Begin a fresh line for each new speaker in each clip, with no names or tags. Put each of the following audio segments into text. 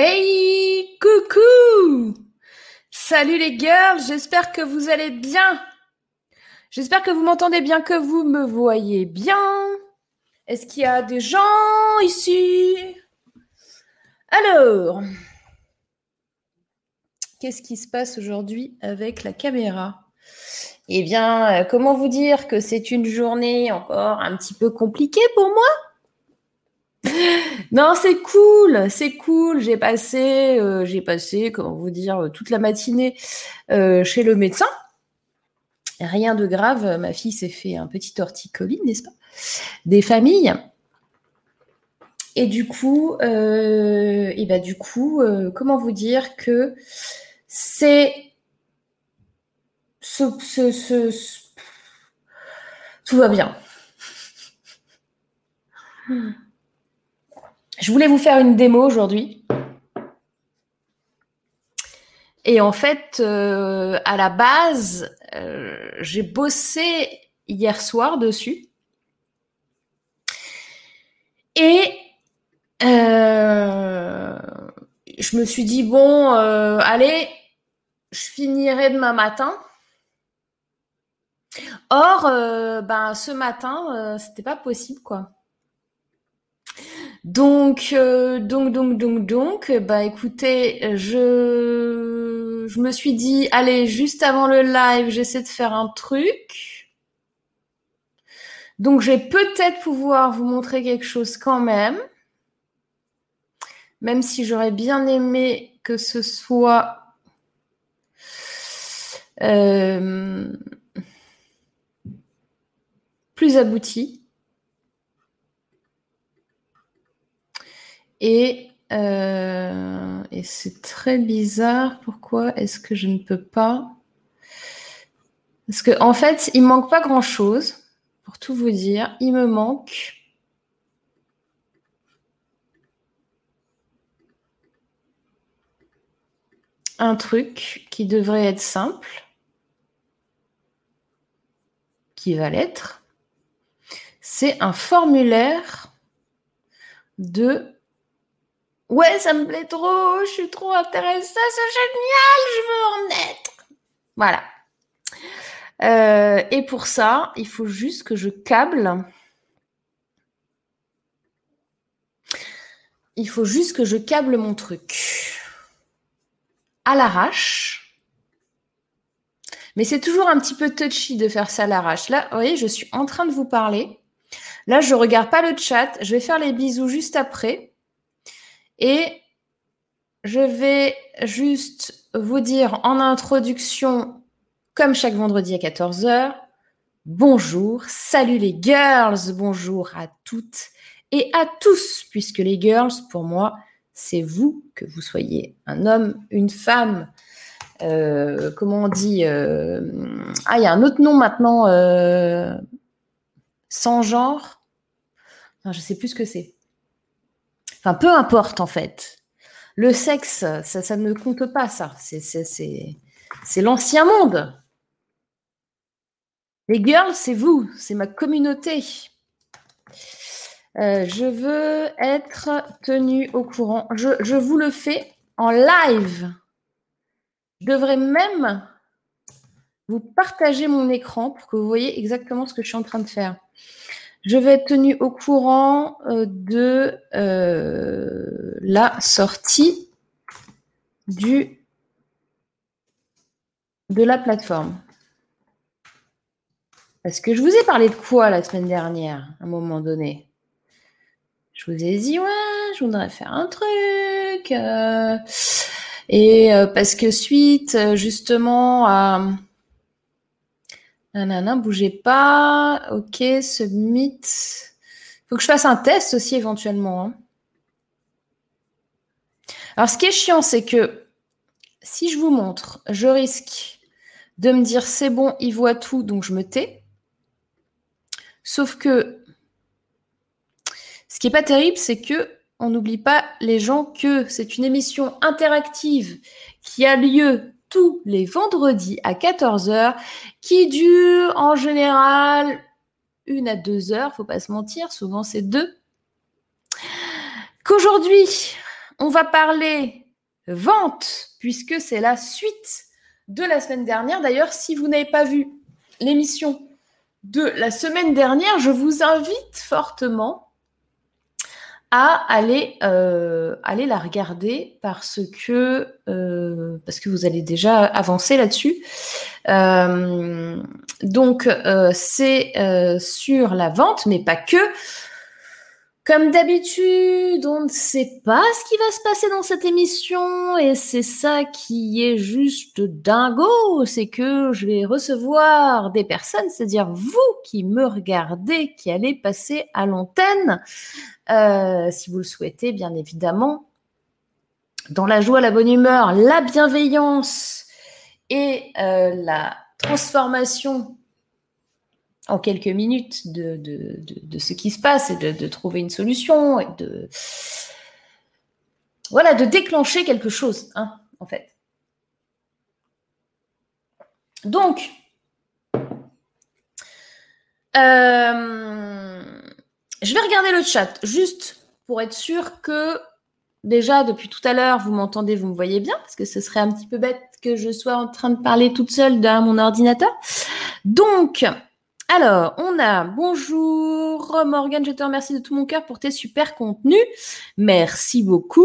Hey, coucou Salut les girls, j'espère que vous allez bien. J'espère que vous m'entendez bien, que vous me voyez bien. Est-ce qu'il y a des gens ici? Alors, qu'est-ce qui se passe aujourd'hui avec la caméra? Eh bien, euh, comment vous dire que c'est une journée encore un petit peu compliquée pour moi? Non, c'est cool, c'est cool. J'ai passé, euh, j'ai passé, comment vous dire, toute la matinée euh, chez le médecin. Rien de grave. Ma fille s'est fait un petit torticolis, n'est-ce pas Des familles. Et du coup, euh, et bah, du coup, comment vous dire que c'est ce, tout va bien. Je voulais vous faire une démo aujourd'hui. Et en fait, euh, à la base, euh, j'ai bossé hier soir dessus. Et euh, je me suis dit, bon, allez, je finirai demain matin. Or, ben, ce matin, c'était pas possible, quoi. Donc, euh, donc, donc, donc, donc, bah écoutez, je, me suis dit, allez, juste avant le live, j'essaie de faire un truc. Donc, je vais peut-être pouvoir vous montrer quelque chose quand même. Même si j'aurais bien aimé que ce soit euh, plus abouti. Et, euh, et c'est très bizarre. Pourquoi est-ce que je ne peux pas? Parce qu'en en fait, il ne manque pas grand-chose. Pour tout vous dire, il me manque un truc qui devrait être simple, qui va l'être. C'est un formulaire de Ouais, ça me plaît trop, je suis trop intéressée, c'est génial, je veux en être. Voilà. Euh, et pour ça, il faut juste que je câble. Il faut juste que je câble mon truc à l'arrache. Mais c'est toujours un petit peu touchy de faire ça à l'arrache. Là, vous voyez, je suis en train de vous parler. Là, je ne regarde pas le chat. Je vais faire les bisous juste après. Et je vais juste vous dire en introduction, comme chaque vendredi à 14h, bonjour, salut les girls, bonjour à toutes et à tous, puisque les girls, pour moi, c'est vous, que vous soyez un homme, une femme, euh, comment on dit euh, Ah, il y a un autre nom maintenant, euh, sans genre. je ne sais plus ce que c'est. Peu importe en fait. Le sexe, ça, ça ne compte pas, ça. C'est l'ancien monde. Les girls, c'est vous, c'est ma communauté. Euh, je veux être tenue au courant. Je, je, vous le fais en live. Je devrais même vous partager mon écran pour que vous voyez exactement ce que je suis en train de faire. Je vais être tenue au courant euh, de euh, la sortie du, de la plateforme. Parce que je vous ai parlé de quoi la semaine dernière, à un moment donné? Je vous ai dit, ouais, je voudrais faire un truc. Euh, et parce que suite justement à Nanana, bougez pas. Ok, ce mythe. Faut que je fasse un test aussi éventuellement. Hein. Alors, ce qui est chiant, c'est que si je vous montre, je risque de me dire c'est bon, il voit tout, donc je me tais. Sauf que ce qui n'est pas terrible, c'est que on n'oublie pas les gens que c'est une émission interactive qui a lieu tous les vendredis à 14h, qui dure en général une à deux heures, faut pas se mentir, souvent c'est deux. Qu'aujourd'hui, on va parler vente, puisque c'est la suite de la semaine dernière. D'ailleurs, si vous n'avez pas vu l'émission de la semaine dernière, je vous invite fortement à aller, euh, aller la regarder parce que, euh, parce que vous allez déjà avancer là-dessus. Euh, donc, c'est sur la vente, mais pas que. Comme d'habitude, on ne sait pas ce qui va se passer dans cette émission et c'est ça qui est juste dingo, c'est que je vais recevoir des personnes, c'est-à-dire vous qui me regardez, qui allez passer à l'antenne, euh, si vous le souhaitez, bien évidemment, dans la joie, la bonne humeur, la bienveillance et euh, la transformation en quelques minutes de, ce qui se passe et de, trouver une solution et de voilà de déclencher quelque chose hein, en fait. Donc euh, je vais regarder le chat juste pour être sûr que déjà depuis tout à l'heure vous m'entendez vous me voyez bien parce que ce serait un petit peu bête que je sois en train de parler toute seule derrière mon ordinateur. Donc alors, on a bonjour Morgane, je te remercie de tout mon cœur pour tes super contenus. Merci beaucoup.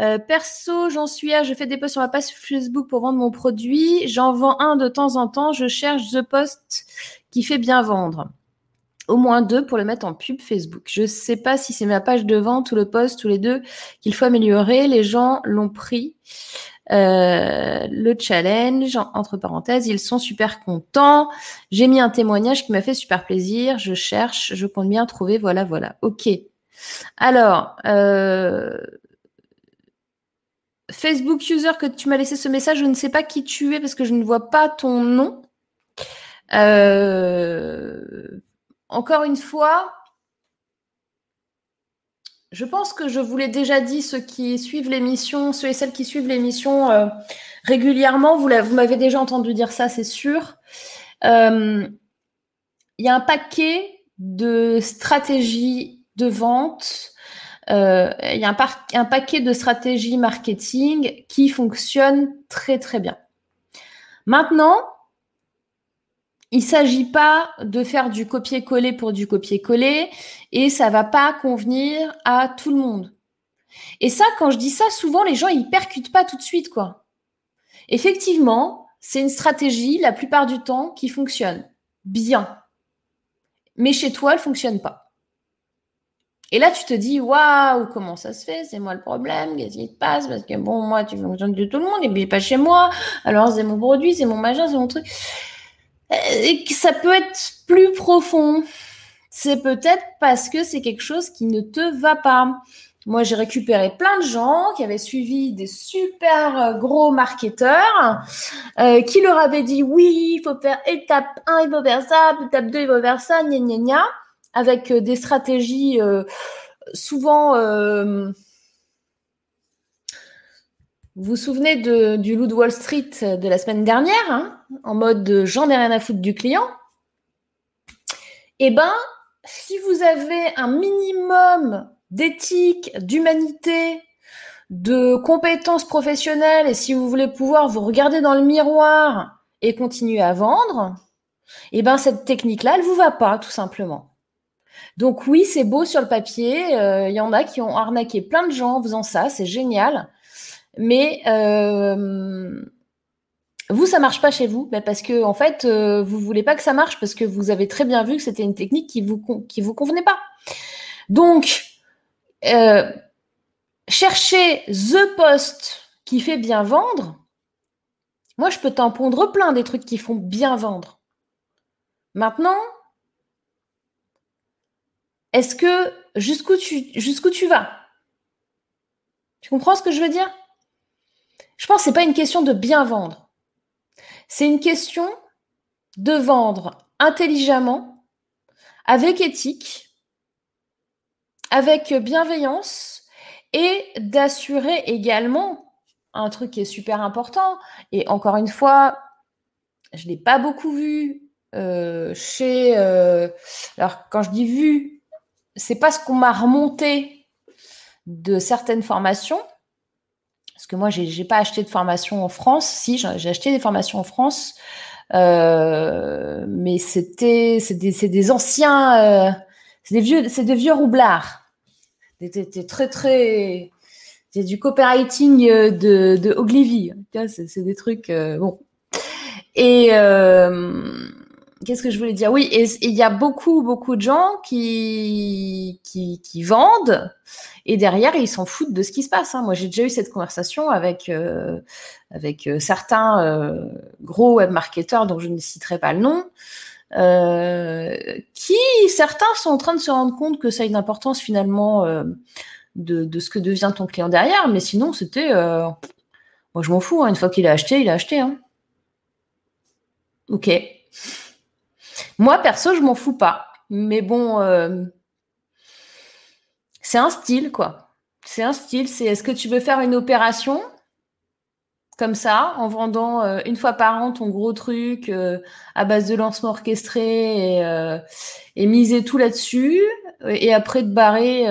Euh, perso, j'en suis à, je fais des posts sur ma page Facebook pour vendre mon produit. J'en vends un de temps en temps. Je cherche The Post qui fait bien vendre. Au moins deux pour le mettre en pub Facebook. Je ne sais pas si c'est ma page de vente ou le post, tous les deux, qu'il faut améliorer. Les gens l'ont pris. Euh, le challenge, entre parenthèses, ils sont super contents. J'ai mis un témoignage qui m'a fait super plaisir. Je cherche, je compte bien trouver. Voilà, voilà. Ok. Alors, euh, Facebook user que tu m'as laissé ce message, je ne sais pas qui tu es parce que je ne vois pas ton nom. Euh, encore une fois, je pense que je vous l'ai déjà dit, ceux qui suivent l'émission, ceux et celles qui suivent l'émission euh, régulièrement, vous, m'avez déjà entendu dire ça, c'est sûr. Euh, il y a un paquet de stratégies de vente, euh, il y a un, un, paquet de stratégies marketing qui fonctionnent très très bien. Maintenant, il s'agit pas de faire du copier-coller pour du copier-coller et ça va pas convenir à tout le monde. Et ça, quand je dis ça, souvent les gens ils percutent pas tout de suite quoi. Effectivement, c'est une stratégie la plupart du temps qui fonctionne bien, mais chez toi elle fonctionne pas. Et là, tu te dis, waouh, comment ça se fait? C'est moi le problème, qu'est-ce qui se passe? Parce que bon, moi, tu fonctionnes de tout le monde, et puis pas chez moi. Alors, c'est mon produit, c'est mon machin, c'est mon truc. Euh, et ça peut être plus profond. C'est peut-être parce que c'est quelque chose qui ne te va pas. Moi, j'ai récupéré plein de gens qui avaient suivi des super euh, gros marketeurs euh, qui leur avaient dit oui, il faut faire étape 1, il faut faire ça, étape 2, il faut faire ça, gna gna gna, avec des stratégies souvent vous vous souvenez du loup de Wall Street de la semaine dernière, hein, en mode j'en ai rien à foutre du client? Eh bien, si vous avez un minimum d'éthique, d'humanité, de compétences professionnelles, et si vous voulez pouvoir vous regarder dans le miroir et continuer à vendre, eh ben cette technique-là, elle vous va pas, tout simplement. Donc oui, c'est beau sur le papier. Euh, il y en a qui ont arnaqué plein de gens en faisant ça, c'est génial. Mais euh, vous, ça marche pas chez vous, parce que en fait, euh, vous voulez pas que ça marche parce que vous avez très bien vu que c'était une technique qui vous vous convenait pas. Donc, euh, chercher the post qui fait bien vendre. Moi, je peux t'en pondre plein des trucs qui font bien vendre. Maintenant, est-ce que jusqu'où tu vas? Tu comprends ce que je veux dire? Je pense que ce n'est pas une question de bien vendre. C'est une question de vendre intelligemment, avec éthique, avec bienveillance et d'assurer également un truc qui est super important. Et encore une fois, je ne l'ai pas beaucoup vu euh, chez. Euh, alors, quand je dis vu, c'est pas ce qu'on m'a remonté de certaines formations. Que moi, je n'ai pas acheté de formation en France. Si, j'ai acheté des formations en France. Euh, mais c'était, des, des, anciens, euh, c'est des vieux, c'est des vieux roublards. C'était très, très, c'est du copywriting de, de Ogilvy. C'est des trucs, bon. Et, qu'est-ce que je voulais dire? Oui, il y a beaucoup, beaucoup de gens qui, qui, vendent et derrière, ils s'en foutent de ce qui se passe. Hein. Moi, j'ai déjà eu cette conversation avec, euh, avec euh, certains euh, gros web marketeurs dont je ne citerai pas le nom, qui, certains, sont en train de se rendre compte que ça a une importance finalement de, de, ce que devient ton client derrière. Mais sinon, c'était... moi, je m'en fous. Hein. Une fois qu'il a acheté, il a acheté. Hein. Ok. Moi, perso, je m'en fous pas. Mais bon, euh, c'est un style, quoi. C'est un style. C'est est-ce que tu veux faire une opération comme ça, en vendant euh, une fois par an ton gros truc euh, à base de lancement orchestré et, miser tout là-dessus, et après te barrer,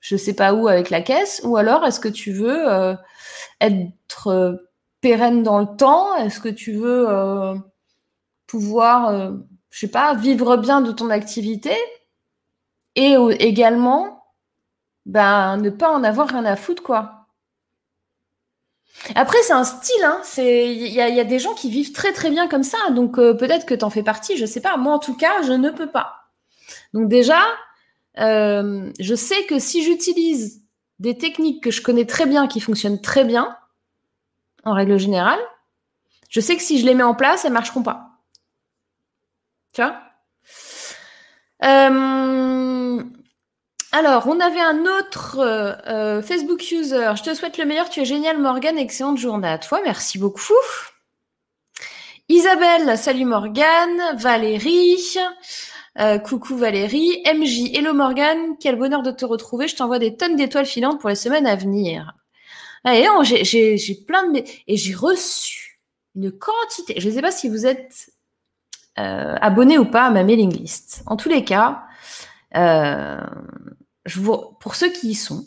je sais pas où avec la caisse, ou alors est-ce que tu veux être pérenne dans le temps? Est-ce que tu veux pouvoir, euh, je sais pas, vivre bien de ton activité et également, ben, ne pas en avoir rien à foutre, quoi. Après, c'est un style, hein. Il y, a, des gens qui vivent très très bien comme ça, donc euh, peut-être que tu en fais partie, je sais pas. Moi, en tout cas, je ne peux pas. Donc déjà, euh, je sais que si j'utilise des techniques que je connais très bien, qui fonctionnent très bien, en règle générale, je sais que si je les mets en place, elles marcheront pas. Tu vois? Euh, alors, on avait un autre euh, euh, Facebook user. Je te souhaite le meilleur. Tu es génial, Morgane. Excellente journée à toi. Merci beaucoup. Isabelle, salut Morgane. Valérie, coucou Valérie. MJ, hello Morgane. Quel bonheur de te retrouver. Je t'envoie des tonnes d'étoiles filantes pour les semaines à venir. Allez, j'ai plein de... Et j'ai reçu une quantité. Je ne sais pas si vous êtes abonné ou pas à ma mailing list. En tous les cas, euh, pour ceux qui y sont,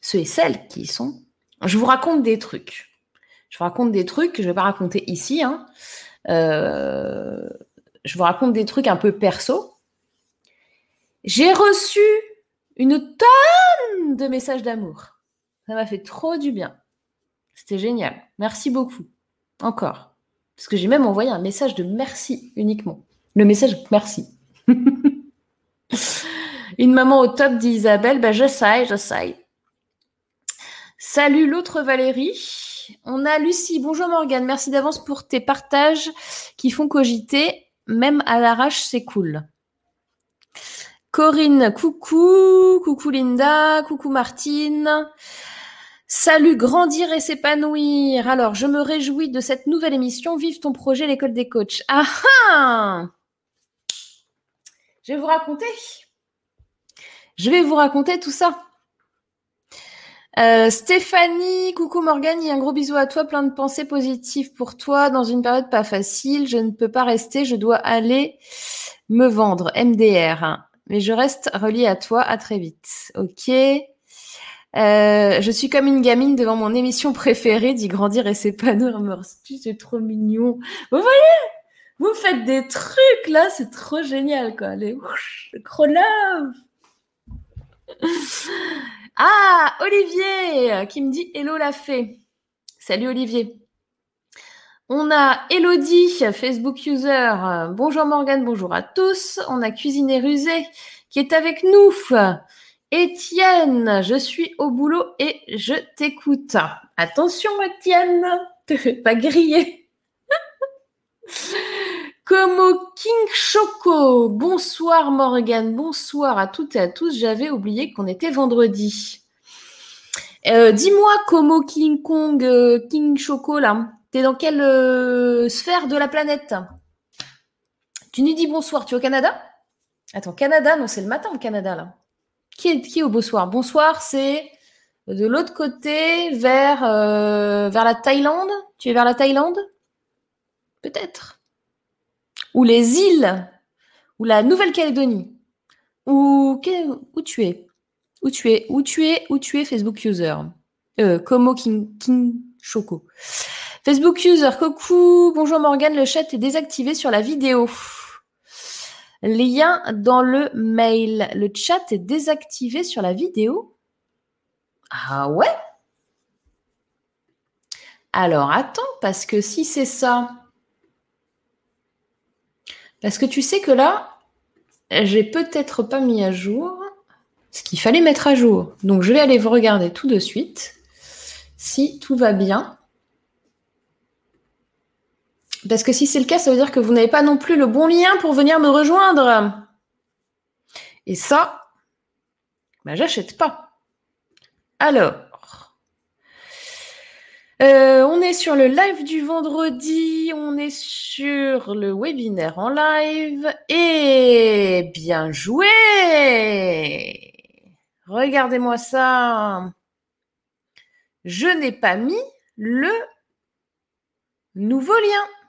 ceux et celles qui y sont, je vous raconte des trucs. Je vous raconte des trucs que je ne vais pas raconter ici. Hein. Euh, je vous raconte des trucs un peu perso. J'ai reçu une tonne de messages d'amour. Ça m'a fait trop du bien. C'était génial. Merci beaucoup. Encore. Parce que j'ai même envoyé un message de merci uniquement. Le message merci. Une maman au top dit Isabelle, bah, je sais, je sais. Salut l'autre Valérie. On a Lucie. Bonjour Morgane. Merci d'avance pour tes partages qui font cogiter. Même à l'arrache, c'est cool. Corinne, coucou. Coucou Linda. Coucou Martine. Salut, grandir et s'épanouir. Alors, je me réjouis de cette nouvelle émission. Vive ton projet, l'école des coachs. Ah ah Je vais vous raconter. Je vais vous raconter tout ça. Euh, Stéphanie, coucou Morgane, un gros bisou à toi, plein de pensées positives pour toi dans une période pas facile. Je ne peux pas rester, je dois aller me vendre, MDR. Mais je reste relié à toi, à très vite. Ok. Euh, je suis comme une gamine devant mon émission préférée d'y grandir et s'épanouir. C'est trop mignon. Vous voyez? Vous faites des trucs là, c'est trop génial quoi. Les le. Ah, Olivier qui me dit Hello la fée. Salut Olivier. On a Elodie, Facebook user. Bonjour Morgane, bonjour à tous. On a Cuisiné Rusé qui est avec nous. Étienne, je suis au boulot et je t'écoute. Attention, Étienne, te fais pas griller. Como King Choco, bonsoir Morgane, bonsoir à toutes et à tous. J'avais oublié qu'on était vendredi. Euh, dis-moi, Como King Kong, euh, King Choco, là, t'es dans quelle euh, sphère de la planète? Tu nous dis bonsoir, tu es au Canada? Attends, Canada, non, c'est le matin au Canada, là. Qui est, au Bonsoir Bonsoir, c'est de l'autre côté, vers, euh, vers la Thaïlande. Tu es vers la Thaïlande? Peut-être. Ou les îles, ou la Nouvelle-Calédonie? Ou où tu es? Où tu es? Où tu es? Où tu es Facebook user? Euh, Como King, King Choco. Facebook user, coucou. Bonjour Morgane, le chat est désactivé sur la vidéo. Lien dans le mail. Le chat est désactivé sur la vidéo. Ah ouais? Alors attends, parce que si c'est ça, parce que tu sais que là, j'ai peut-être pas mis à jour ce qu'il fallait mettre à jour. Donc je vais aller vous regarder tout de suite si tout va bien. Parce que si c'est le cas, ça veut dire que vous n'avez pas non plus le bon lien pour venir me rejoindre. Et ça, ben, j'achète pas. Alors, euh, on est sur le live du vendredi, on est sur le webinaire en live et bien joué Regardez-moi ça. Je n'ai pas mis le nouveau lien.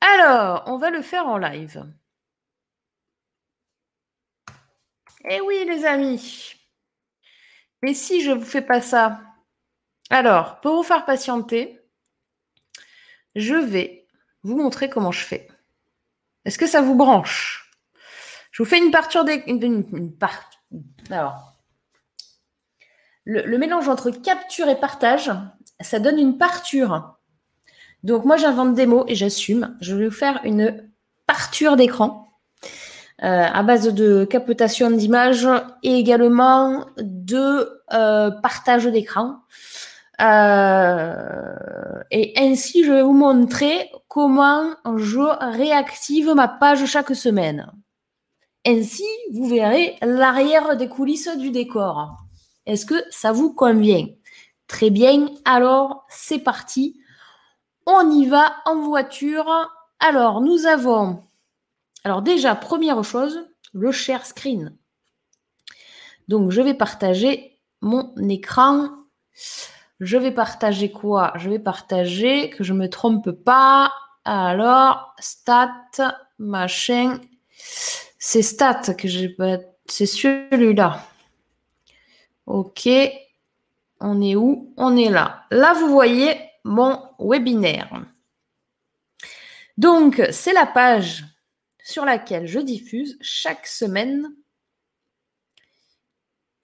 Alors, on va le faire en live. Eh oui, les amis. Et si je ne vous fais pas ça Alors, pour vous faire patienter, je vais vous montrer comment je fais. Est-ce que ça vous branche? Je vous fais une parture des... Une, Alors, le mélange entre capture et partage, ça donne une parture. Donc moi j'invente des mots et j'assume. Je vais vous faire une parture d'écran euh, à base de captation d'images et également de euh, partage d'écran. Euh, et ainsi, je vais vous montrer comment je réactive ma page chaque semaine. Ainsi, vous verrez l'arrière des coulisses du décor. Est-ce que ça vous convient? Très bien, alors c'est parti on y va en voiture. Alors, nous avons, alors déjà, première chose, le share screen. Donc, je vais partager mon écran. Je vais partager quoi? Je vais partager, que je ne me trompe pas. Alors, stat, machin. C'est stat que j'ai pas. C'est celui-là. Ok. On est où? On est là. Là, vous voyez, mon webinaire. Donc, c'est la page sur laquelle je diffuse chaque semaine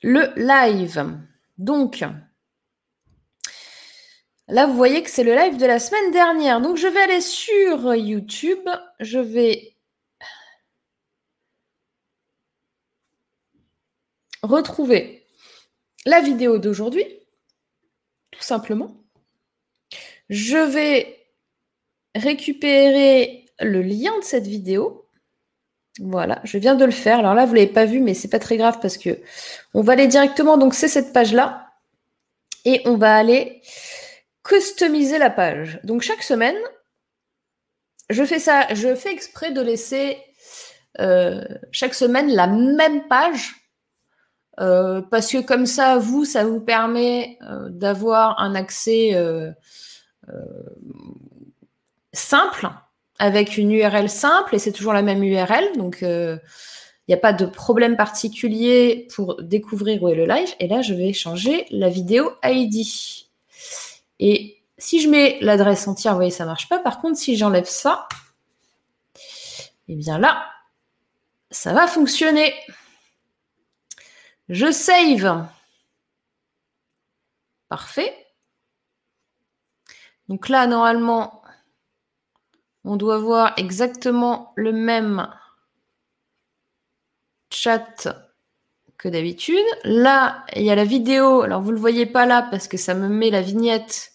le live. Donc, là, vous voyez que c'est le live de la semaine dernière. Donc, je vais aller sur YouTube. Je vais retrouver la vidéo d'aujourd'hui, tout simplement. Je vais récupérer le lien de cette vidéo. Voilà, je viens de le faire. Alors là, vous ne l'avez pas vu, mais ce n'est pas très grave parce que on va aller directement. Donc, c'est cette page-là. Et on va aller customiser la page. Donc, chaque semaine, je fais ça. Je fais exprès de laisser euh, chaque semaine la même page. Euh, parce que comme ça, vous, ça vous permet euh, d'avoir un accès simple, avec une URL simple, et c'est toujours la même URL, donc il euh, n'y a pas de problème particulier pour découvrir où est le live. Et là, je vais changer la vidéo ID. Et si je mets l'adresse entière, vous voyez, ça ne marche pas. Par contre, si j'enlève ça, et eh bien là, ça va fonctionner. Je save. Parfait. Donc là, normalement, on doit voir exactement le même chat que d'habitude. Là, il y a la vidéo. Alors, vous ne le voyez pas là parce que ça me met la vignette,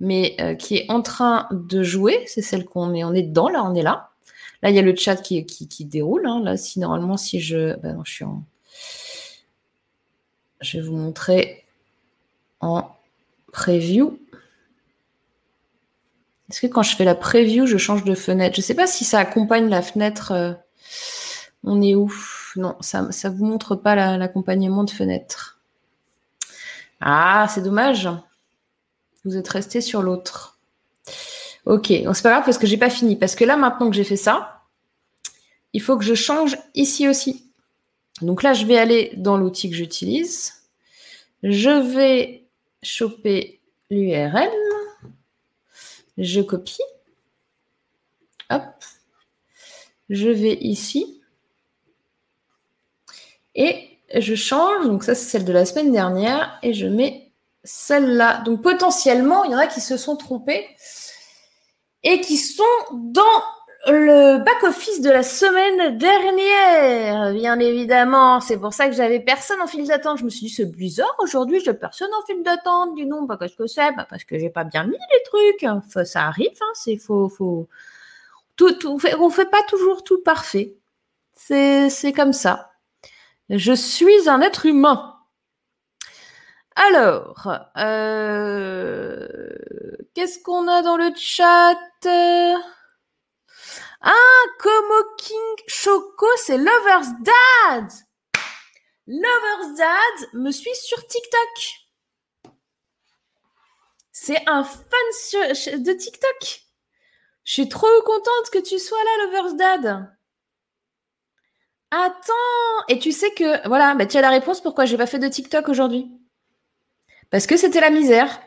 mais euh, qui est en train de jouer. C'est celle qu'on est. On est dedans, là, on est là. Là, il y a le chat qui, déroule. Hein. Là, si normalement, si je. Ben je. Je vais vous montrer en preview. Est-ce que quand je fais la preview, je change de fenêtre? Je ne sais pas si ça accompagne la fenêtre. Euh, on est où? Non, ça ne vous montre pas l'accompagnement de fenêtre. Ah, c'est dommage. Vous êtes resté sur l'autre. Ok, c'est pas grave parce que j'ai pas fini. Parce que là, maintenant que j'ai fait ça, il faut que je change ici aussi. Donc là, je vais aller dans l'outil que j'utilise. Je vais choper l'URL. Je copie. Hop. Je vais ici. Et je change. Donc ça, c'est celle de la semaine dernière. Et je mets celle-là. Donc potentiellement, il y en a qui se sont trompés et qui sont dans le back-office de la semaine dernière, bien évidemment. C'est pour ça que j'avais personne en file d'attente. Je me suis dit, c'est bizarre, aujourd'hui, j'ai personne en file d'attente. Du nom, qu'est-ce que c'est Parce que j'ai pas bien mis les trucs. ça arrive, hein, c'est on fait pas toujours tout parfait. C'est, c'est comme ça. Je suis un être humain. Alors, euh, qu'est-ce qu'on a dans le chat? Ah, Como King Choco, c'est Lover's Dad. Lover's Dad me suit sur TikTok. C'est un fan de TikTok. Je suis trop contente que tu sois là, Lover's Dad. Attends, et tu sais que voilà, bah, tu as la réponse pourquoi j'ai pas fait de TikTok aujourd'hui. Parce que c'était la misère.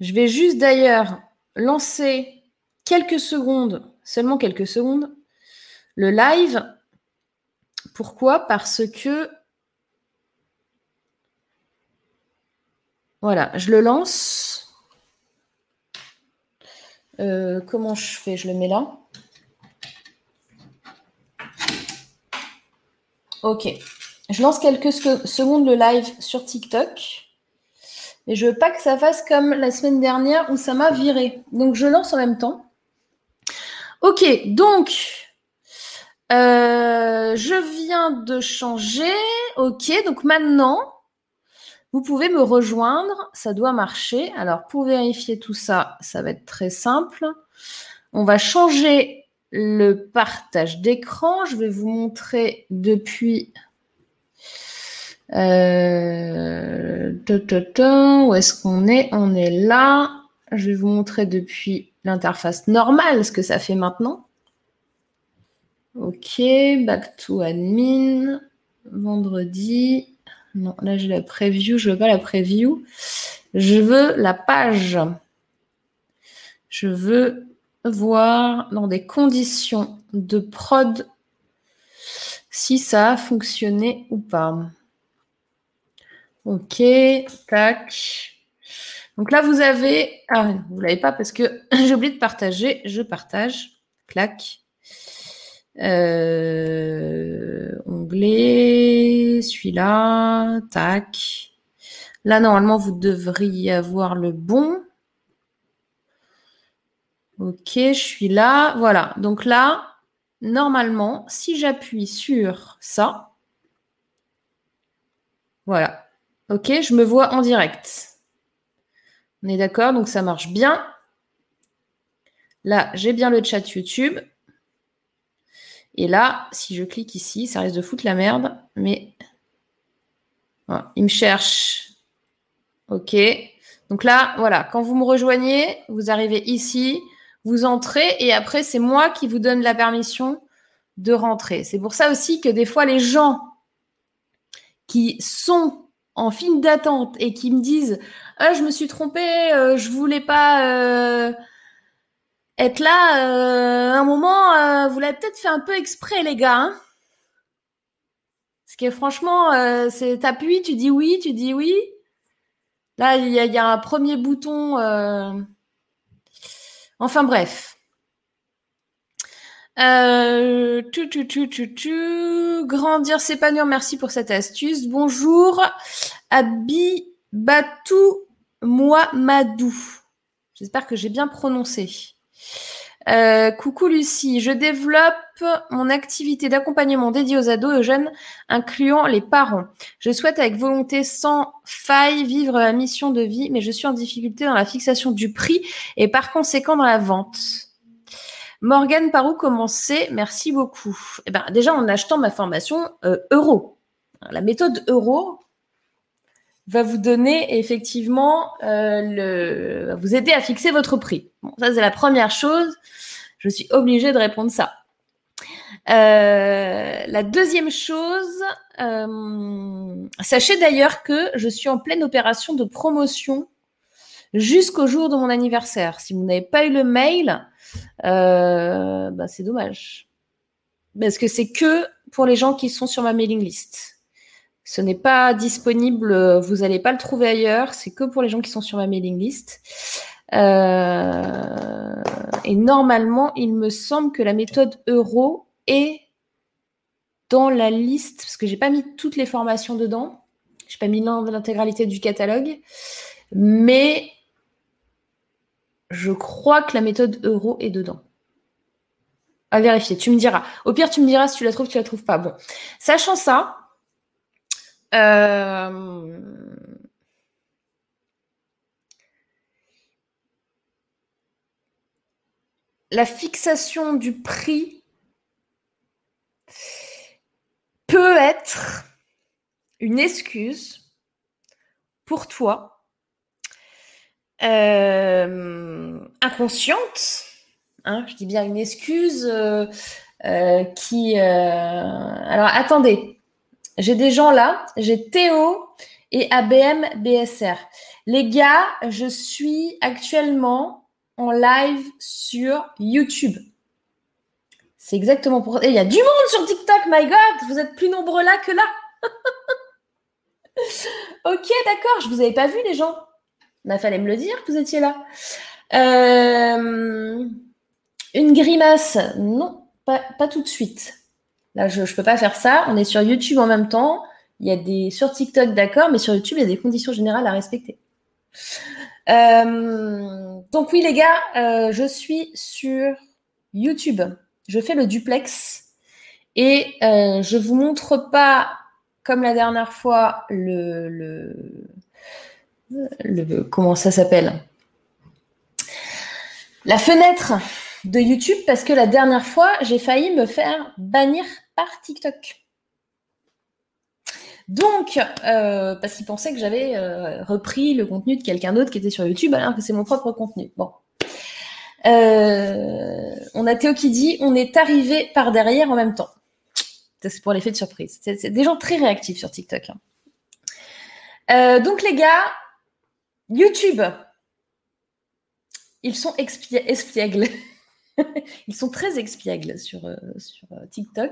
Je vais juste d'ailleurs lancer quelques secondes, seulement quelques secondes, le live. Pourquoi? Parce que voilà, je le lance. Euh, comment je fais? Je le mets là. Ok. Je lance quelques secondes le live sur TikTok. Mais je veux pas que ça fasse comme la semaine dernière où ça m'a viré. Donc je lance en même temps. Ok, donc euh, je viens de changer. Ok, donc maintenant, vous pouvez me rejoindre. Ça doit marcher. Alors pour vérifier tout ça, ça va être très simple. On va changer le partage d'écran. Je vais vous montrer depuis euh, où est-ce qu'on est? On est là. Je vais vous montrer depuis l'interface normale ce que ça fait maintenant. Ok, back to admin. Vendredi. Non, là j'ai la preview. Je veux pas la preview. Je veux la page. Je veux voir dans des conditions de prod si ça a fonctionné ou pas. Ok, tac. Donc là, vous avez. Ah, vous ne l'avez pas parce que j'ai oublié de partager. Je partage. Clac. Euh, onglet, celui-là, tac. Là, normalement, vous devriez avoir le bon. Ok, je suis là. Voilà. Donc là, normalement, si j'appuie sur ça, voilà. Ok, je me vois en direct. On est d'accord, donc ça marche bien. Là, j'ai bien le chat YouTube. Et là, si je clique ici, ça risque de foutre la merde, mais il me cherche. OK. Donc là, voilà, quand vous me rejoignez, vous arrivez ici, vous entrez et après, c'est moi qui vous donne la permission de rentrer. C'est pour ça aussi que des fois, les gens qui sont en file d'attente et qui me disent ah, je me suis trompée, euh, je voulais pas euh, être là, euh, un moment, vous l'avez peut-être fait un peu exprès, les gars. Hein Parce que franchement, c'est t'appuies, tu dis oui, tu dis oui. Là, il y, a un premier bouton. Enfin bref. Euh, tu, tu, tu, tu, tu. Grandir, s'épanouir, merci pour cette astuce. Bonjour, Abibatou Mouamadou. J'espère que j'ai bien prononcé. Euh, coucou Lucie, je développe mon activité d'accompagnement dédiée aux ados et aux jeunes, incluant les parents. Je souhaite avec volonté sans faille vivre la mission de vie, mais je suis en difficulté dans la fixation du prix et par conséquent dans la vente. Morgane, par où commencer Merci beaucoup. Eh ben, déjà, en achetant ma formation euh, euro. La méthode euro va vous donner effectivement euh, le, va vous aider à fixer votre prix. Bon, ça c'est la première chose. Je suis obligée de répondre ça. Euh, la deuxième chose, sachez d'ailleurs que je suis en pleine opération de promotion jusqu'au jour de mon anniversaire. Si vous n'avez pas eu le mail, euh, bah, c'est dommage. Parce que c'est que pour les gens qui sont sur ma mailing list? Ce n'est pas disponible, vous n'allez pas le trouver ailleurs, c'est que pour les gens qui sont sur ma mailing list. Euh, et normalement, il me semble que la méthode euro est dans la liste, parce que j'ai pas mis toutes les formations dedans, j'ai pas mis l'intégralité du catalogue, mais je crois que la méthode euro est dedans. À vérifier, tu me diras. Au pire, tu me diras si tu la trouves, tu la trouves pas. Bon, sachant ça, euh, la fixation du prix peut être une excuse pour toi euh, inconsciente, hein, je dis bien une excuse euh, euh, qui... alors attendez, j'ai des gens là, j'ai Théo et ABM BSR. Les gars, je suis actuellement en live sur YouTube. C'est exactement pour. Et il y a du monde sur TikTok, my God, vous êtes plus nombreux là que là. ok, d'accord, je vous avais pas vu les gens. Il fallait me le dire que vous étiez là. Euh, une grimace, non, pas, tout de suite. Là, je ne peux pas faire ça. On est sur YouTube en même temps. Il y a des sur TikTok, d'accord, mais sur YouTube, il y a des conditions générales à respecter. Euh, donc oui les gars, euh, je suis sur YouTube. Je fais le duplex et je vous montre pas comme la dernière fois le, comment ça s'appelle? La fenêtre de YouTube parce que la dernière fois j'ai failli me faire bannir par TikTok. Donc, euh, parce qu'ils pensaient que j'avais euh, repris le contenu de quelqu'un d'autre qui était sur YouTube, alors que c'est mon propre contenu. Bon. Euh, on a Théo qui dit on est arrivé par derrière en même temps. C'est pour l'effet de surprise. C'est des gens très réactifs sur TikTok. Hein. donc les gars, YouTube, ils sont espiègles. Ils sont très expiègles sur, euh, euh, TikTok.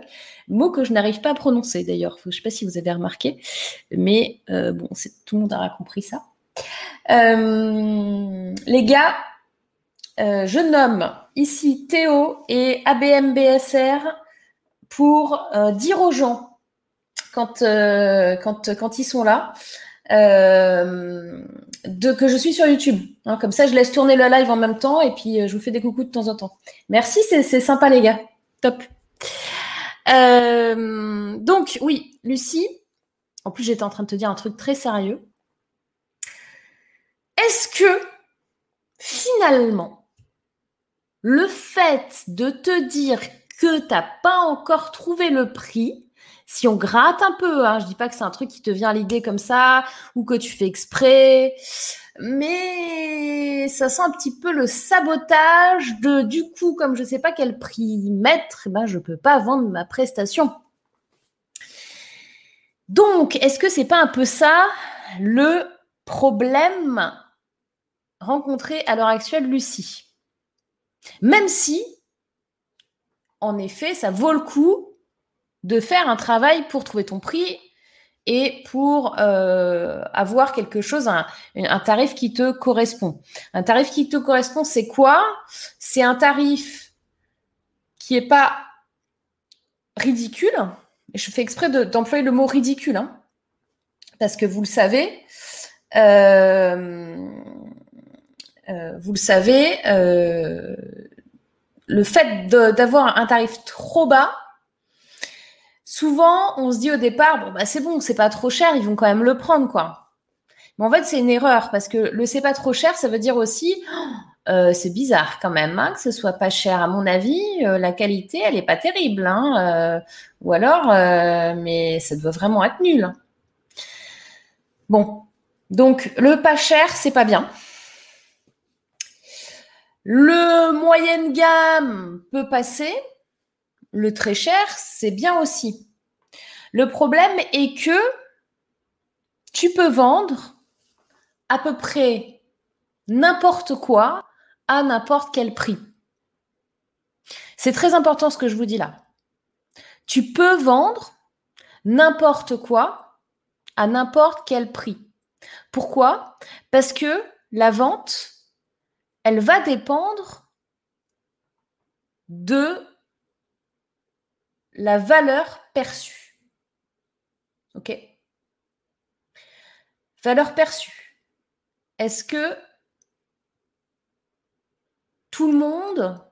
Mot que je n'arrive pas à prononcer d'ailleurs. Je ne sais pas si vous avez remarqué, mais euh, bon, tout le monde aura compris ça. les gars, je nomme ici Théo et ABMBSR pour dire aux gens quand ils sont là de, que je suis sur YouTube. Hein, comme ça, je laisse tourner le live en même temps et puis euh, je vous fais des coucous de temps en temps. Merci, c'est sympa les gars. Top. Euh, donc, oui, Lucie, en plus j'étais en train de te dire un truc très sérieux. Est-ce que finalement, le fait de te dire que tu n'as pas encore trouvé le prix, si on gratte un peu, hein, je dis pas que c'est un truc qui te vient l'idée comme ça ou que tu fais exprès, mais ça sent un petit peu le sabotage de du coup comme je sais pas quel prix mettre, eh ben je peux pas vendre ma prestation. Donc, est-ce que c'est pas un peu ça le problème rencontré à l'heure actuelle Lucie? Même si en effet, ça vaut le coup de faire un travail pour trouver ton prix et pour euh, avoir quelque chose, un, tarif qui te correspond. Un tarif qui te correspond, c'est quoi? C'est un tarif qui n'est pas ridicule. Je fais exprès d'employer le mot ridicule, hein, parce que vous le savez, euh, euh, vous le savez, le fait d'avoir un tarif trop bas, souvent, on se dit au départ, bon, bah, c'est bon, c'est pas trop cher, ils vont quand même le prendre, quoi. Mais en fait, c'est une erreur parce que le c'est pas trop cher, ça veut dire aussi, euh, c'est bizarre quand même hein, que ce soit pas cher. À mon avis, euh, la qualité, elle est pas terrible. Hein, euh, ou alors, mais ça doit vraiment être nul. Bon, donc le pas cher, c'est pas bien. Le moyenne gamme peut passer, le très cher, c'est bien aussi. Le problème est que tu peux vendre à peu près n'importe quoi à n'importe quel prix. C'est très important ce que je vous dis là. Tu peux vendre n'importe quoi à n'importe quel prix. Pourquoi? Parce que la vente, elle va dépendre de la valeur perçue. OK Valeur perçue. Est-ce que tout le monde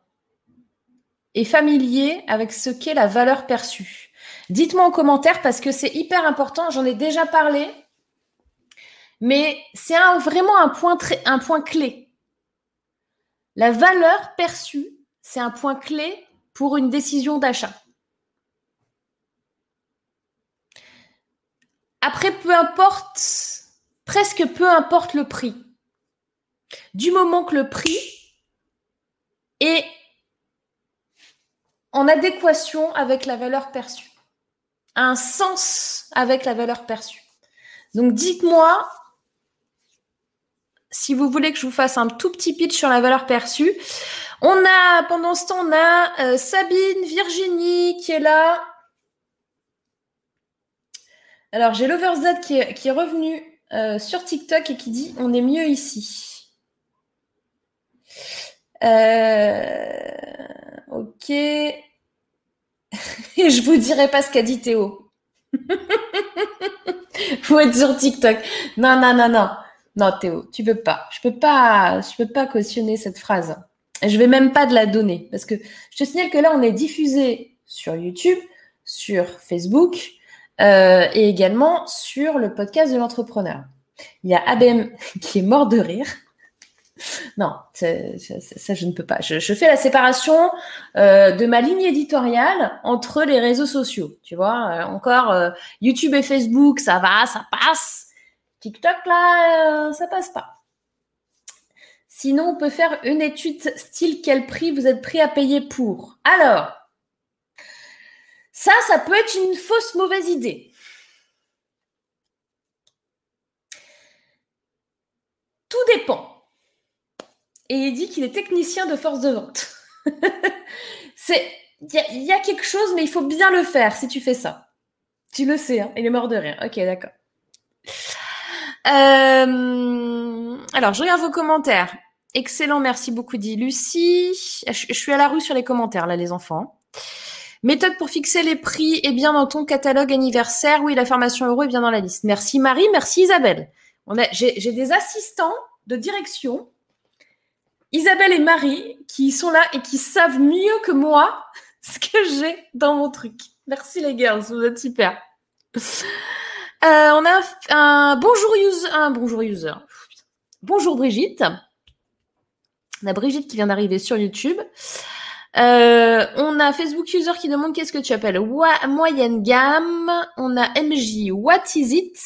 est familier avec ce qu'est la valeur perçue? Dites-moi en commentaire parce que c'est hyper important, j'en ai déjà parlé, mais c'est vraiment un point, très, un point clé. La valeur perçue, c'est un point clé pour une décision d'achat. Après, peu importe, presque peu importe le prix. Du moment que le prix est en adéquation avec la valeur perçue, un sens avec la valeur perçue. Donc dites-moi si vous voulez que je vous fasse un tout petit pitch sur la valeur perçue. On a, pendant ce temps, on a euh, Sabine, Virginie qui est là. Alors, j'ai Loverzad qui est, revenu euh, sur TikTok et qui dit on est mieux ici. Euh, ok. et je vous dirai pas ce qu'a dit Théo. Faut être sur TikTok. Non, non, non, non. Non, Théo, tu peux pas. Je peux pas, je peux pas cautionner cette phrase. Je vais même pas de la donner parce que je te signale que là, on est diffusé sur YouTube, sur Facebook euh, et également sur le podcast de l'entrepreneur. Il y a ABM qui est mort de rire. Non, ça, je ne peux pas. Je, fais la séparation euh, de ma ligne éditoriale entre les réseaux sociaux. Tu vois, euh, encore YouTube et Facebook, ça va, ça passe. TikTok, là, euh, ça passe pas. Sinon, on peut faire une étude style quel prix vous êtes prêt à payer pour. Alors, ça, ça peut être une fausse mauvaise idée. Tout dépend. Et il dit qu'il est technicien de force de vente. C'est, il y, a quelque chose, mais il faut bien le faire si tu fais ça. Tu le sais, hein il est mort de rire. Ok, d'accord. Euh, alors, je regarde vos commentaires. Excellent, merci beaucoup, dit Lucie. Je, suis à la rue sur les commentaires, là, les enfants. Méthode pour fixer les prix est bien dans ton catalogue anniversaire. Oui, la formation euro est bien dans la liste. Merci Marie, merci Isabelle. J'ai des assistants de direction, Isabelle et Marie, qui sont là et qui savent mieux que moi ce que j'ai dans mon truc. Merci les girls, vous êtes super. Euh, on a un bonjour user. Un bonjour user. Bonjour Brigitte. On a Brigitte qui vient d'arriver sur YouTube. Euh, on a Facebook user qui demande qu'est-ce que tu appelles moyenne gamme. On a MJ, what is it?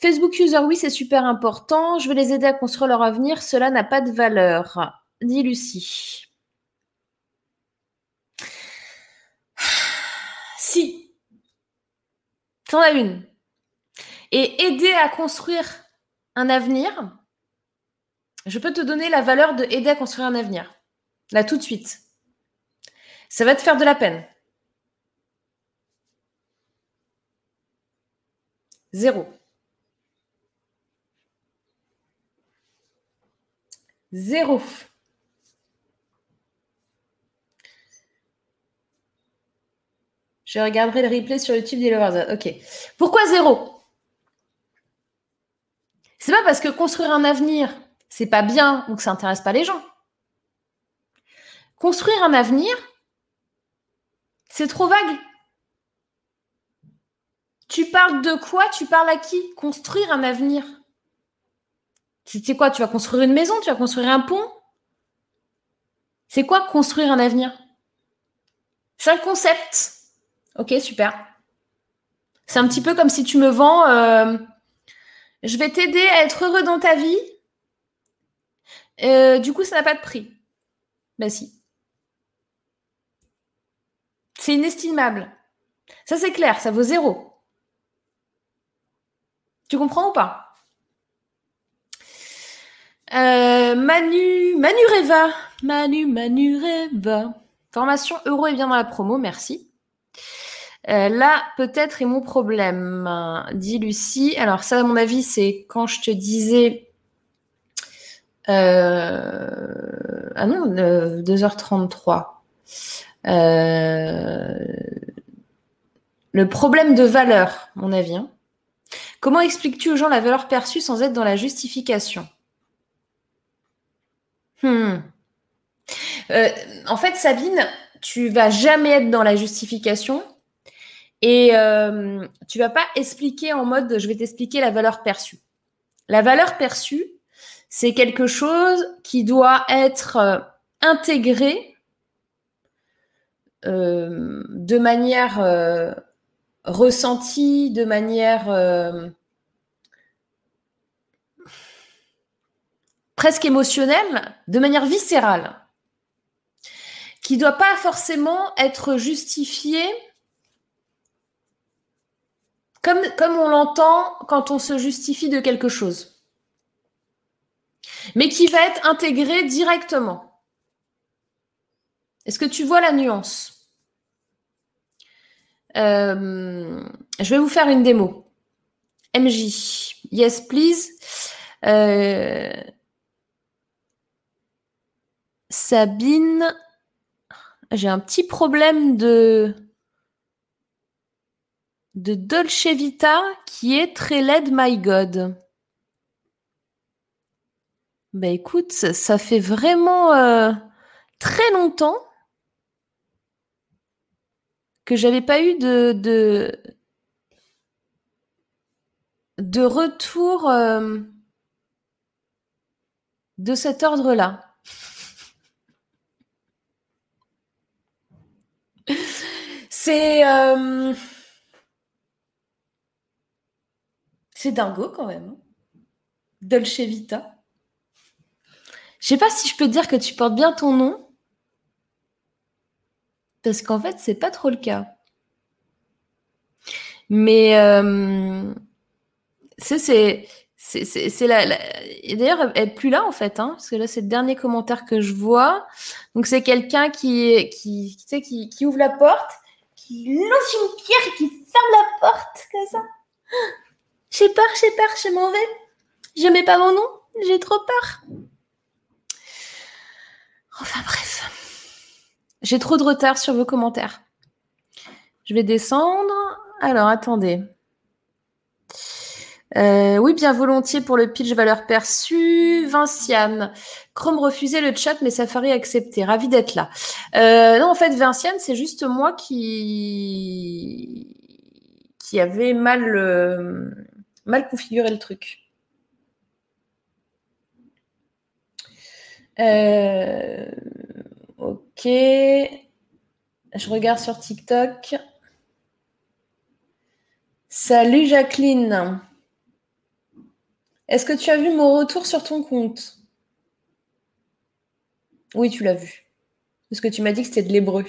Facebook user, oui, c'est super important. Je vais les aider à construire leur avenir. Cela n'a pas de valeur, dit Lucie. Si, T'en as une. Et aider à construire un avenir, je peux te donner la valeur de aider à construire un avenir. Là, tout de suite. Ça va te faire de la peine. Zéro. Zéro. Je regarderai le replay sur YouTube des Lovers. Ok. Pourquoi zéro? C'est pas parce que construire un avenir, c'est pas bien ou que ça intéresse pas les gens. Construire un avenir, c'est trop vague. Tu parles de quoi? Tu parles à qui? Construire un avenir. C'est quoi? Tu vas construire une maison Tu vas construire un pont C'est quoi construire un avenir? C'est un concept. Ok, super. C'est un petit peu comme si tu me vends, euh, je vais t'aider à être heureux dans ta vie. Euh, du coup, ça n'a pas de prix. Ben si. C'est inestimable. Ça, c'est clair, ça vaut zéro. Tu comprends ou pas? Euh, Manu, Manu Reva. Manu, Manu Reva. Formation euro est bien dans la promo, merci. Euh, là, peut-être est mon problème, dit Lucie. Alors ça, à mon avis, c'est quand je te disais... Euh, ah non, 2h33. Euh, le problème de valeur, mon avis. Hein. Comment expliques-tu aux gens la valeur perçue sans être dans la justification? Hmm. En fait, Sabine, tu vas jamais être dans la justification et euh, tu vas pas expliquer en mode je vais t'expliquer la valeur perçue. La valeur perçue, c'est quelque chose qui doit être euh, intégré euh, de manière euh, ressentie, de manière presque émotionnelle, de manière viscérale, qui ne doit pas forcément être justifiée comme, on l'entend quand on se justifie de quelque chose. Mais qui va être intégré directement. Est-ce que tu vois la nuance? Euh, Je vais vous faire une démo. MJ, yes please. Euh, Sabine, j'ai un petit problème de de Dolce Vita qui est très laide, my God. Ben écoute, ça fait vraiment euh, très longtemps que j'avais pas eu de, de, retour euh, de cet ordre-là. C'est... Euh, C'est dingo quand même. Dolce Vita. Je sais pas si je peux dire que tu portes bien ton nom. Parce qu'en fait, c'est pas trop le cas. Mais euh, c'est c'est la, d'ailleurs elle est plus là en fait hein, parce que là c'est le dernier commentaire que je vois donc c'est quelqu'un qui qui tu qui ouvre la porte qui lance une pierre et qui ferme la porte comme ça j'ai peur, j'ai peur, je m'en vais. Je mets pas mon nom, j'ai trop peur. Enfin bref. J'ai trop de retard sur vos commentaires. Je vais descendre. Alors, attendez. Euh, oui, bien volontiers pour le pitch valeur perçue. Vinciane. Chrome refusait le chat, mais Safari accepté. Ravi d'être là. Euh, non, en fait, Vinciane, c'est juste moi qui qui avait mal euh, mal configuré le truc. Euh, ok. Je regarde sur TikTok. Salut Jacqueline. Est-ce que tu as vu mon retour sur ton compte? Oui, tu l'as vu. Parce que tu m'as dit que c'était de l'hébreu.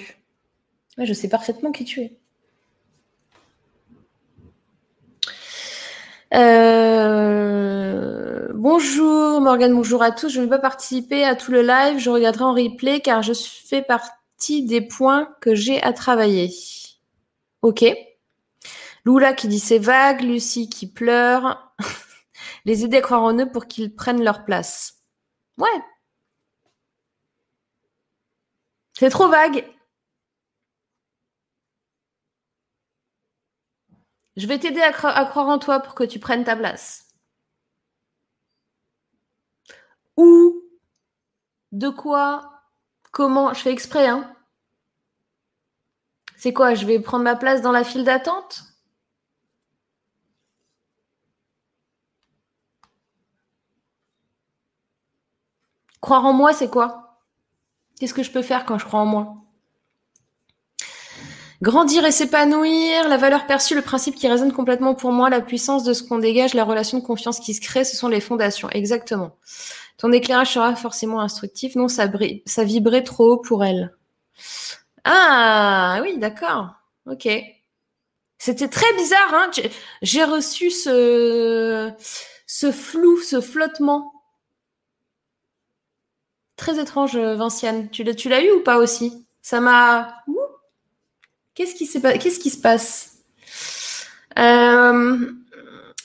je sais parfaitement qui tu es. Euh, bonjour Morgane, bonjour à tous. Je ne vais pas participer à tout le live, je regarderai en replay car je fais partie des points que j'ai à travailler. Ok. Lula qui dit c'est vague, Lucie qui pleure. Les aider à croire en eux pour qu'ils prennent leur place. Ouais. C'est trop vague. Je vais t'aider à, croire en toi pour que tu prennes ta place. Où De quoi Comment Je fais exprès, hein C'est quoi Je vais prendre ma place dans la file d'attente? Croire en moi, c'est quoi? Qu'est-ce que je peux faire quand je crois en moi? Grandir et s'épanouir, la valeur perçue, le principe qui résonne complètement pour moi, la puissance de ce qu'on dégage, la relation de confiance qui se crée, ce sont les fondations. Exactement. Ton éclairage sera forcément instructif. Non, ça, vibrait trop haut pour elle. Ah oui, d'accord. Ok. C'était très bizarre. Hein J'ai reçu ce, flou, ce flottement. Très étrange, Vinciane. Tu l'as eu ou pas aussi? Ça m'a. Qu'est-ce qui, Qu'est-ce qui se passe? Euh...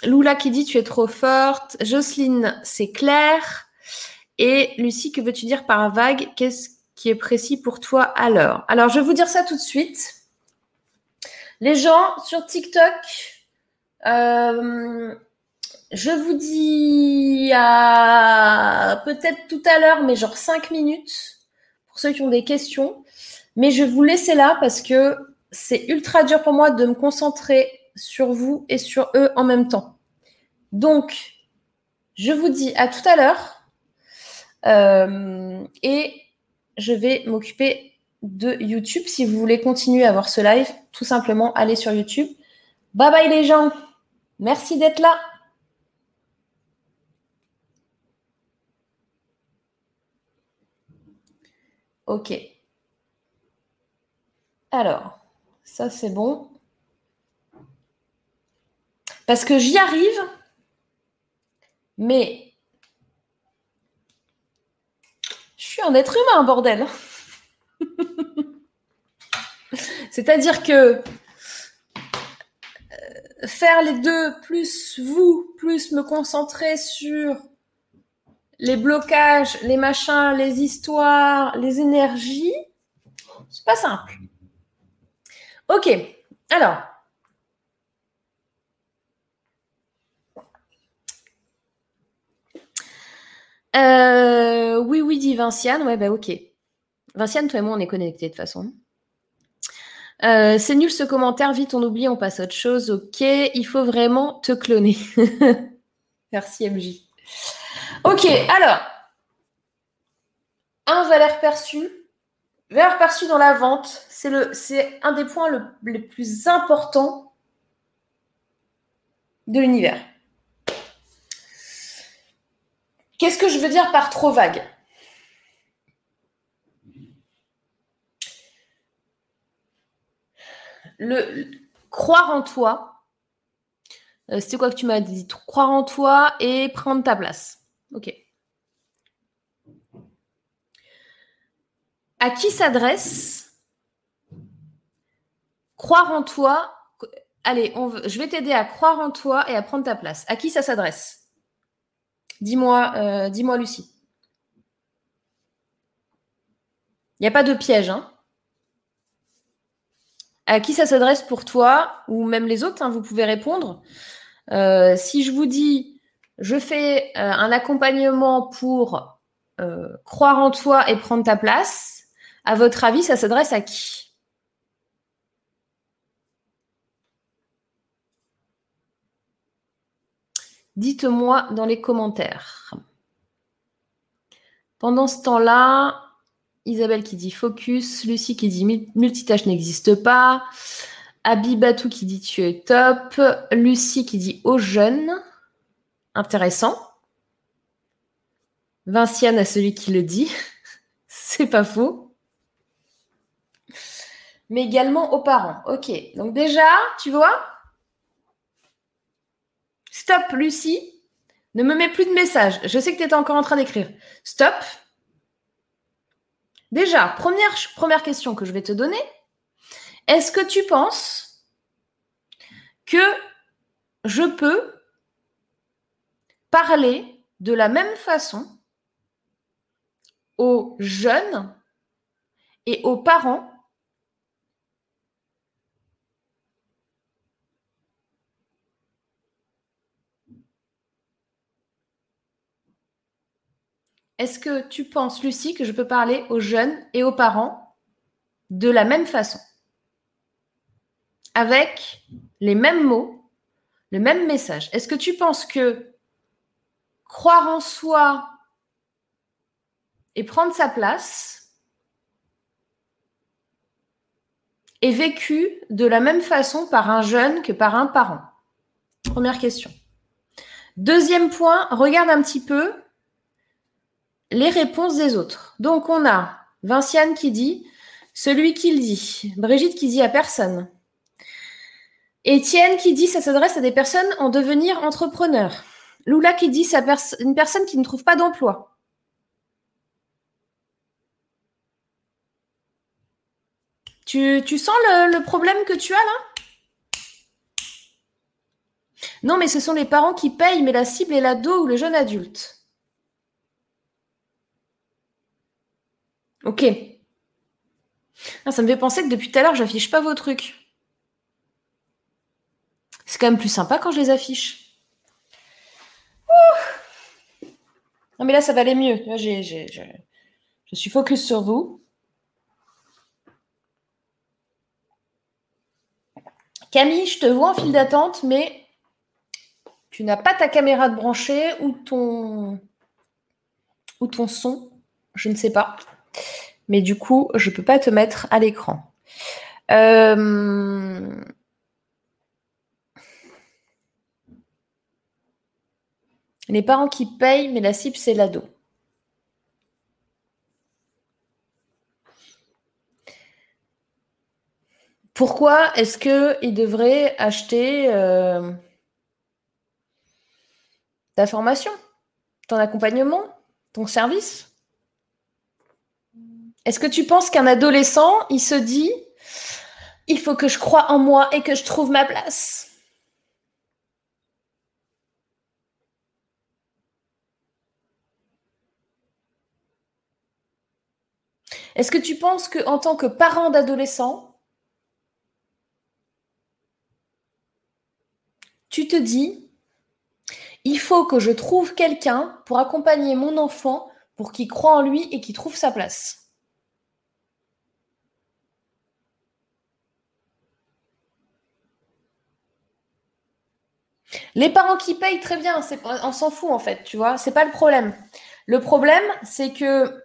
Lula qui dit tu es trop forte. Jocelyne, c'est clair. Et Lucie, que veux-tu dire par vague? Qu'est-ce qui est précis pour toi alors? Alors, je vais vous dire ça tout de suite. Les gens sur TikTok, euh, je vous dis à peut-être tout à l'heure, mais genre 5 minutes pour ceux qui ont des questions. Mais je vais vous laisser là parce que c'est ultra dur pour moi de me concentrer sur vous et sur eux en même temps. Donc, je vous dis à tout à l'heure euh, et je vais m'occuper de YouTube. Si vous voulez continuer à voir ce live, tout simplement, allez sur YouTube. Bye bye les gens. Merci d'être là. Ok. Alors, ça c'est bon. Parce que j'y arrive, mais je suis un être humain, bordel. C'est-à-dire que euh, faire les deux, plus vous, plus me concentrer sur les blocages, les machins, les histoires, les énergies, c'est pas simple. Ok, alors, Euh, oui, oui, dit Vinciane. Ouais, bah ok. Vinciane, toi et moi, on est connectés de toute façon. Euh, c'est nul ce commentaire, vite on oublie, on passe à autre chose. Ok, il faut vraiment te cloner. Merci MJ. Ok, alors, un valeur perçu. Valeur perçue dans la vente, c'est un des points les plus importants de l'univers. Qu'est-ce que je veux dire par trop vague? Croire en toi, euh, c'était quoi que tu m'as dit? Croire en toi et prendre ta place. Ok. À qui s'adresse? Croire en toi. Allez, je vais t'aider à croire en toi et à prendre ta place. À qui ça s'adresse? Dis-moi, euh, dis-moi, Lucie. Il n'y a pas de piège. Hein à qui ça s'adresse pour toi ou même les autres hein, Vous pouvez répondre. Euh, si je vous dis, je fais euh, un accompagnement pour croire en toi et prendre ta place, à votre avis, ça s'adresse à qui? Dites-moi dans les commentaires. Pendant ce temps-là, Isabelle qui dit focus, Lucie qui dit multitâche n'existe pas, Abibatou qui dit tu es top, Lucie qui dit aux jeunes, intéressant. Vinciane à celui qui le dit, c'est pas faux. Mais également aux parents. Ok, donc déjà, tu vois, Stop, Lucie. Ne me mets plus de messages. Je sais que tu étais encore en train d'écrire. Stop. Déjà, première, première question que je vais te donner. Est-ce que tu penses que je peux parler de la même façon aux jeunes et aux parents Est-ce que tu penses, Lucie, que je peux parler aux jeunes et aux parents de la même façon? Avec les mêmes mots, le même message. Est-ce que tu penses que croire en soi et prendre sa place est vécu de la même façon par un jeune que par un parent? Première question. Deuxième point, regarde un petit peu les réponses des autres. Donc, on a Vinciane qui dit Celui qui le dit. Brigitte qui dit à personne. Étienne qui dit ça s'adresse à des personnes en devenir entrepreneur. Lula qui dit ça une personne qui ne trouve pas d'emploi. Tu, sens le, le, problème que tu as là? Non, mais ce sont les parents qui payent, mais la cible est l'ado ou le jeune adulte. Ok. Ah, ça me fait penser que depuis tout à l'heure, j'affiche pas vos trucs. C'est quand même plus sympa quand je les affiche. Non, mais là, ça va aller mieux. je suis focus sur vous. Camille, je te vois en file d'attente, mais tu n'as pas ta caméra de ton, ou ton son. Je ne sais pas. Mais du coup, je ne peux pas te mettre à l'écran. Euh, Les parents qui payent, mais la cible, c'est l'ado. Pourquoi est-ce qu'ils devraient acheter euh, ta formation, ton accompagnement, ton service? Est-ce que tu penses qu'un adolescent, il se dit, il faut que je croie en moi et que je trouve ma place? Est-ce que tu penses qu'en tant que parent d'adolescent, tu te dis, il faut que je trouve quelqu'un pour accompagner mon enfant pour qu'il croit en lui et qu'il trouve sa place? Les parents qui payent très bien, on s'en fout en fait, tu vois, c'est pas le problème. Le problème, c'est que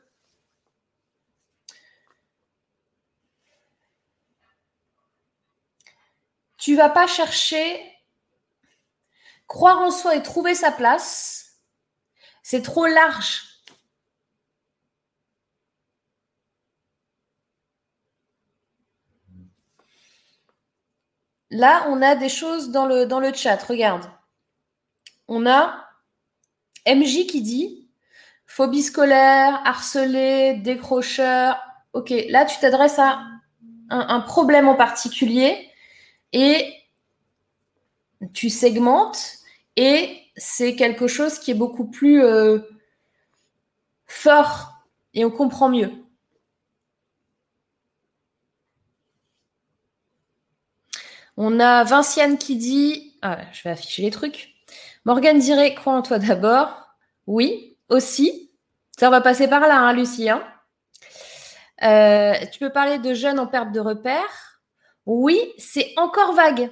Tu vas pas chercher croire en soi et trouver sa place. C'est trop large. Là, on a des choses dans le, chat. Regarde. On a MJ qui dit phobie scolaire, harcelé, décrocheur. Ok, là, tu t'adresses à un, problème en particulier et tu segmentes et c'est quelque chose qui est beaucoup plus euh, fort et on comprend mieux. On a Vinciane qui dit, ah, je vais afficher les trucs. Morgane dirait, crois en toi d'abord. Oui, aussi. Ça, va passer par là, hein, Lucie. Hein. Euh, tu peux parler de jeunes en perte de repères. Oui, c'est encore vague.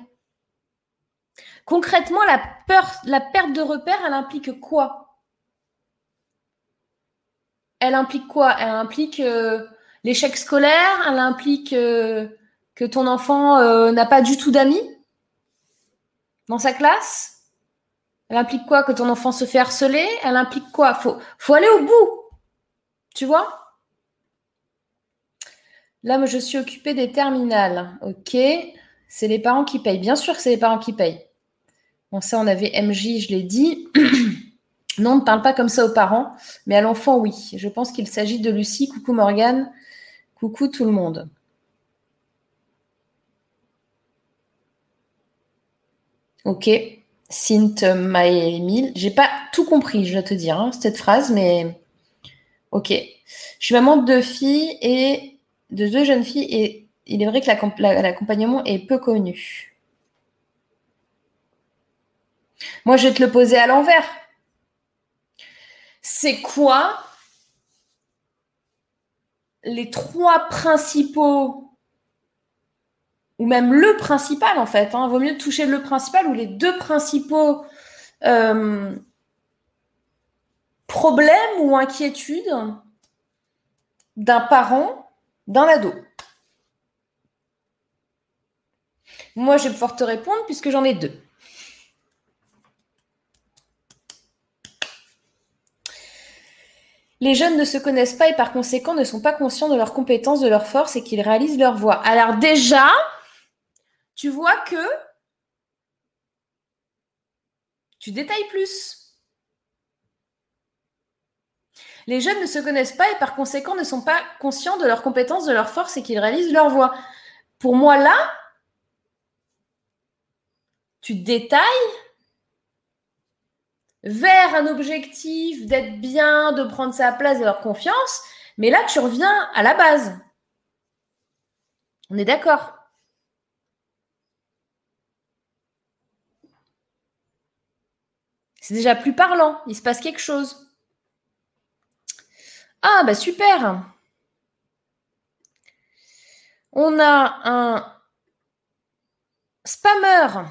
Concrètement, la perte de repère, elle implique quoi? Elle implique quoi? Elle implique euh, l'échec scolaire Elle implique euh, que ton enfant euh, n'a pas du tout d'amis dans sa classe? Elle implique quoi Que ton enfant se fait harceler? Elle implique quoi? Faut, faut aller au bout. Tu vois? Là, moi, je suis occupée des terminales. OK? C'est les parents qui payent. Bien sûr que c'est les parents qui payent. Bon, ça, on avait MJ, je l'ai dit. non, on ne parle pas comme ça aux parents, mais à l'enfant, oui. Je pense qu'il s'agit de Lucie. Coucou Morgane. Coucou tout le monde. Ok. Sint Maëmil. J'ai pas tout compris, je dois te dire, hein, cette phrase, mais ok. Je suis maman de deux filles et de deux jeunes filles et il est vrai que l'accompagnement est peu connu. Moi, je vais te le poser à l'envers. C'est quoi les trois principaux, ou même le principal en fait, hein, vaut mieux toucher le principal ou les deux principaux euh, problèmes ou inquiétudes d'un parent dans l'ado. Moi, je vais pouvoir te répondre puisque j'en ai deux. Les jeunes ne se connaissent pas et par conséquent ne sont pas conscients de leurs compétences, de leurs forces et qu'ils réalisent leur voix. Alors déjà, tu vois que tu détailles plus. Les jeunes ne se connaissent pas et par conséquent ne sont pas conscients de leurs compétences, de leurs forces et qu'ils réalisent leur voix. Pour moi, là, tu détailles vers un objectif d'être bien, de prendre sa place, de leur confiance, mais là, tu reviens à la base. On est d'accord C'est déjà plus parlant, il se passe quelque chose. Ah, bah super. On a un spammer.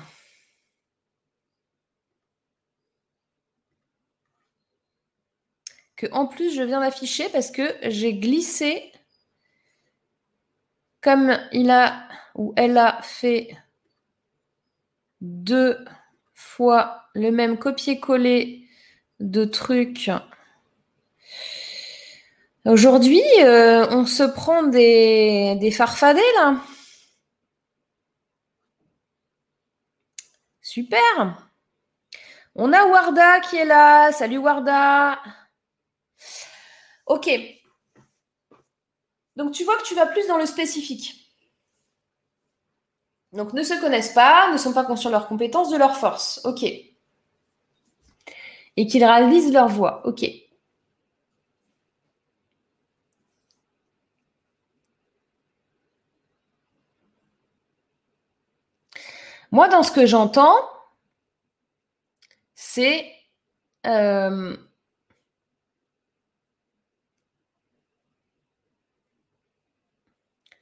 Que en plus je viens d'afficher parce que j'ai glissé comme il a ou elle a fait deux fois le même copier-coller de trucs Aujourd'hui, euh, on se prend des, des farfadets là. Super. On a Warda qui est là. Salut Warda. Ok. Donc tu vois que tu vas plus dans le spécifique. Donc ne se connaissent pas, ne sont pas conscients de leurs compétences, de leurs forces. Ok. Et qu'ils réalisent leur voix. Ok. Moi, dans ce que j'entends, c'est euh,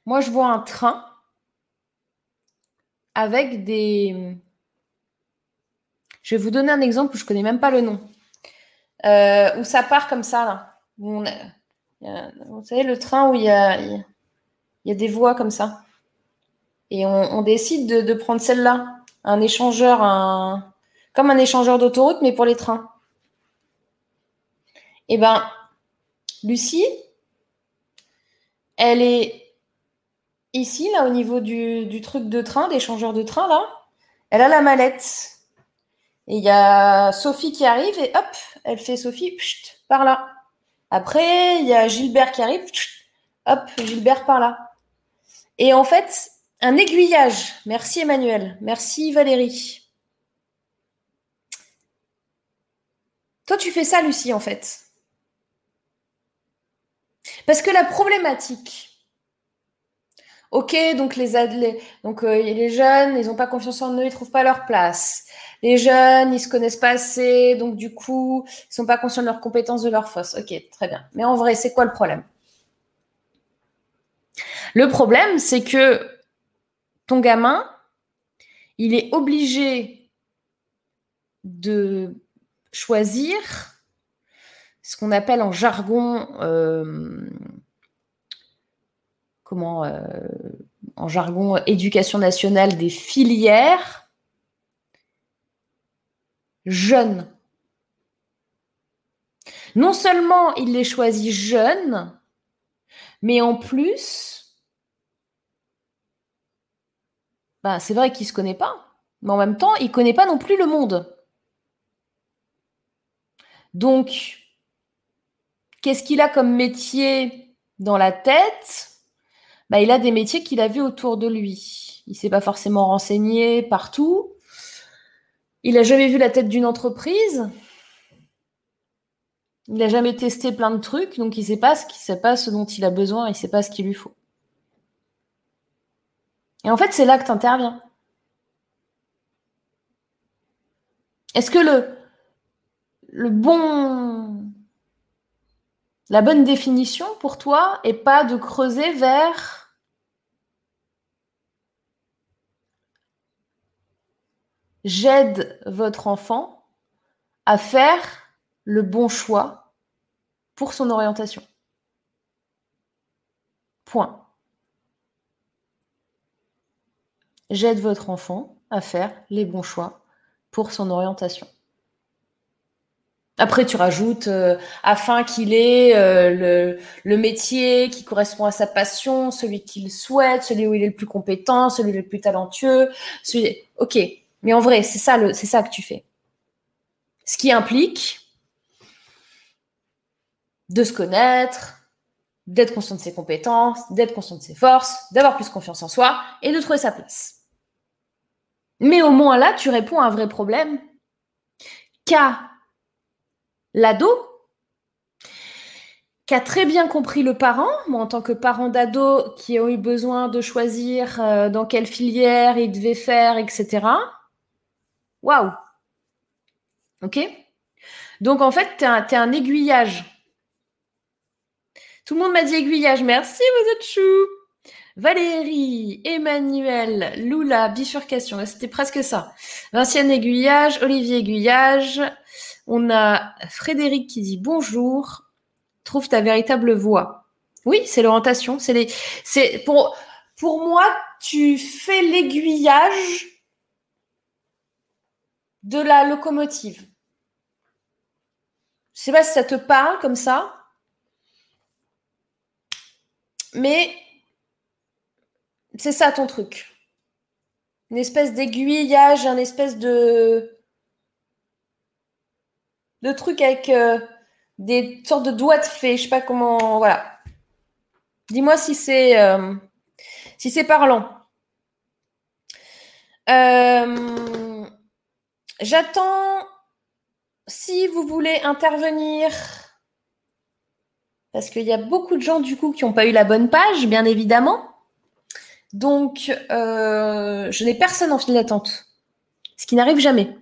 moi, je vois un train avec des. Je vais vous donner un exemple où je ne connais même pas le nom. Euh, où ça part comme ça, là. vous savez, le train où il y a, des voies comme ça. Et on, décide de, prendre celle-là, un échangeur, un, comme un échangeur d'autoroute, mais pour les trains. Eh bien, Lucie, elle est ici, là, au niveau du, truc de train, d'échangeur de train, là. Elle a la mallette. Et il y a Sophie qui arrive et hop, elle fait Sophie par là. Après, il y a Gilbert qui arrive, hop, Gilbert par là. Et en fait, un aiguillage. Merci Emmanuel. Merci Valérie. Toi, tu fais ça, Lucie, en fait. Parce que la problématique, ok, donc les, donc, euh, les jeunes, ils n'ont pas confiance en eux, ils ne trouvent pas leur place. Les jeunes, ils se connaissent pas assez, donc du coup, ils ne sont pas conscients de leurs compétences, de leurs forces. Ok, très bien. Mais en vrai, c'est quoi le problème? Le problème, c'est que ton gamin, il est obligé de choisir ce qu'on appelle en jargon, euh, comment, euh, en jargon éducation nationale des filières jeunes. Non seulement il les choisit jeunes, mais en plus, Bah, c'est vrai qu'il ne se connaît pas, mais en même temps, il ne connaît pas non plus le monde. Donc, qu'est-ce qu'il a comme métier dans la tête? Bah, Il a des métiers qu'il a vus autour de lui. Il ne s'est pas forcément renseigné partout. Il n'a jamais vu la tête d'une entreprise. Il n'a jamais testé plein de trucs, donc il ne sait pas ce, dont il a besoin, il ne sait pas ce qu'il lui faut. Et en fait, c'est là que tu interviens. Est-ce que le bon, la bonne définition pour toi est pas de creuser vers j'aide votre enfant à faire le bon choix pour son orientation. Point. J'aide votre enfant à faire les bons choix pour son orientation. Après, tu rajoutes euh, afin qu'il ait euh, le, métier qui correspond à sa passion, celui qu'il souhaite, celui où il est le plus compétent, celui le plus talentueux. Celui... Ok, mais en vrai, c'est ça, que tu fais. Ce qui implique de se connaître, d'être conscient de ses compétences, d'être conscient de ses forces, d'avoir plus confiance en soi et de trouver sa place. Mais au moins là, tu réponds à un vrai problème qu'a l'ado, qui a très bien compris le parent, moi en tant que parent d'ado qui a eu besoin de choisir euh, dans quelle filière il devait faire, etc. Waouh Ok Donc en fait, tu es, un aiguillage. Tout le monde m'a dit aiguillage. Merci, vous êtes chou. Valérie, Emmanuel, Lula, bifurcation. C'était presque ça. Vinciane aiguillage, Olivier aiguillage, on a Frédéric qui dit bonjour, trouve ta véritable voix. Oui, c'est l'orientation. C'est pour, pour moi, tu fais l'aiguillage de la locomotive. Je sais pas si ça te parle comme ça, mais c'est ça ton truc. Une espèce d'aiguillage, un espèce de de trucs avec euh, des sortes de doigts de fée. Je sais pas comment. Voilà. Dis-moi si c'est euh, si c'est parlant. Euh, j'attends si vous voulez intervenir. Parce qu'il y a beaucoup de gens du coup qui n'ont pas eu la bonne page, bien évidemment. Donc, je n'ai personne en file d'attente. Ce qui n'arrive jamais.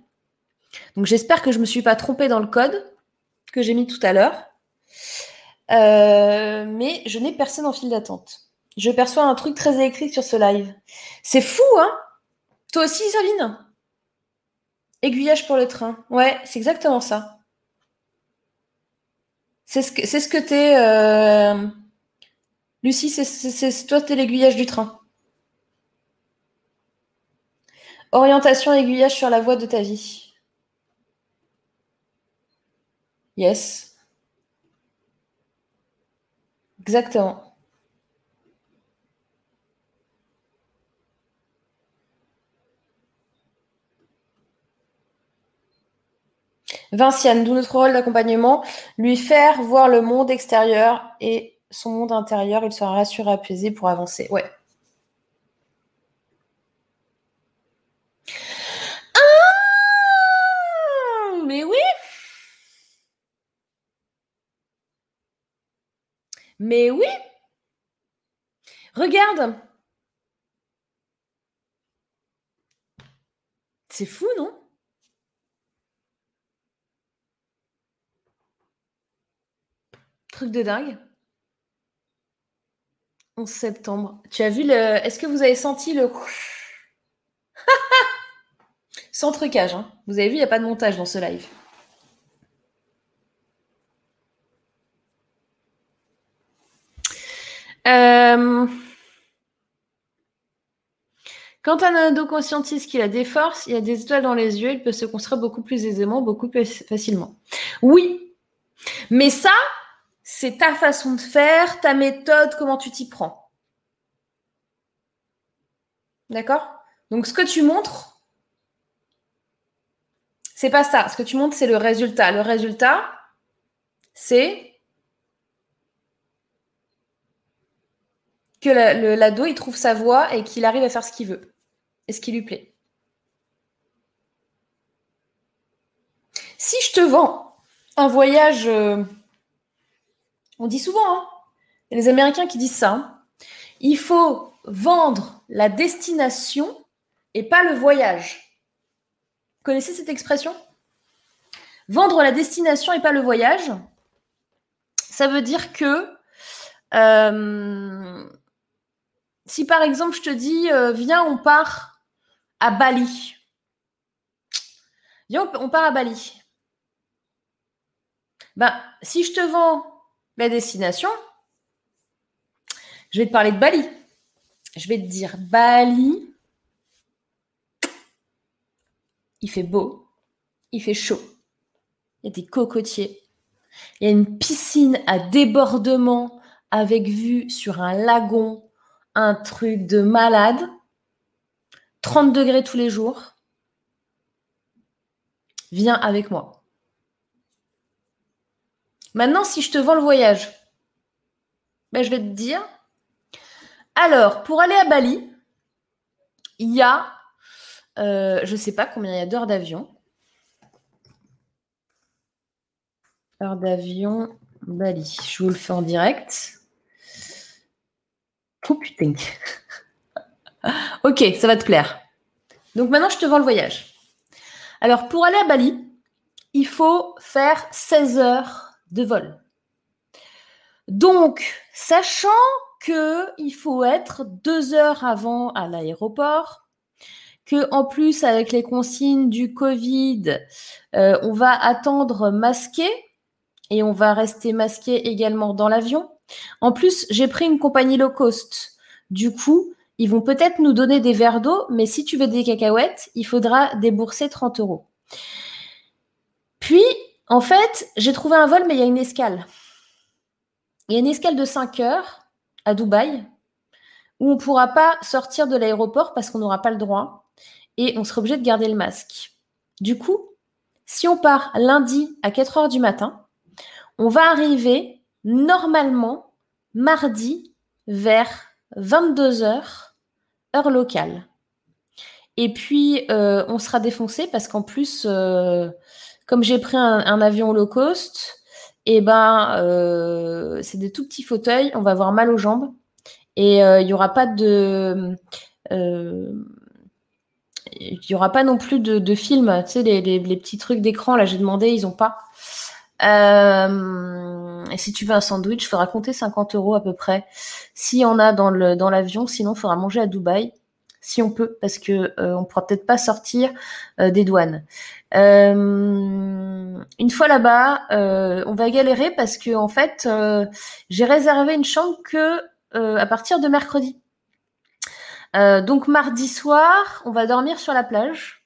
Donc j'espère que je ne me suis pas trompée dans le code que j'ai mis tout à l'heure. Euh, mais je n'ai personne en file d'attente. Je perçois un truc très écrit sur ce live. C'est fou, hein? Toi aussi, Isoline Aiguillage pour le train. Ouais, c'est exactement ça. C'est ce que c'est ce que t'es. Euh... Lucie, c'est toi, t'es l'aiguillage du train. Orientation aiguillage sur la voie de ta vie. Yes. Exactement. Vinciane, d'où notre rôle d'accompagnement, lui faire voir le monde extérieur et son monde intérieur, il sera rassuré, apaisé pour avancer. Ouais. Ah, mais oui, Mais oui. Regarde. C'est fou, non? Truc de dingue. 11 septembre. Tu as vu le. Est-ce que vous avez senti le. Sans trucage, hein. Vous avez vu, il n'y a pas de montage dans ce live. Euh, quand un ado conscientise qu'il a des forces, il a des étoiles dans les yeux, il peut se construire beaucoup plus aisément, beaucoup plus facilement. Oui, mais ça, c'est ta façon de faire, ta méthode, comment tu t'y prends. D'accord? Donc, ce que tu montres, c'est pas ça. Ce que tu montres, c'est le résultat. Le résultat, c'est que l'ado, il trouve sa voie et qu'il arrive à faire ce qu'il veut et ce qui lui plaît. Si je te vends un voyage, euh, on dit souvent, hein, y a les Américains qui disent ça, hein, il faut vendre la destination et pas le voyage. Vous connaissez cette expression? Vendre la destination et pas le voyage, ça veut dire que euh, si par exemple je te dis, euh, viens, on part à Bali. Viens, on part à Bali. Ben, si je te vends la destination, je vais te parler de Bali. Je vais te dire Bali, il fait beau, il fait chaud. il y a des cocotiers. Il y a une piscine à débordement avec vue sur un lagon, un truc de malade. 30 degrés tous les jours. Viens avec moi. Maintenant, si je te vends le voyage, ben, je vais te dire. Alors, pour aller à Bali, il y a, euh, je ne sais pas combien il y a d'heures d'avion. Heures d'avion, Bali. Je vous le fais en direct. Oh ok, ça va te plaire. Donc maintenant, je te vends le voyage. Alors, pour aller à Bali, il faut faire 16 heures de vol. Donc, sachant qu'il faut être deux heures avant à l'aéroport, que en plus avec les consignes du Covid, euh, on va attendre masqué et on va rester masqué également dans l'avion. En plus, j'ai pris une compagnie low cost. Du coup, ils vont peut-être nous donner des verres d'eau, mais si tu veux des cacahuètes, il faudra débourser 30 euros. Puis, en fait, j'ai trouvé un vol, mais il y a une escale. Il y a une escale de 5 heures à Dubaï où on ne pourra pas sortir de l'aéroport parce qu'on n'aura pas le droit et on sera obligé de garder le masque. Du coup, si on part lundi à 4 heures du matin, on va arriver normalement mardi vers 22 heures, heure locale. Et puis, euh, on sera défoncé parce qu'en plus, euh, comme j'ai pris un, avion low cost, et eh ben, euh, c'est des tout petits fauteuils, on va avoir mal aux jambes. Et il n'y aura pas de. il n'y aura pas non plus de, de film, tu sais, les, petits trucs d'écran, là j'ai demandé, ils n'ont pas. Euh, et si tu veux un sandwich, il faudra compter 50 euros à peu près. S'il y en a dans le dans l'avion, sinon il faudra manger à Dubaï, si on peut, parce que euh, on pourra peut-être pas sortir euh, des douanes. une fois là-bas, on va galérer parce que en fait, j'ai réservé une chambre que à partir de mercredi. donc mardi soir, on va dormir sur la plage.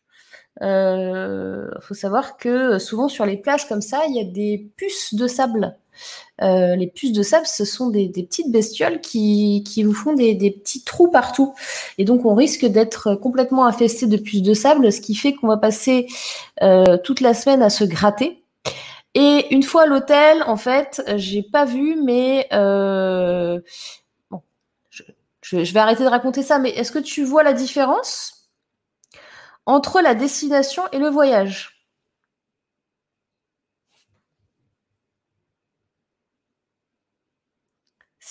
Il euh, faut savoir que euh, souvent sur les plages comme ça, il y a des puces de sable. Euh, les puces de sable, ce sont des, petites bestioles qui, qui vous font des, petits trous partout. Et donc, on risque d'être complètement infesté de puces de sable, ce qui fait qu'on va passer toute la semaine à se gratter. Et une fois à l'hôtel, en fait, j'ai pas vu, mais bon, je, vais arrêter de raconter ça. Mais est-ce que tu vois la différence entre la destination et le voyage?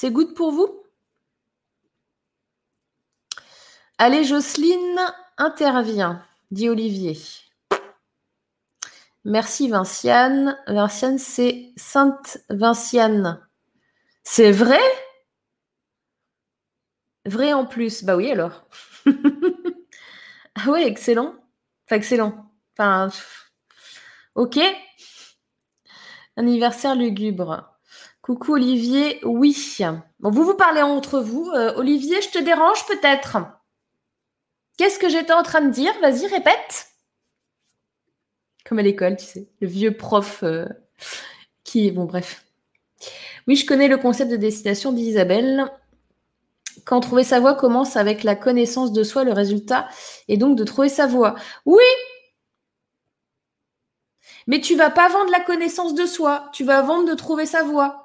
C'est good pour vous? Allez, Jocelyne intervient, dit Olivier. Merci Vinciane. Vinciane, c'est Sainte Vinciane. C'est vrai? Vrai en plus. Bah oui alors. Ah ouais, excellent. Enfin, excellent. Enfin, ok. Anniversaire lugubre. Coucou Olivier, oui. Bon, vous vous parlez entre vous. Euh, Olivier, je te dérange peut-être? Qu'est-ce que j'étais en train de dire? Vas-y, répète. Comme à l'école, tu sais, le vieux prof euh, qui... Bon, bref. Oui, je connais le concept de destination d'Isabelle quand trouver sa voie commence avec la connaissance de soi, le résultat est donc de trouver sa voie. Oui, mais tu vas pas vendre la connaissance de soi, tu vas vendre de trouver sa voie.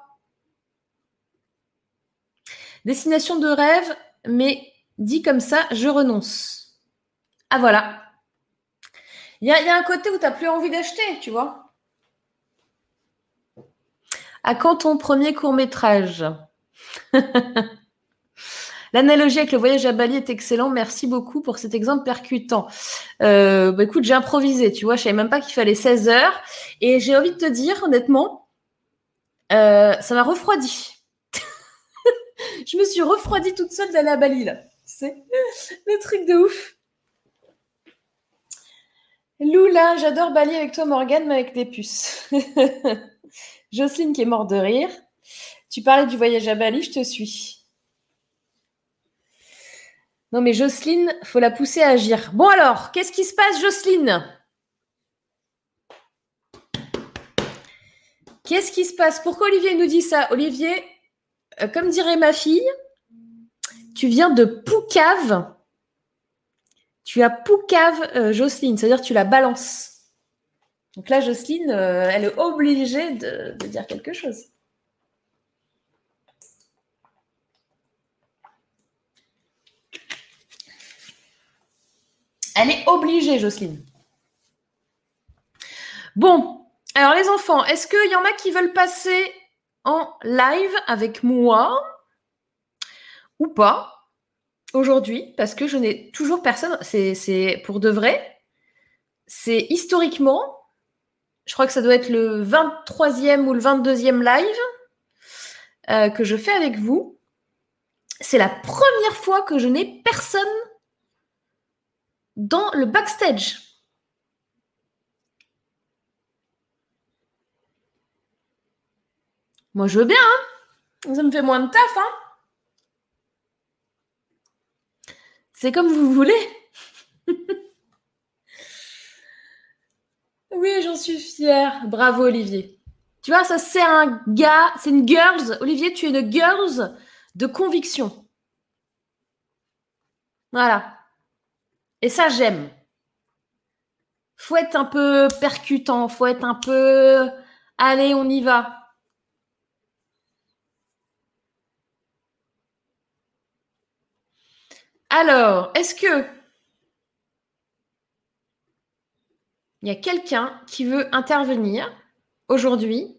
Destination de rêve, mais dit comme ça, je renonce. Ah voilà. Il y, a un côté où tu n'as plus envie d'acheter, tu vois. À quand ton premier court métrage L'analogie avec le voyage à Bali est excellent. Merci beaucoup pour cet exemple percutant. Euh, bah, écoute, j'ai improvisé, tu vois, je savais même pas qu'il fallait 16 heures. Et j'ai envie de te dire, honnêtement, euh, ça m'a refroidi. Je me suis refroidie toute seule d'aller à Bali, là. C'est le truc de ouf. Lula, j'adore Bali avec toi, Morgane, mais avec des puces. Jocelyne qui est morte de rire. Tu parlais du voyage à Bali, je te suis. Non, mais Jocelyne, faut la pousser à agir. Bon alors, qu'est-ce qui se passe, Jocelyne? Qu'est-ce qui se passe? Pourquoi Olivier nous dit ça? Olivier, comme dirait ma fille, tu viens de Poucave. Tu as Poucave, euh, Jocelyne, c'est-à-dire tu la balances. Donc là, Jocelyne, euh, elle est obligée de dire quelque chose. Elle est obligée, Jocelyne. Bon, alors les enfants, est-ce qu'il y en a qui veulent passer en live avec moi ou pas aujourd'hui Parce que je n'ai toujours personne. C'est pour de vrai. C'est historiquement, je crois que ça doit être le 23e ou le 22e live euh, que je fais avec vous. C'est la première fois que je n'ai personne dans le backstage. Moi, je veux bien. Hein Ça me fait moins de taf. Hein C'est comme vous voulez. oui, j'en suis fière. Bravo, Olivier. Tu vois, ça, c'est un gars, c'est une girls. Olivier, tu es une girls de conviction. Voilà. Et ça, j'aime. Faut être un peu percutant, faut être un peu. Allez, on y va. Alors, est-ce que il y a quelqu'un qui veut intervenir aujourd'hui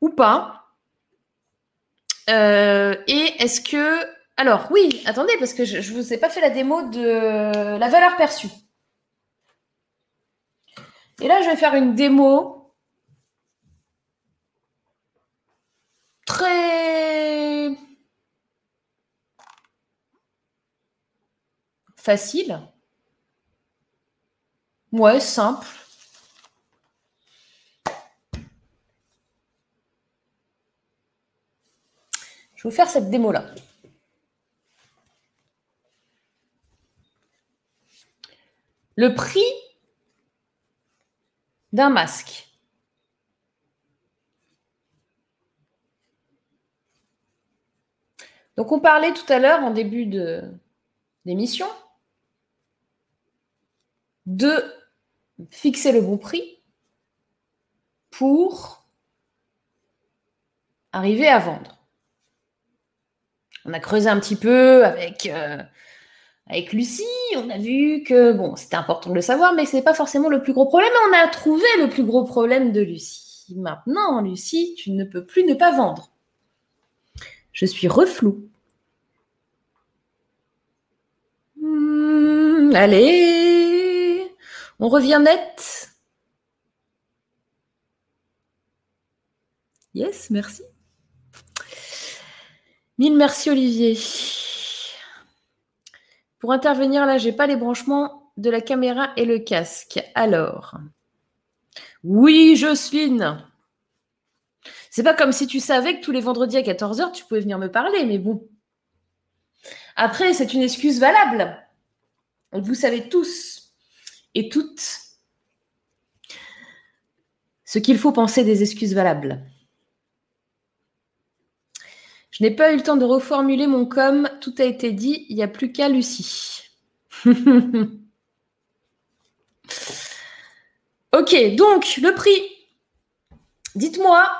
ou pas? Euh, Et est-ce que alors, oui, attendez, parce que je ne vous ai pas fait la démo de la valeur perçue. Et là, je vais faire une démo très facile. Ouais, simple. Je vais vous faire cette démo-là. Le prix d'un masque. Donc on parlait tout à l'heure en début d'émission de fixer le bon prix pour arriver à vendre. On a creusé un petit peu avec euh, Lucie, on a vu que bon, c'était important de le savoir, mais ce n'est pas forcément le plus gros problème. On a trouvé le plus gros problème de Lucie. Maintenant, Lucie, tu ne peux plus ne pas vendre. Je suis reflou. Hmm, allez, on revient net. Yes, merci. Mille merci Olivier. Pour intervenir là, j'ai pas les branchements de la caméra et le casque. Alors. Oui, Jocelyne. C'est pas comme si tu savais que tous les vendredis à 14h, tu pouvais venir me parler, mais bon. Après, c'est une excuse valable. Vous savez tous et toutes ce qu'il faut penser des excuses valables. Je n'ai pas eu le temps de reformuler mon com. Tout a été dit. Il n'y a plus qu'à Lucie. ok, donc le prix. Dites-moi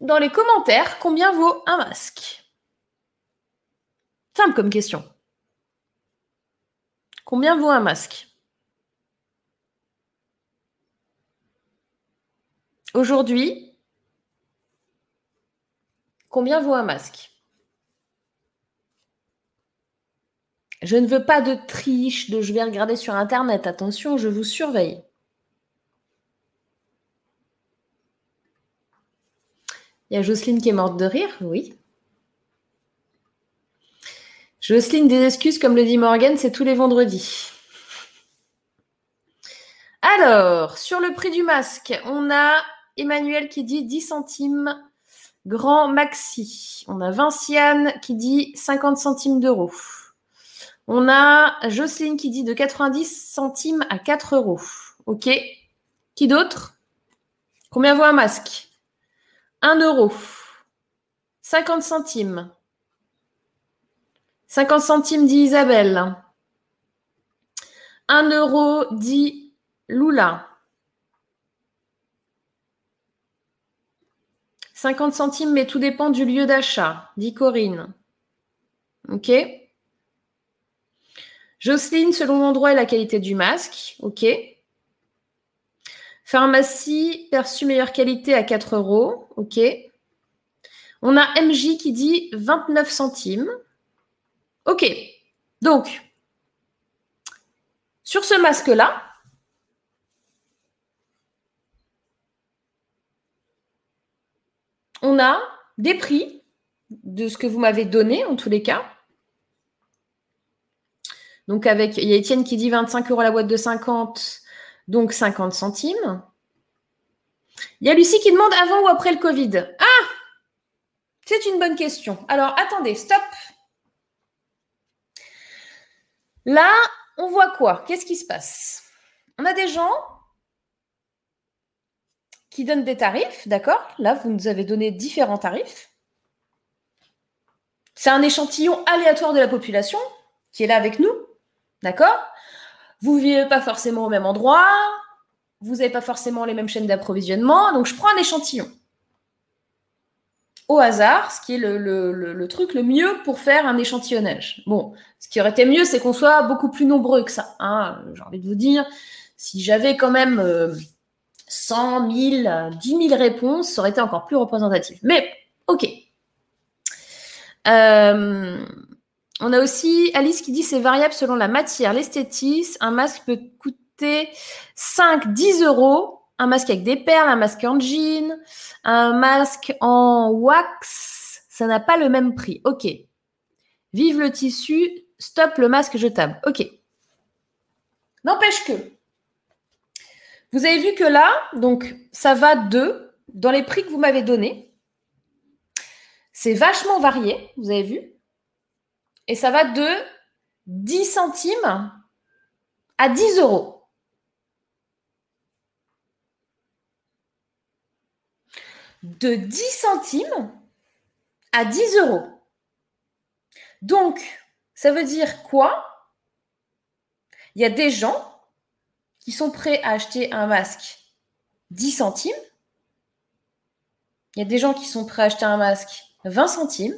dans les commentaires combien vaut un masque? Simple comme question. Combien vaut un masque? Aujourd'hui, Combien vaut un masque? Je ne veux pas de triche, de je vais regarder sur Internet. Attention, je vous surveille. Il y a Jocelyne qui est morte de rire, oui. Jocelyne, des excuses, comme le dit Morgan, c'est tous les vendredis. Alors, sur le prix du masque, on a Emmanuel qui dit 10 centimes Grand Maxi. On a Vinciane qui dit 50 centimes d'euros. On a Jocelyne qui dit de 90 centimes à 4 euros. OK. Qui d'autre? Combien vaut un masque? 1 euro. 50 centimes. 50 centimes dit Isabelle. 1 euro dit Lula. 50 centimes, mais tout dépend du lieu d'achat, dit Corinne. OK Jocelyne, selon l'endroit et la qualité du masque. OK. Pharmacie, perçu meilleure qualité à 4 euros. OK. On a MJ qui dit 29 centimes. OK. Donc, sur ce masque-là, on a des prix de ce que vous m'avez donné, en tous les cas. Donc, avec, il y a Étienne qui dit 25 euros la boîte de 50, donc 50 centimes. Il y a Lucie qui demande avant ou après le Covid. Ah C'est une bonne question. Alors, attendez, stop. Là, on voit quoi? Qu'est-ce qui se passe? On a des gens qui donnent des tarifs, d'accord? Là, vous nous avez donné différents tarifs. C'est un échantillon aléatoire de la population qui est là avec nous, d'accord? Vous ne vivez pas forcément au même endroit, vous n'avez pas forcément les mêmes chaînes d'approvisionnement, donc je prends un échantillon au hasard, ce qui est le, truc le mieux pour faire un échantillonnage. Bon, ce qui aurait été mieux, c'est qu'on soit beaucoup plus nombreux que ça. Hein. J'ai envie de vous dire, si j'avais quand même 100 000, 10 000 réponses, ça aurait été encore plus représentatif. Mais, ok. Euh, on a aussi Alice qui dit c'est variable selon la matière, l'esthétisme. Un masque peut coûter 5, 10 euros un masque avec des perles, un masque en jean, un masque en wax, ça n'a pas le même prix. Ok. Vive le tissu, stop le masque jetable. Ok. N'empêche que, vous avez vu que là, donc, ça va de, dans les prix que vous m'avez donnés, c'est vachement varié, vous avez vu, et ça va de 10 centimes à 10 euros. de 10 centimes à 10 euros. Donc, ça veut dire quoi? Il y a des gens qui sont prêts à acheter un masque 10 centimes. Il y a des gens qui sont prêts à acheter un masque 20 centimes.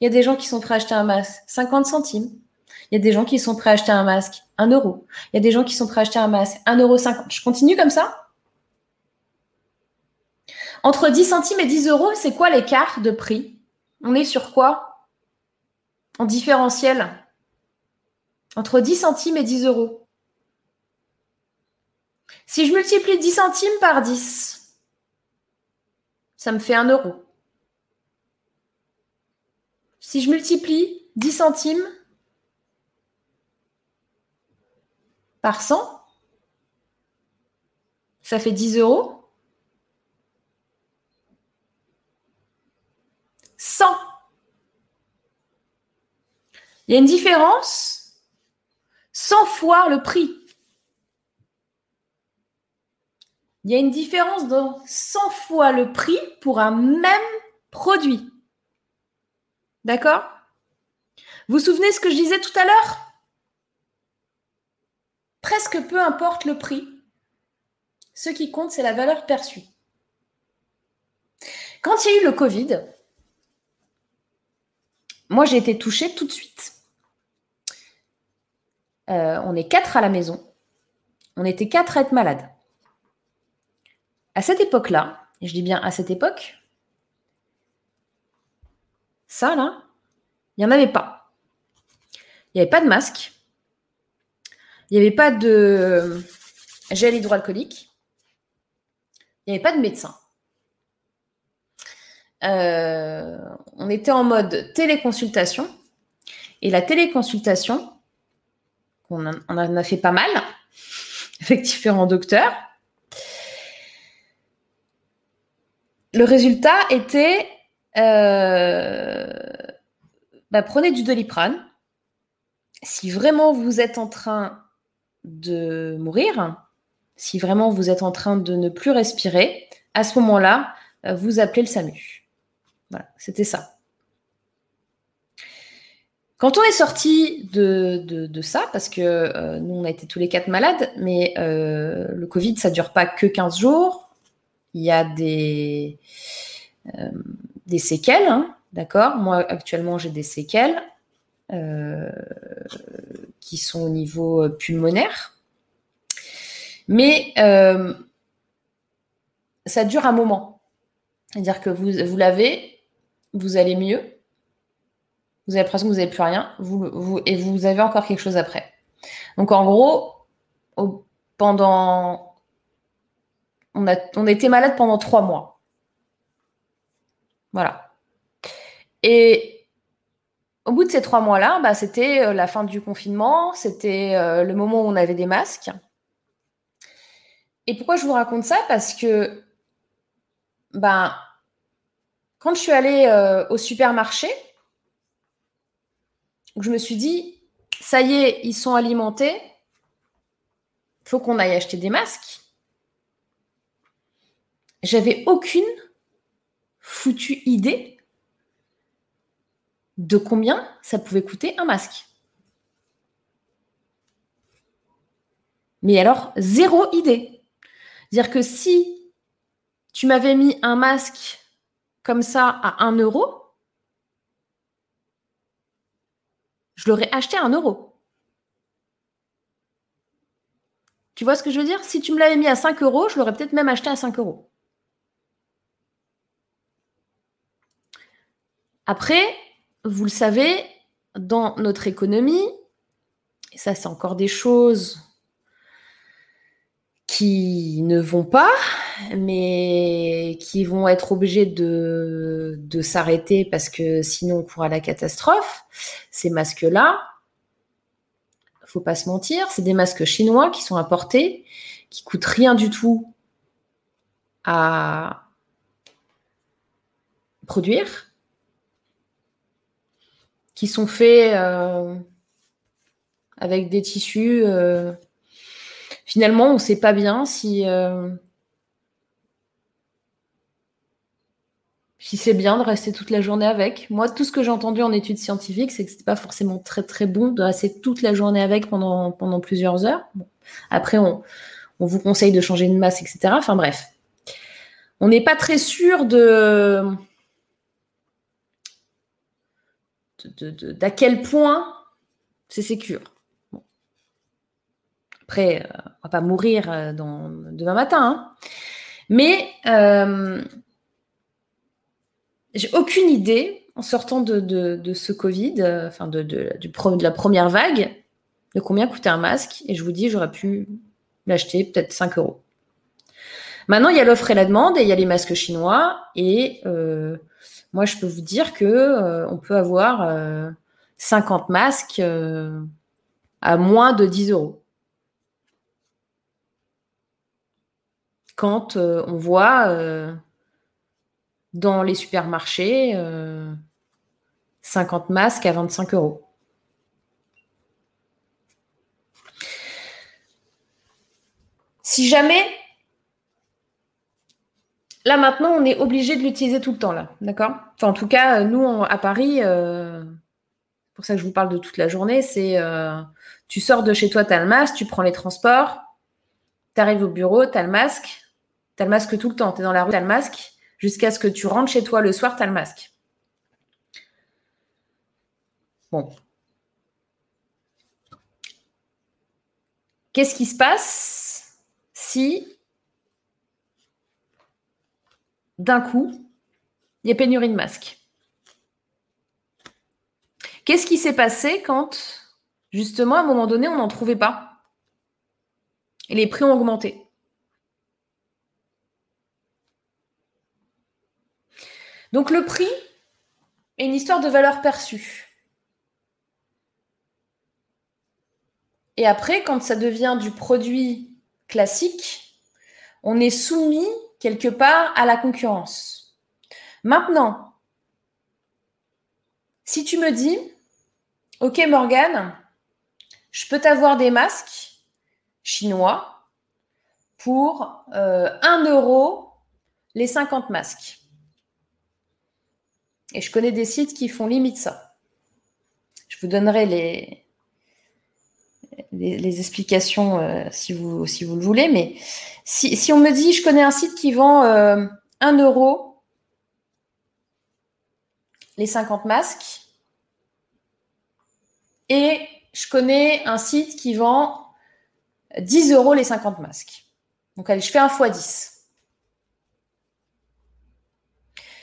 Il y a des gens qui sont prêts à acheter un masque 50 centimes. Il y a des gens qui sont prêts à acheter un masque 1 euro. Il y a des gens qui sont prêts à acheter un masque 1,50 euro. Je continue comme ça entre 10 centimes et 10 euros, c'est quoi l'écart de prix? On est sur quoi? En différentiel Entre 10 centimes et 10 euros. Si je multiplie 10 centimes par 10, ça me fait 1 euro. Si je multiplie 10 centimes par 100, ça fait 10 euros. 100. Il y a une différence 100 fois le prix. Il y a une différence de 100 fois le prix pour un même produit. D'accord? Vous vous souvenez ce que je disais tout à l'heure? Presque peu importe le prix. Ce qui compte, c'est la valeur perçue. Quand il y a eu le Covid, moi, j'ai été touchée tout de suite. Euh, on est quatre à la maison. On était quatre à être malades. À cette époque-là, et je dis bien à cette époque, ça là, il n'y en avait pas. Il n'y avait pas de masque. Il n'y avait pas de gel hydroalcoolique. Il n'y avait pas de médecin. Euh, on était en mode téléconsultation. Et la téléconsultation, on, en a fait pas mal avec différents docteurs. Le résultat était euh, bah, prenez du doliprane. Si vraiment vous êtes en train de mourir, si vraiment vous êtes en train de ne plus respirer, à ce moment-là, vous appelez le SAMU. Voilà, c'était ça. Quand on est sorti de, ça, parce que euh, nous, on a été tous les quatre malades, mais euh, le Covid, ça ne dure pas que 15 jours. Il y a des, euh, séquelles, hein, d'accord? Moi, actuellement, j'ai des séquelles qui sont au niveau pulmonaire. Mais ça dure un moment. C'est-à-dire que vous, vous l'avez, vous allez mieux, vous avez l'impression que vous n'avez plus rien, vous, et vous avez encore quelque chose après. Donc en gros, pendant. On a, on était malade pendant trois mois. Voilà. Et au bout de ces trois mois-là, bah, c'était euh, la fin du confinement, c'était euh, le moment où on avait des masques. Et pourquoi je vous raconte ça? Parce que ben, quand je suis allée euh, au supermarché, je me suis dit, ça y est, ils sont alimentés, il faut qu'on aille acheter des masques. J'avais aucune foutue idée de combien ça pouvait coûter un masque. Mais alors, zéro idée. Dire que si tu m'avais mis un masque comme ça à 1 euro, je l'aurais acheté à 1 euro. Tu vois ce que je veux dire? Si tu me l'avais mis à 5 euros, je l'aurais peut-être même acheté à 5 euros. Après, vous le savez, dans notre économie, ça c'est encore des choses qui ne vont pas, mais qui vont être obligés de, de s'arrêter parce que sinon on court à la catastrophe. Ces masques-là, faut pas se mentir, c'est des masques chinois qui sont importés, qui coûtent rien du tout à produire, qui sont faits euh, avec des tissus. Euh, finalement, on ne sait pas bien si, euh, si c'est bien de rester toute la journée avec. Moi, tout ce que j'ai entendu en études scientifiques, c'est que ce pas forcément très très bon de rester toute la journée avec pendant, pendant plusieurs heures. Après, on, vous conseille de changer de masse, etc. Enfin bref. On n'est pas très sûr de d'à quel point c'est sécure. Après, euh, on va pas mourir euh, demain matin. Hein. Mais euh, j'ai aucune idée, en sortant de, ce Covid, enfin de, de la première vague, de combien coûtait un masque. Et je vous dis, j'aurais pu l'acheter peut-être 5 euros. Maintenant, il y a l'offre et la demande et il y a les masques chinois. Et moi, je peux vous dire que on peut avoir 50 masques à moins de 10 euros. quand euh, on voit euh, dans les supermarchés 50 euh, masques à 25 euros. Si jamais, là maintenant, on est obligé de l'utiliser tout le temps, là, d'accord? En tout cas, nous, à Paris, c'est pour ça que je vous parle de toute la journée, c'est tu sors de chez toi, tu as le masque, tu prends les transports, tu arrives au bureau, tu as le masque, tu le masque tout le temps. Tu es dans la rue, tu le masque. Jusqu'à ce que tu rentres chez toi le soir, tu as le masque. Bon. Qu'est-ce qui se passe si d'un coup, il y a pénurie de masques. Qu'est-ce qui s'est passé quand, justement, à un moment donné, on n'en trouvait pas? Et les prix ont augmenté. Donc le prix est une histoire de valeur perçue. Et après, quand ça devient du produit classique, on est soumis quelque part à la concurrence. Maintenant, si tu me dis, OK Morgane, je peux t'avoir des masques chinois pour euh, 1 euro les 50 masques. Et je connais des sites qui font limite ça. Je vous donnerai les, les, explications euh, si, vous, le voulez. Mais si, on me dit, je connais un site qui vend 1 euh, euro les 50 masques, et je connais un site qui vend 10 euros les 50 masques. Donc allez, je fais un x 10.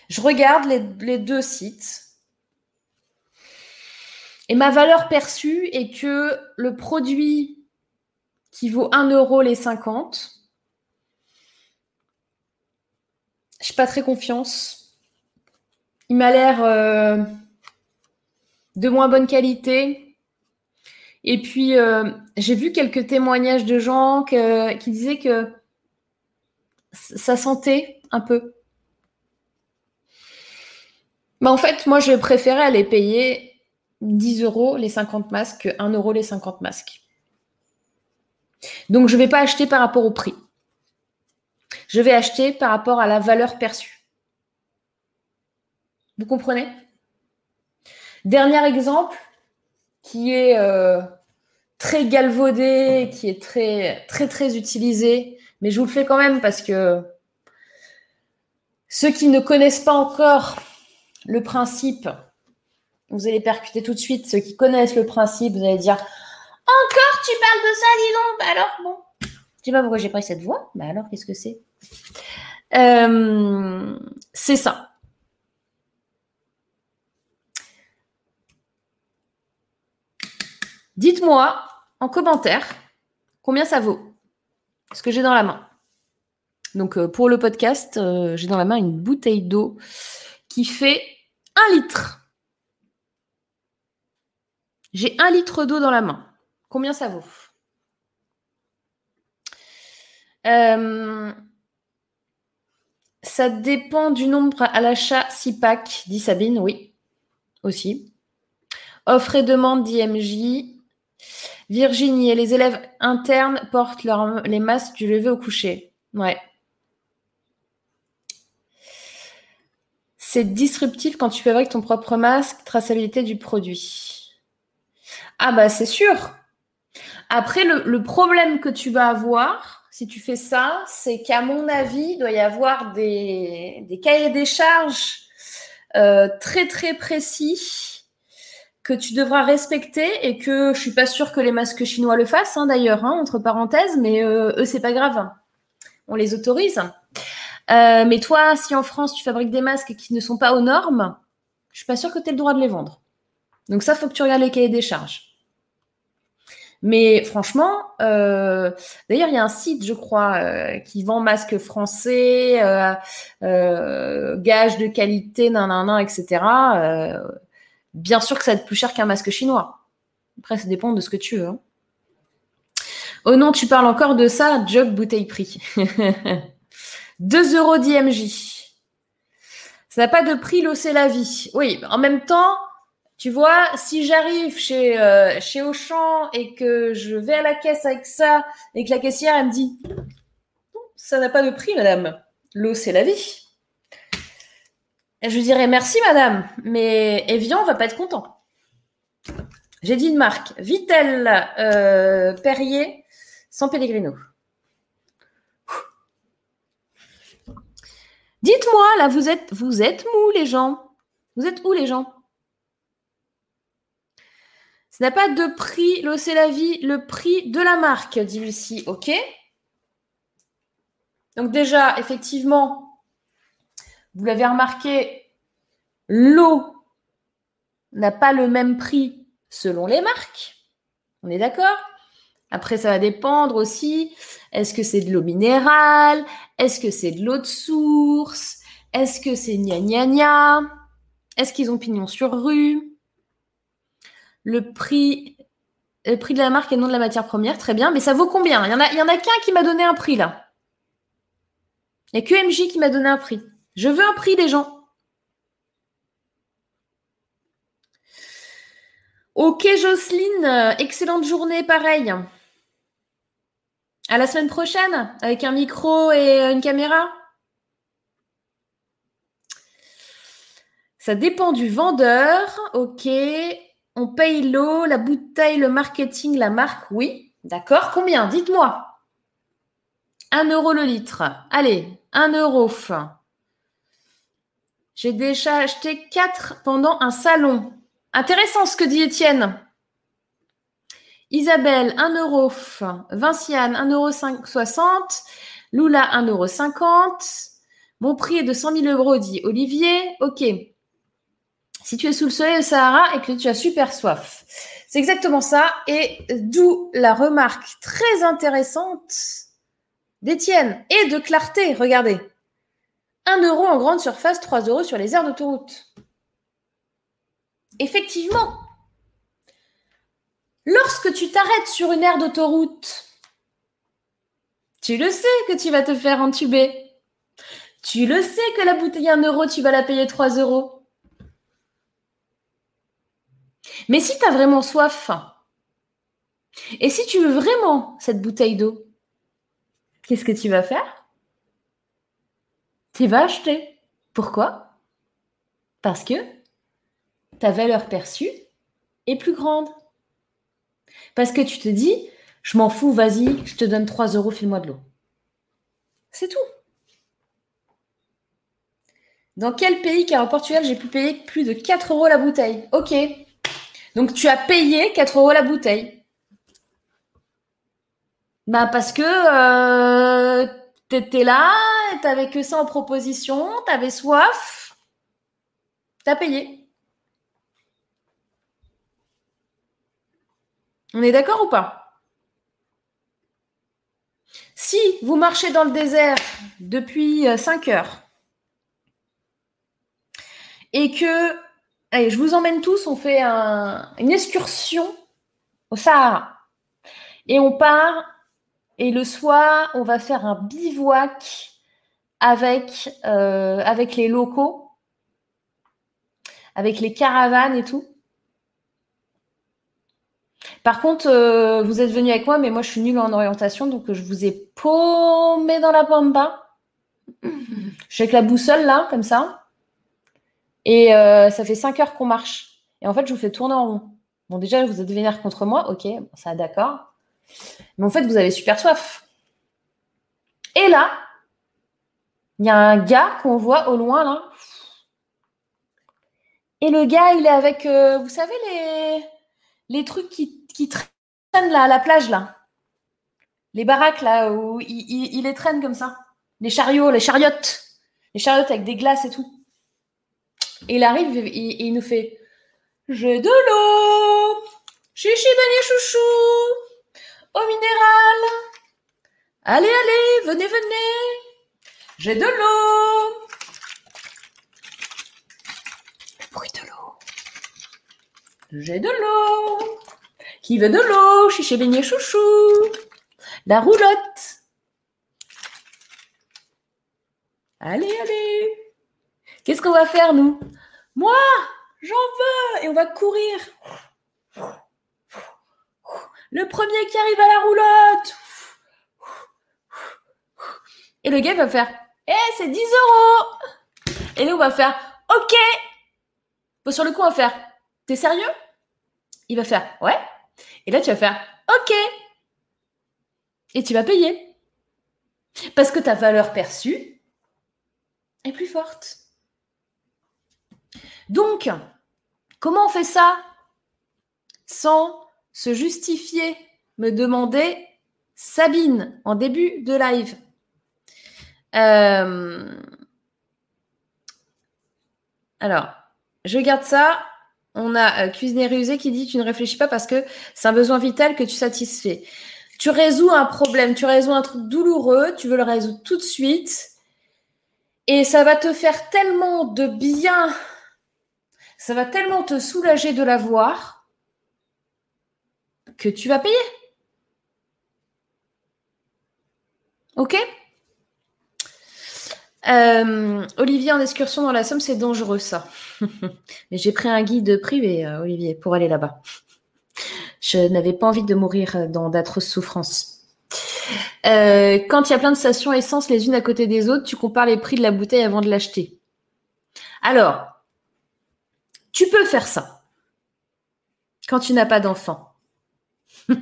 Je regarde les, deux sites. Et ma valeur perçue est que le produit qui vaut 1 euro les 50, je n'ai pas très confiance. Il m'a l'air euh, de moins bonne qualité. Et puis, euh, j'ai vu quelques témoignages de gens qui disaient que ça sentait un peu. Mais en fait, moi, je préférais aller payer 10 euros les 50 masques que 1 euro les 50 masques. Donc, je ne vais pas acheter par rapport au prix. Je vais acheter par rapport à la valeur perçue. Vous comprenez? Dernier exemple qui est euh, très galvaudé, qui est très, très, très utilisé, mais je vous le fais quand même parce que ceux qui ne connaissent pas encore le principe, vous allez percuter tout de suite. Ceux qui connaissent le principe, vous allez dire Encore tu parles de ça, dis donc bah alors, bon. Je sais pas pourquoi j'ai pris cette voix. Bah alors, qu'est-ce que c'est? Euh, C'est ça. Dites-moi en commentaire combien ça vaut? Ce que j'ai dans la main? Donc euh, pour le podcast, euh, j'ai dans la main une bouteille d'eau qui fait un litre. J'ai un litre d'eau dans la main. Combien ça vaut? Euh, Ça dépend du nombre à l'achat 6 packs, dit Sabine, oui, aussi. Offre et demande d'IMJ. Virginie et les élèves internes portent les masques du lever au coucher. Ouais. C'est disruptif quand tu fabriques ton propre masque, traçabilité du produit. Ah bah c'est sûr. Après, le, problème que tu vas avoir, si tu fais ça, c'est qu'à mon avis, il doit y avoir des, cahiers des charges euh, très très précis que tu devras respecter et que je suis pas sûre que les masques chinois le fassent hein, d'ailleurs, hein, entre parenthèses, mais euh, eux c'est pas grave, on les autorise. Euh, mais toi, si en France, tu fabriques des masques qui ne sont pas aux normes, je suis pas sûre que tu aies le droit de les vendre. Donc ça, faut que tu regardes les cahiers des charges. Mais franchement, euh, d'ailleurs, il y a un site, je crois, euh, qui vend masques français, gages de qualité, nan, etc. bien sûr que ça va être plus cher qu'un masque chinois. Après, ça dépend de ce que tu veux. Hein. Oh non, tu parles encore de ça, job bouteille prix. 2 euros d'IMJ. Ça n'a pas de prix, l'eau, c'est la vie. Oui, en même temps, tu vois, si j'arrive chez, euh, chez Auchan et que je vais à la caisse avec ça et que la caissière, elle me dit Ça n'a pas de prix, madame. L'eau, c'est la vie. Je dirais Merci, madame, mais Evian va pas être content. J'ai dit une marque Vitel euh, Perrier sans Pellegrino. Dites-moi, là, vous êtes, vous êtes mou, les gens. Vous êtes où, les gens? Ce n'a pas de prix, l'eau, c'est la vie, le prix de la marque, dit Lucie. OK? Donc, déjà, effectivement, vous l'avez remarqué, l'eau n'a pas le même prix selon les marques. On est d'accord? Après, ça va dépendre aussi. Est-ce que c'est de l'eau minérale Est-ce que c'est de l'eau de source Est-ce que c'est gna gna gna? Est-ce qu'ils ont pignon sur rue? Le prix, de la marque et non de la matière première, très bien. Mais ça vaut combien? Il y en a, en a qu'un qui m'a donné un prix là. Il n'y a que MJ qui m'a donné un prix. Je veux un prix des gens. Ok Jocelyne, excellente journée, pareil. À la semaine prochaine avec un micro et une caméra. Ça dépend du vendeur. Ok. On paye l'eau, la bouteille, le marketing, la marque. Oui. D'accord. Combien? Dites-moi. 1 euro le litre. Allez, 1 euro. J'ai déjà acheté 4 pendant un salon. Intéressant ce que dit Étienne. Isabelle, 1 euro. Vinciane, 1 euro 60. Lula, 1 euro 50. Mon prix est de 100 000 euros, dit Olivier. OK. Si tu es sous le soleil au Sahara et que tu as super soif. C'est exactement ça. Et d'où la remarque très intéressante d'Étienne et de clarté. Regardez. 1 euro en grande surface, 3 euros sur les aires d'autoroute. Effectivement, lorsque tu t'arrêtes sur une aire d'autoroute, tu le sais que tu vas te faire entuber. Tu le sais que la bouteille 1 euro, tu vas la payer 3 euros. Mais si tu as vraiment soif, et si tu veux vraiment cette bouteille d'eau, qu'est-ce que tu vas faire? Tu vas acheter. Pourquoi? Parce que ta valeur perçue est plus grande. Parce que tu te dis, je m'en fous, vas-y, je te donne 3 euros, file-moi de l'eau. C'est tout. Dans quel pays, car au Portugal, j'ai pu payer plus de 4 euros la bouteille? Ok. Donc tu as payé 4 euros la bouteille. Bah parce que euh, tu étais là, t'avais que ça en proposition, t'avais soif, t'as payé. On est d'accord ou pas? Si vous marchez dans le désert depuis 5 euh, heures et que, allez, je vous emmène tous, on fait une excursion au Sahara et on part et le soir, on va faire un bivouac avec, euh, avec les locaux, avec les caravanes et tout. Par contre, euh, vous êtes venu avec moi, mais moi je suis nulle en orientation, donc je vous ai paumé dans la pampa. Je suis avec la boussole là, comme ça. Et euh, ça fait 5 heures qu'on marche. Et en fait, je vous fais tourner en rond. Bon, déjà, vous êtes vénère contre moi, ok, ça d'accord. Mais en fait, vous avez super soif. Et là, il y a un gars qu'on voit au loin là. Et le gars, il est avec, euh, vous savez, les, les trucs qui, qui traînent là, à la plage là. Les baraques là, où il, les traîne comme ça. Les chariots, les chariotes. Les chariotes avec des glaces et tout. Et il arrive et il, nous fait J'ai de l'eau Chichi Béni Chouchou au minéral. Allez, allez, venez, venez. J'ai de l'eau. Le bruit de l'eau. J'ai de l'eau. Qui veut de l'eau Chiché beignet chouchou. La roulotte. Allez, allez. Qu'est-ce qu'on va faire, nous? Moi, j'en veux. Et on va courir. Le premier qui arrive à la roulotte. Et le gars va faire Eh, c'est 10 euros Et nous, on va faire Ok bon, Sur le coup, on va faire T'es sérieux? Il va faire Ouais. Et là, tu vas faire Ok Et tu vas payer. Parce que ta valeur perçue est plus forte. Donc, comment on fait ça sans se justifier, me demandait Sabine en début de live. Euh, alors, je garde ça. On a euh, Cuisinier Rusé qui dit Tu ne réfléchis pas parce que c'est un besoin vital que tu satisfais. Tu résous un problème, tu résous un truc douloureux, tu veux le résoudre tout de suite. Et ça va te faire tellement de bien, ça va tellement te soulager de l'avoir que tu vas payer. Ok? Euh, Olivier en excursion dans la Somme, c'est dangereux ça. Mais j'ai pris un guide privé, euh, Olivier, pour aller là-bas. Je n'avais pas envie de mourir dans d'atroces souffrances. Euh, quand il y a plein de stations essence les unes à côté des autres, tu compares les prix de la bouteille avant de l'acheter. Alors, Tu peux faire ça quand tu n'as pas d'enfant.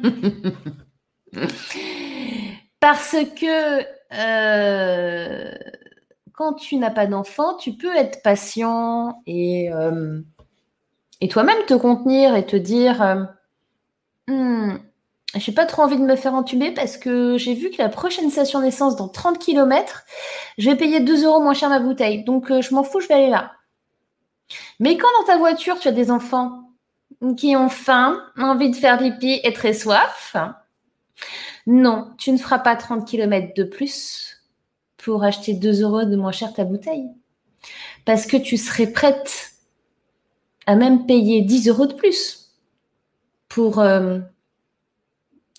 Parce que euh, quand tu n'as pas d'enfant, tu peux être patient et, euh, et toi-même te contenir et te dire euh, hmm, Je n'ai pas trop envie de me faire entuber parce que j'ai vu que la prochaine station d'essence dans 30 km, je vais payer 2 euros moins cher ma bouteille. Donc je m'en fous, je vais aller là. Mais quand dans ta voiture, tu as des enfants qui ont faim, envie de faire pipi et très soif, non, tu ne feras pas 30 km de plus pour acheter 2 euros de moins cher ta bouteille. Parce que tu serais prête à même payer 10 euros de plus pour euh,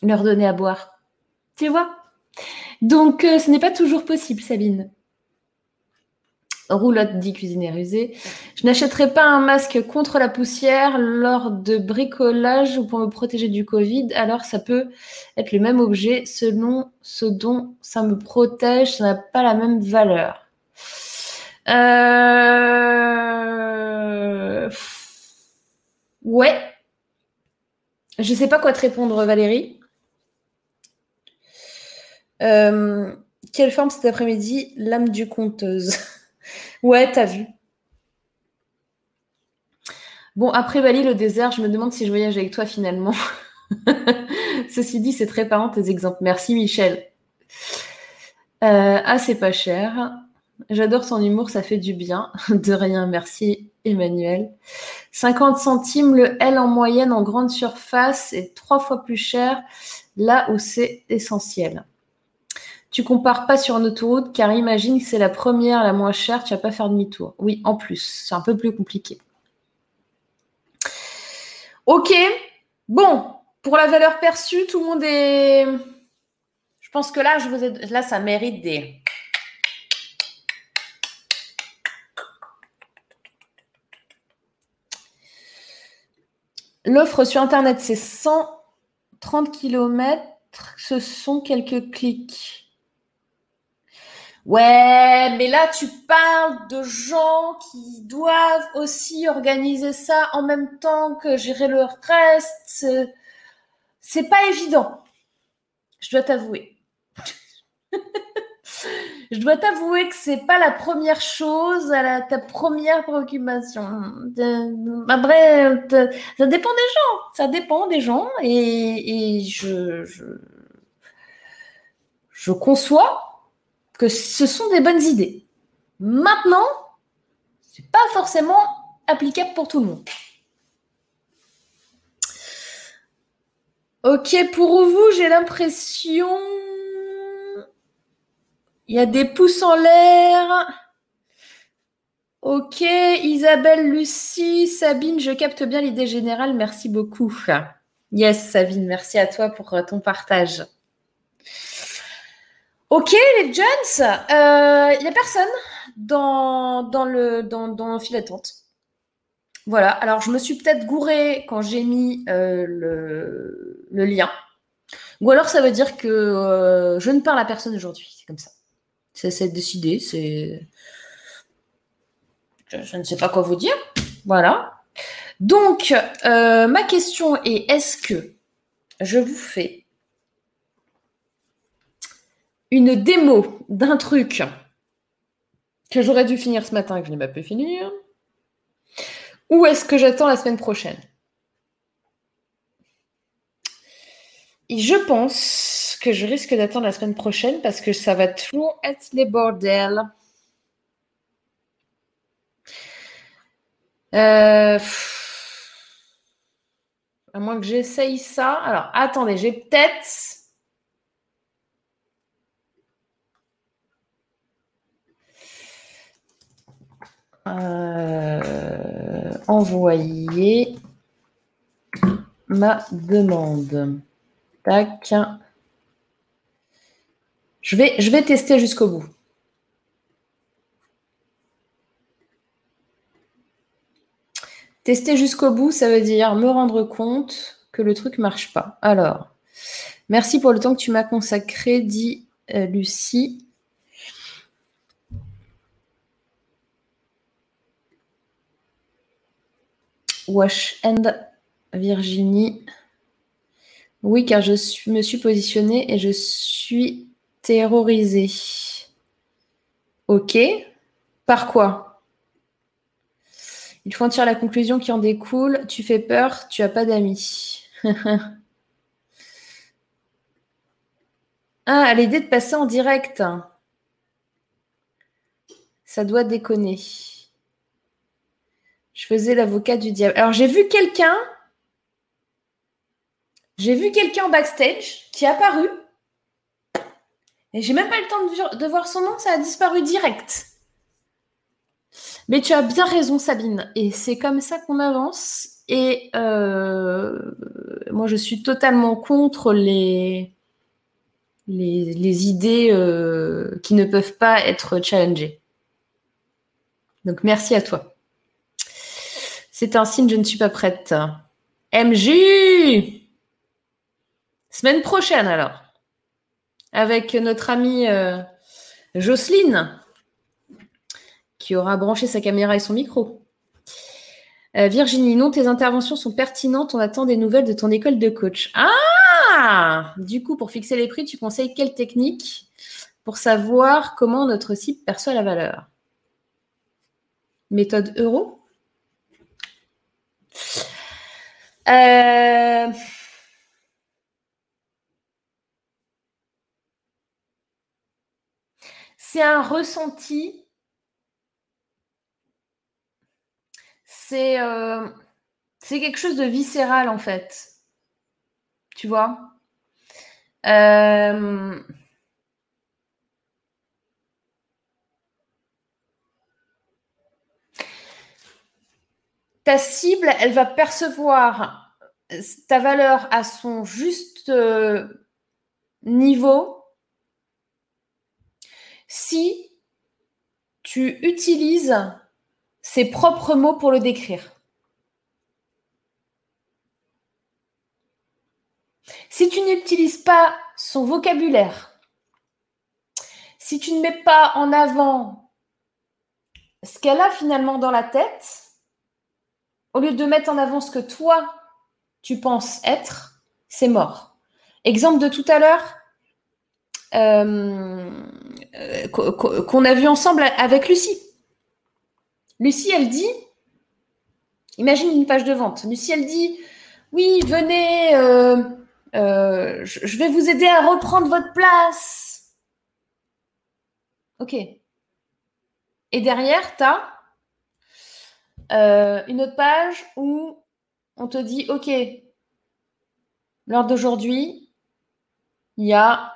leur donner à boire. Tu vois? Donc, euh, ce n'est pas toujours possible, Sabine. Roulotte dit cuisinière usée. Je n'achèterai pas un masque contre la poussière lors de bricolage ou pour me protéger du Covid. Alors, ça peut être le même objet selon ce dont ça me protège. Ça n'a pas la même valeur. Euh... Ouais. Je ne sais pas quoi te répondre, Valérie. Euh, quelle forme cet après-midi L'âme du conteuse? Ouais, t'as vu. Bon, après Bali, le désert, je me demande si je voyage avec toi finalement. Ceci dit, c'est très parent tes exemples. Merci Michel. Euh, ah, c'est pas cher. J'adore ton humour, ça fait du bien. De rien, merci Emmanuel. 50 centimes le L en moyenne en grande surface est trois fois plus cher là où c'est essentiel. Tu compares pas sur une autoroute car imagine que c'est la première, la moins chère, tu vas pas faire demi-tour. Oui, en plus, c'est un peu plus compliqué. Ok, bon, pour la valeur perçue, tout le monde est. Je pense que là, je vous là, ça mérite des. L'offre sur Internet, c'est 130 km. Ce sont quelques clics. Ouais, mais là, tu parles de gens qui doivent aussi organiser ça en même temps que gérer le reste. C'est pas évident. Je dois t'avouer. Je dois t'avouer que c'est pas la première chose, à la, ta première préoccupation. Après, ça dépend des gens. Ça dépend des gens et, je, je conçois ce sont des bonnes idées. Maintenant, c'est pas forcément applicable pour tout le monde. Ok, pour vous, j'ai l'impression. Il y a des pouces en l'air. Ok, Isabelle, Lucie, Sabine, je capte bien l'idée générale. Merci beaucoup. Yes, Sabine, merci à toi pour ton partage. Ok, les Jones, il euh, n'y a personne dans, dans, le, fil d'attente. Voilà, alors je me suis peut-être gourée quand j'ai mis euh, le, lien. Ou alors ça veut dire que euh, je ne parle à personne aujourd'hui. C'est comme ça. C'est décidé. C'est. Je, ne sais pas quoi vous dire. Voilà. Donc, ma question est est-ce que je vous fais une démo d'un truc que j'aurais dû finir ce matin et que je n'ai pas pu finir Ou est-ce que j'attends la semaine prochaine? Je pense que je risque d'attendre la semaine prochaine parce que ça va toujours être les bordels. Euh, à moins que j'essaye ça. Alors, attendez, j'ai peut-être Euh, envoyer ma demande. Tac. Je vais, tester jusqu'au bout. Tester jusqu'au bout, ça veut dire me rendre compte que le truc marche pas. Alors, merci pour le temps que tu m'as consacré, dit euh, Lucie. Wash and Virginie. Oui, car je me suis positionnée et je suis terrorisée. Ok. Par quoi? Il faut en tirer la conclusion qui en découle. Tu fais peur, tu n'as pas d'amis. ah, l'idée de passer en direct. Ça doit déconner. Je faisais l'avocat du diable. Alors j'ai vu quelqu'un j'ai vu quelqu'un backstage qui est apparu. Et j'ai même pas le temps de, voir son nom, ça a disparu direct. Mais tu as bien raison, Sabine. Et c'est comme ça qu'on avance. Et euh, moi, je suis totalement contre les, les, idées euh, qui ne peuvent pas être challengées. Donc, merci à toi. C'est un signe, je ne suis pas prête. MJ Semaine prochaine alors, avec notre amie euh, Jocelyne, qui aura branché sa caméra et son micro. Euh, Virginie, non, tes interventions sont pertinentes. On attend des nouvelles de ton école de coach. Ah Du coup, pour fixer les prix, tu conseilles quelle technique pour savoir comment notre site perçoit la valeur? Méthode euro? Euh... c'est un ressenti. C'est euh, c'est quelque chose de viscéral en fait. Tu vois? Euh, Ta cible, elle va percevoir ta valeur à son juste euh, niveau si tu utilises ses propres mots pour le décrire. Si tu n'utilises pas son vocabulaire, si tu ne mets pas en avant ce qu'elle a finalement dans la tête, au lieu de mettre en avant ce que toi, tu penses être, c'est mort. Exemple de tout à l'heure, euh, euh, qu'on a vu ensemble avec Lucie. Lucie, elle dit, imagine une page de vente. Lucie, elle dit, oui, venez, euh, je vais vous aider à reprendre votre place. Ok. Et derrière, tu as une autre page où on te dit, ok, lors d'aujourd'hui, il y a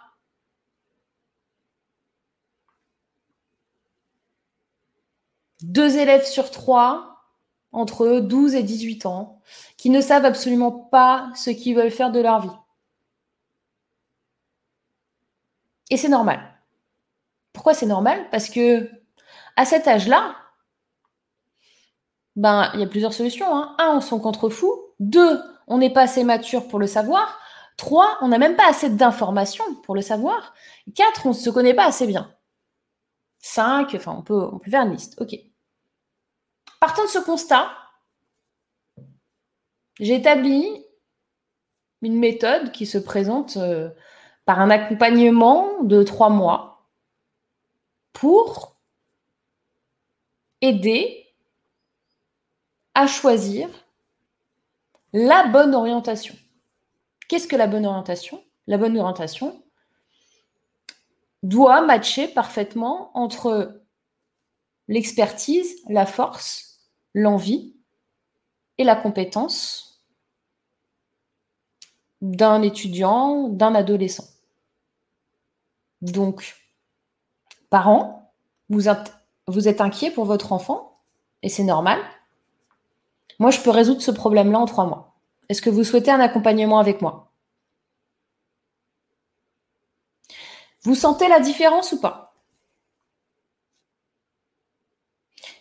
deux élèves sur trois entre 12 et 18 ans qui ne savent absolument pas ce qu'ils veulent faire de leur vie. Et c'est normal. Pourquoi c'est normal? Parce que à cet âge-là, ben, il y a plusieurs solutions. Hein. Un, on s'en contrefou. Deux, on n'est pas assez mature pour le savoir. Trois, on n'a même pas assez d'informations pour le savoir. Quatre, on ne se connaît pas assez bien. Cinq, enfin, on peut, faire une liste. OK. Partant de ce constat, j'ai établi une méthode qui se présente euh, par un accompagnement de trois mois pour aider à choisir la bonne orientation. Qu'est-ce que la bonne orientation? La bonne orientation doit matcher parfaitement entre l'expertise, la force l'envie et la compétence d'un étudiant, d'un adolescent. Donc, parents, vous êtes, vous êtes inquiet pour votre enfant, et c'est normal. Moi, je peux résoudre ce problème-là en trois mois. Est-ce que vous souhaitez un accompagnement avec moi? Vous sentez la différence ou pas?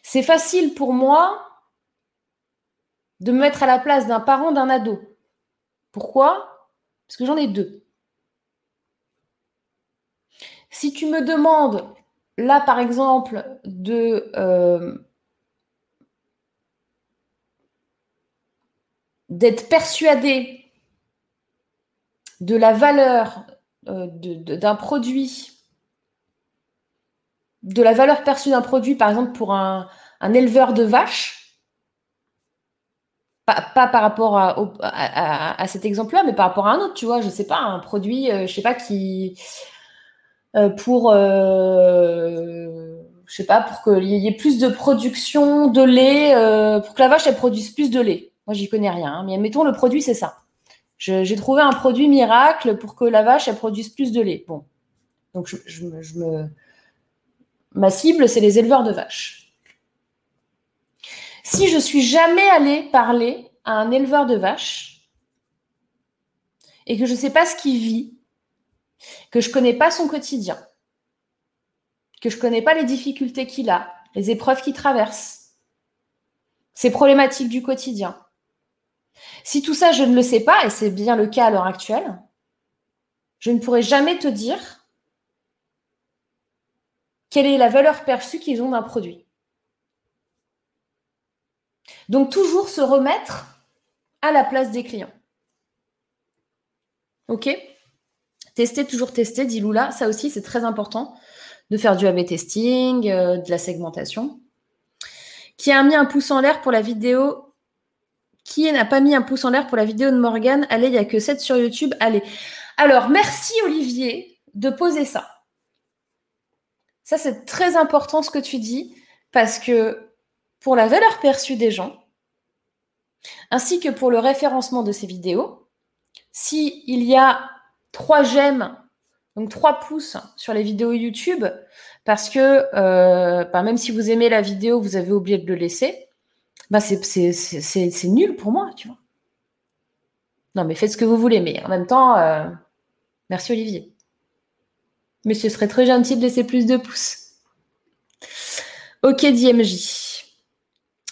C'est facile pour moi de me mettre à la place d'un parent d'un ado. Pourquoi? Parce que j'en ai deux. Si tu me demandes, là par exemple, de, euh, d'être persuadé de la valeur euh, d'un produit, de la valeur perçue d'un produit, par exemple pour un, éleveur de vaches, pas, par rapport à, cet exemple-là, mais par rapport à un autre, tu vois, je sais pas, un produit, euh, je sais pas, qui euh, pour je sais pas, pour qu'il y ait plus de production de lait, pour que la vache elle produise plus de lait. Moi, j'y connais rien, hein, mais mettons le produit, c'est ça. J'ai trouvé un produit miracle pour que la vache elle produise plus de lait. Bon, donc je, me, ma cible, c'est les éleveurs de vaches. Si je suis jamais allée parler à un éleveur de vaches et que je ne sais pas ce qu'il vit, que je ne connais pas son quotidien, que je ne connais pas les difficultés qu'il a, les épreuves qu'il traverse, ses problématiques du quotidien, si tout ça, je ne le sais pas, et c'est bien le cas à l'heure actuelle, je ne pourrai jamais te dire quelle est la valeur perçue qu'ils ont d'un produit. Donc toujours se remettre à la place des clients. OK? Tester, toujours tester, dit Lula. Ça aussi, c'est très important de faire du A-B testing, euh, de la segmentation. Qui a mis un pouce en l'air pour la vidéo qui n'a pas mis un pouce en l'air pour la vidéo de Morgane Allez, il n'y a que 7 sur YouTube. Allez. Alors, merci Olivier de poser ça. Ça, c'est très important ce que tu dis, parce que pour la valeur perçue des gens, ainsi que pour le référencement de ces vidéos, s'il y a 3 j'aime, donc 3 pouces sur les vidéos YouTube, parce que euh, bah, même si vous aimez la vidéo, vous avez oublié de le laisser, bah c'est nul pour moi, tu vois. Non, mais faites ce que vous voulez, mais en même temps, euh, merci Olivier. Mais ce serait très gentil de laisser plus de pouces. Ok, DMJ.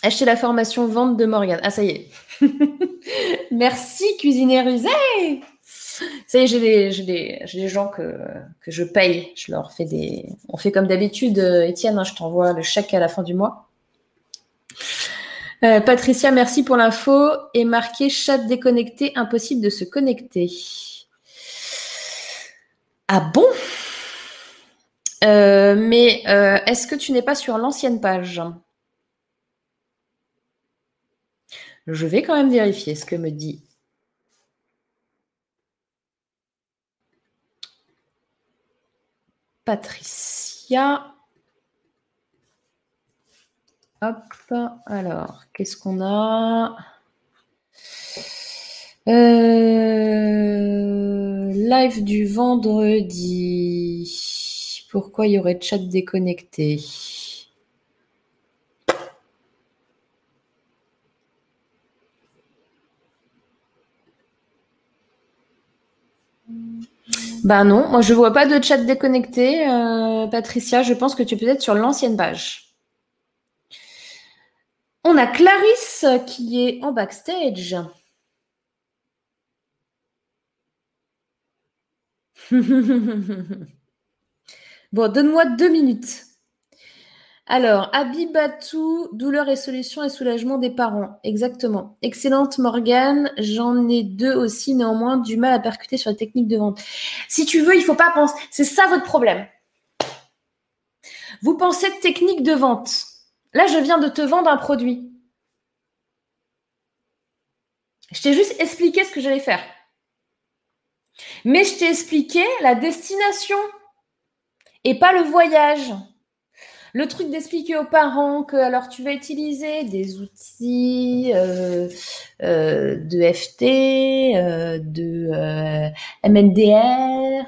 Achetez la formation vente de Morgane. Ah, ça y est. merci, cuisinier rusé. Ça y est, j'ai des, des, gens que, que, je paye. Je leur fais des. On fait comme d'habitude, Étienne, hein, je t'envoie le chèque à la fin du mois. Euh, Patricia, merci pour l'info. Et marqué chat déconnecté, impossible de se connecter. Ah bon? Euh, Mais euh, est-ce que tu n'es pas sur l'ancienne page? Je vais quand même vérifier ce que me dit. Patricia. Alors, qu'est-ce qu'on a? Euh, Live du vendredi. Pourquoi il y aurait chat déconnecté? Ben non, moi je vois pas de chat déconnecté. Euh, Patricia, je pense que tu peux être sur l'ancienne page. On a Clarisse qui est en backstage. bon, donne-moi deux minutes. Alors, Abibatou, douleur et solution et soulagement des parents. Exactement. Excellente Morgane. J'en ai deux aussi, néanmoins, du mal à percuter sur les techniques de vente. Si tu veux, il ne faut pas penser. C'est ça votre problème. Vous pensez de technique de vente. Là, je viens de te vendre un produit. Je t'ai juste expliqué ce que j'allais faire. Mais je t'ai expliqué la destination et pas le voyage. Le truc d'expliquer aux parents que alors tu vas utiliser des outils euh, euh, de FT, euh, de MNDR,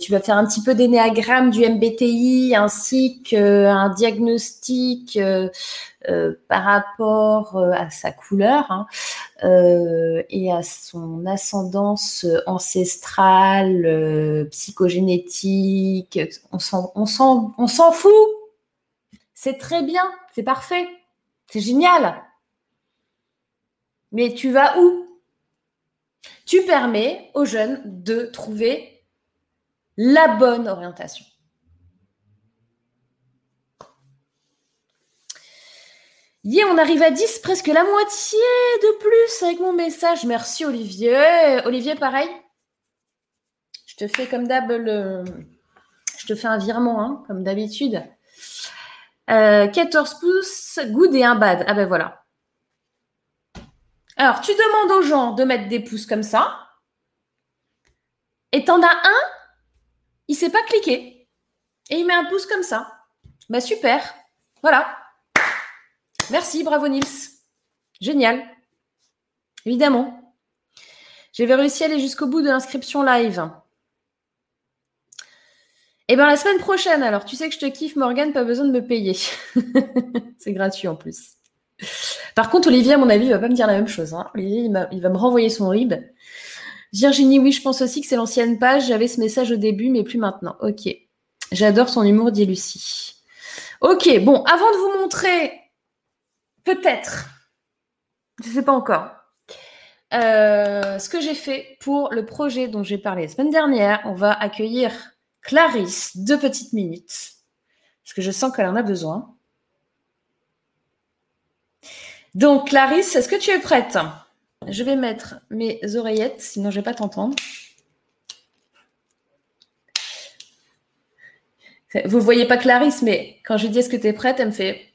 tu vas faire un petit peu d'énéagramme du MBTI ainsi qu'un diagnostic par rapport à sa couleur hein, et à son ascendance ancestrale, psychogénétique. On s'en fout. C'est très bien, c'est parfait, c'est génial. Mais tu vas où? Tu permets aux jeunes de trouver la bonne orientation. Yeah, on arrive à 10, presque la moitié de plus avec mon message. Merci Olivier. Olivier, pareil. Je te fais comme d'hab. Je te fais un virement, hein, comme d'habitude. 14 euh, pouces, good et un bad. Ah ben voilà. Alors, tu demandes aux gens de mettre des pouces comme ça. Et t'en as un, il ne sait pas cliquer. Et il met un pouce comme ça. Bah super. Voilà. Merci, bravo Nils. Génial. Évidemment. J'avais réussi à aller jusqu'au bout de l'inscription live. Eh bien, la semaine prochaine, alors, tu sais que je te kiffe, Morgane, pas besoin de me payer. C'est gratuit en plus. Par contre, Olivier, à mon avis, il va pas me dire la même chose. Hein. Olivier, il, va me renvoyer son RIB. Virginie, oui, je pense aussi que c'est l'ancienne page. J'avais ce message au début, mais plus maintenant. Ok. J'adore son humour, dit Lucie. Ok, bon, avant de vous montrer, peut-être, je ne sais pas encore, euh, ce que j'ai fait pour le projet dont j'ai parlé la semaine dernière, on va accueillir Clarisse deux petites minutes, parce que je sens qu'elle en a besoin. Donc, Clarisse, est-ce que tu es prête? Je vais mettre mes oreillettes, sinon je ne vais pas t'entendre. Vous ne voyez pas Clarisse, mais quand je dis est-ce que tu es prête, elle me fait.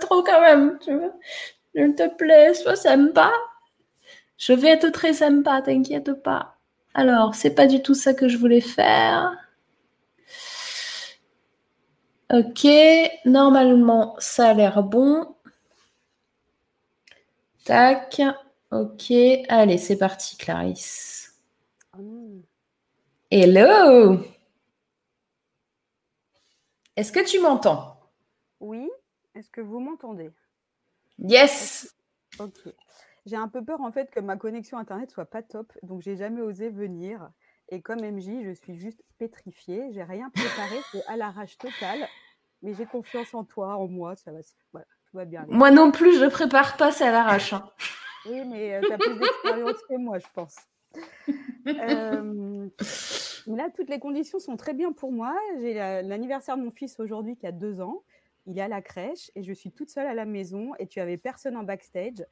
Trop quand même, tu vois. S'il te plaît, sois sympa. Je vais être très sympa, t'inquiète pas. Alors, c'est pas du tout ça que je voulais faire. Ok, normalement, ça a l'air bon. Tac. Ok, allez, c'est parti, Clarisse. Hello Est-ce que tu m'entends?
Oui. Est-ce que vous m'entendez?
Yes
Ok. J'ai un peu peur en fait que ma connexion internet soit pas top, donc j'ai jamais osé venir. Et comme MJ, je suis juste pétrifiée. J'ai rien préparé, c'est à l'arrache totale. Mais j'ai confiance en toi, en moi, ça va, tout va bien.
Moi non plus, je prépare pas, c'est à l'arrache. Hein.
Oui, mais euh, tu as plus d'expérience que moi, je pense. Euh, là, toutes les conditions sont très bien pour moi. J'ai l'anniversaire de mon fils aujourd'hui qui a deux ans. Il est à la crèche et je suis toute seule à la maison et tu avais personne en backstage.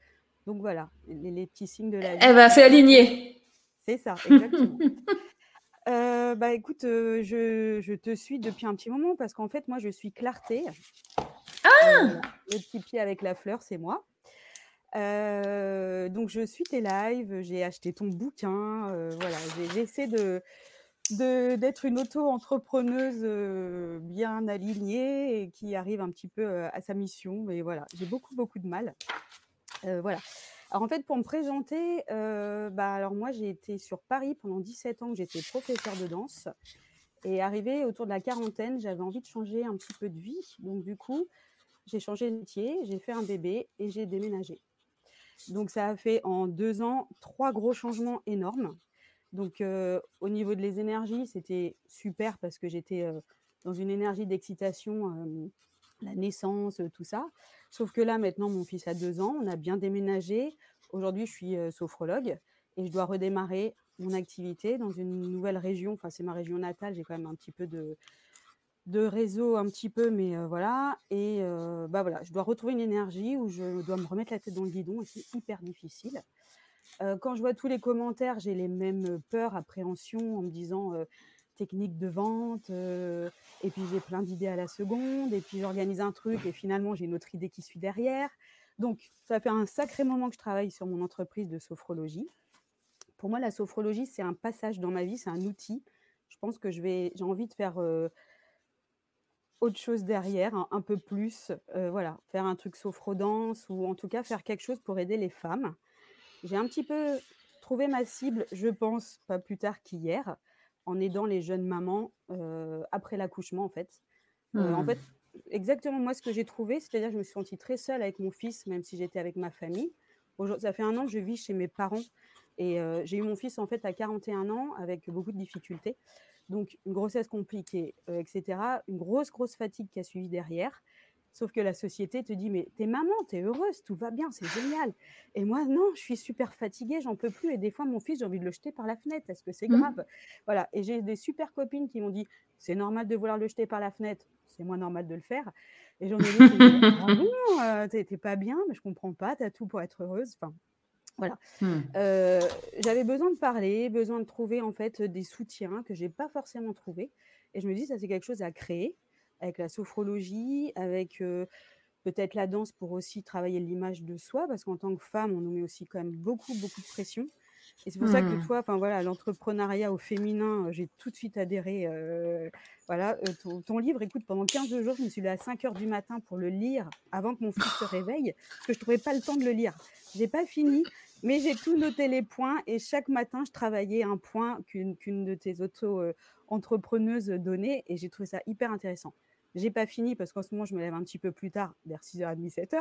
Donc voilà, les, petits signes de la
vie. Eh ben, c'est aligné.
C'est ça, exactement. Euh, bah écoute, euh, je, te suis depuis un petit moment parce qu'en fait, moi, je suis Clarté.
Ah
Le petit pied avec la fleur, c'est moi. Euh, donc, je suis tes lives, j'ai acheté ton bouquin. voilà, j'essaie de d'être une auto-entrepreneuse bien alignée et qui arrive un petit peu à sa mission. Et voilà, j'ai beaucoup, beaucoup de mal. voilà. Alors en fait, pour me présenter, bah, alors moi j'ai été sur Paris pendant 17 ans, j'étais professeur de danse. Et arrivé autour de la quarantaine, j'avais envie de changer un petit peu de vie. Donc du coup, j'ai changé de métier, j'ai fait un bébé et j'ai déménagé. Donc ça a fait en deux ans trois gros changements énormes. Donc au niveau de les énergies, c'était super parce que j'étais dans une énergie d'excitation, la naissance, tout ça. Sauf que là, maintenant, mon fils a deux ans, on a bien déménagé. Aujourd'hui, je suis sophrologue et je dois redémarrer mon activité dans une nouvelle région. Enfin, c'est ma région natale, j'ai quand même un petit peu de, de réseau, un petit peu, mais voilà. Et bah voilà, je dois retrouver une énergie où je dois me remettre la tête dans le guidon et c'est hyper difficile. Quand je vois tous les commentaires, j'ai les mêmes peurs, appréhensions en me disant technique de vente, et puis j'ai plein d'idées à la seconde, et puis j'organise un truc, et finalement j'ai une autre idée qui suit derrière. Donc ça fait un sacré moment que je travaille sur mon entreprise de sophrologie. Pour moi, la sophrologie, c'est un passage dans ma vie, c'est un outil. Je pense que j'ai envie de faire autre chose derrière, un, peu plus, voilà, faire un truc sophrodance, ou en tout cas faire quelque chose pour aider les femmes. J'ai un petit peu trouvé ma cible, je pense, pas plus tard qu'hier en aidant les jeunes mamans après l'accouchement, en fait. en mmh. fait, exactement moi, ce que j'ai trouvé, c'est-à-dire que je me suis sentie très seule avec mon fils, même si j'étais avec ma famille. Ça fait un an que je vis chez mes parents et j'ai eu mon fils en fait à 41 ans avec beaucoup de difficultés. Donc une grossesse compliquée, etc. Une grosse, grosse fatigue qui a suivi derrière. Sauf que la société te dit, mais t'es maman, t'es heureuse, tout va bien, c'est génial. Et moi, non, je suis super fatiguée, j'en peux plus. Et des fois, mon fils, j'ai envie de le jeter par la fenêtre. Est-ce que c'est
Mmh.
grave? Voilà. Et j'ai des super copines qui m'ont dit, c'est normal de vouloir le jeter par la fenêtre, c'est moins normal de le faire. Et j'en ai disent, ah bon, euh, t'es t'es pas bien, mais je comprends pas, t'as tout pour être heureuse. Enfin, voilà.
Mmh.
Euh, J'avais besoin de parler, besoin de trouver en fait des soutiens que j'ai pas forcément trouvé. Et je me dis, ça c'est quelque chose à créer avec la sophrologie, avec peut-être la danse pour aussi travailler l'image de soi, parce qu'en tant que femme, on nous met aussi quand même beaucoup, beaucoup de pression. Et c'est pour ça que
Mmh.
toi, enfin voilà, l'entrepreneuriat au féminin, j'ai tout de suite adhéré. euh, voilà, euh, ton, ton livre, écoute, pendant 15 jours, je me suis levée à 5 heures du matin pour le lire avant que mon fils se réveille, parce que je trouvais pas le temps de le lire. J'ai pas fini, mais j'ai tout noté les points et chaque matin, je travaillais un point qu'une qu'une de tes auto-entrepreneuses donnait et j'ai trouvé ça hyper intéressant. J'ai pas fini parce qu'en ce moment, je me lève un petit peu plus tard, vers 6h30, 7h,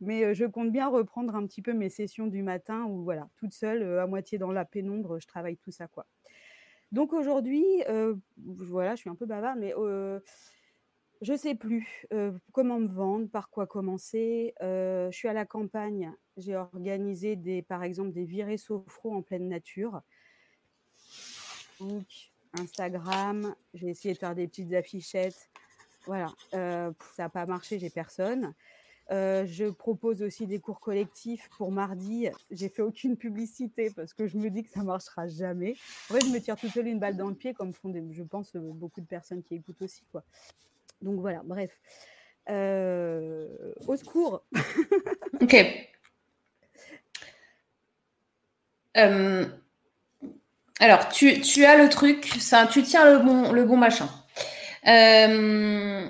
mais je compte bien reprendre un petit peu mes sessions du matin où, voilà, toute seule, à moitié dans la pénombre, je travaille tout ça, quoi. Donc aujourd'hui, voilà, je suis un peu bavarde, mais euh, je sais plus comment me vendre, par quoi commencer. Je suis à la campagne, j'ai organisé des, par exemple des virées sophro en pleine nature. Instagram, j'ai essayé de faire des petites affichettes. Voilà, euh, ça n'a pas marché, j'ai personne. Euh, je propose aussi des cours collectifs pour mardi. J'ai fait aucune publicité parce que je me dis que ça marchera jamais. En fait, je me tire toute seule une balle dans le pied, comme font, des- je pense, euh, beaucoup de personnes qui écoutent aussi, quoi. Donc voilà, bref. Au secours.
Ok. Alors, tu, tu as le truc, ça, tu tiens le bon, le bon machin. Euh,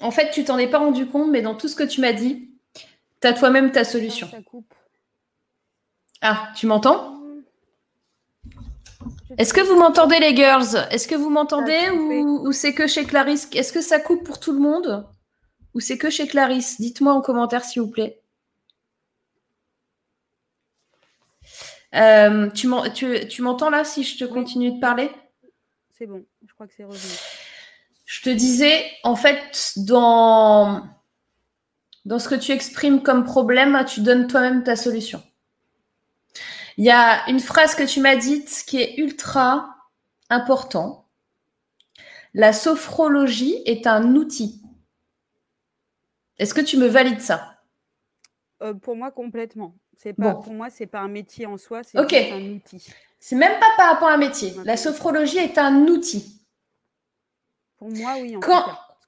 en fait, tu t'en es pas rendu compte, mais dans tout ce que tu m'as dit, tu as toi-même ta solution.
Ça coupe.
Ah, tu m'entends? Est-ce que vous m'entendez, les girls? Est-ce que vous m'entendez ou, ou c'est que chez Clarisse? Est-ce que ça coupe pour tout le monde? Ou c'est que chez Clarisse? Dites-moi en commentaire, s'il vous plaît. Euh, tu m'en- tu- tu m'entends là si je te continue de parler?
C'est bon, je crois que c'est revenu.
Je te disais, en fait, dans, dans ce que tu exprimes comme problème, tu donnes toi-même ta solution. Il y a une phrase que tu m'as dite qui est ultra important. La sophrologie est un outil. Est-ce que tu me valides ça?
Euh, pour moi, complètement. C'est pas,
Bon.
Pour moi, c'est pas un métier en soi, c'est un outil.
C'est même pas par rapport à un métier. La sophrologie est un outil.
Pour moi, oui. En
Quand-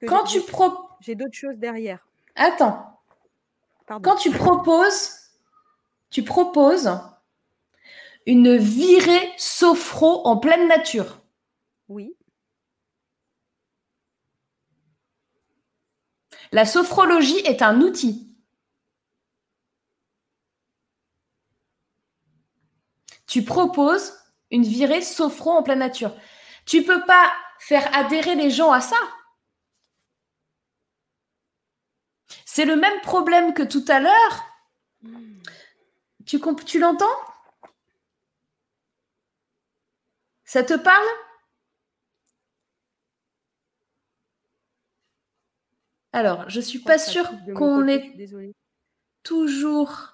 Quand tu pro...
J'ai d'autres choses derrière.
Attends.
Pardon.
Quand tu proposes, tu proposes une virée sophro en pleine nature.
Oui.
La sophrologie est un outil. Tu proposes une virée sophro en pleine nature. Tu peux pas faire adhérer les gens à ça. C'est le même problème que tout à l'heure. Tu, comp- tu l'entends? Ça te parle? Alors, je suis
Je crois
pas sûre qu'on
suis Désolée.
toujours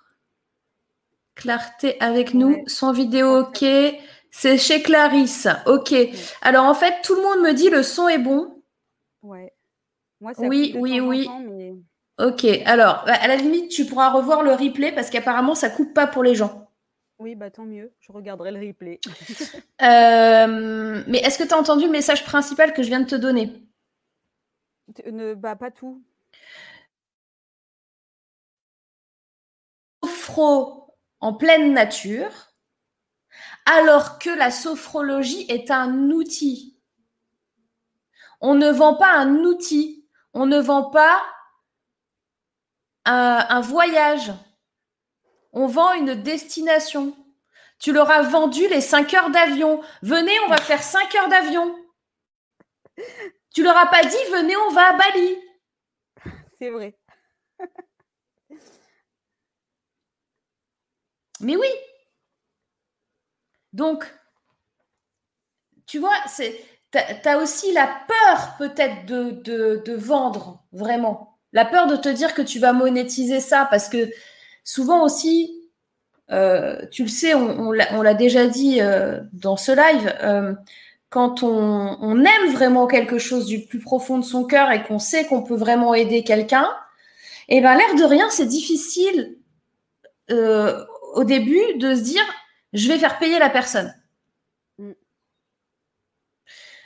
clarté avec nous,
Ouais.
sans vidéo, ok. C'est chez Clarisse, ok. Alors en fait, tout le monde me dit le son est bon.
Ouais. Moi, ça
Oui,
coupe
oui, oui.
temps, mais
Ok, alors à la limite, tu pourras revoir le replay parce qu'apparemment, ça coupe pas pour les gens.
oui, bah tant mieux. Je regarderai le replay.
Euh, mais est-ce que tu as entendu le message principal que je viens de te donner?
Ne, bah pas tout.
En pleine nature, alors que la sophrologie est un outil. On ne vend pas un outil, on ne vend pas un, voyage, on vend une destination. Tu leur as vendu les 5 heures d'avion. Venez, on va faire 5 heures d'avion. Tu leur as pas dit, venez, on va à Bali.
C'est vrai.
Mais oui. Donc, tu vois, c'est tu as, aussi la peur peut-être de, vendre vraiment. La peur de te dire que tu vas monétiser ça parce que souvent aussi, euh, tu le sais, on, l'a déjà dit euh, dans ce live, euh, quand on, on, aime vraiment quelque chose du plus profond de son cœur et qu'on sait qu'on peut vraiment aider quelqu'un, et eh ben l'air de rien, c'est difficile au début de se dire je vais faire payer la personne. Mm.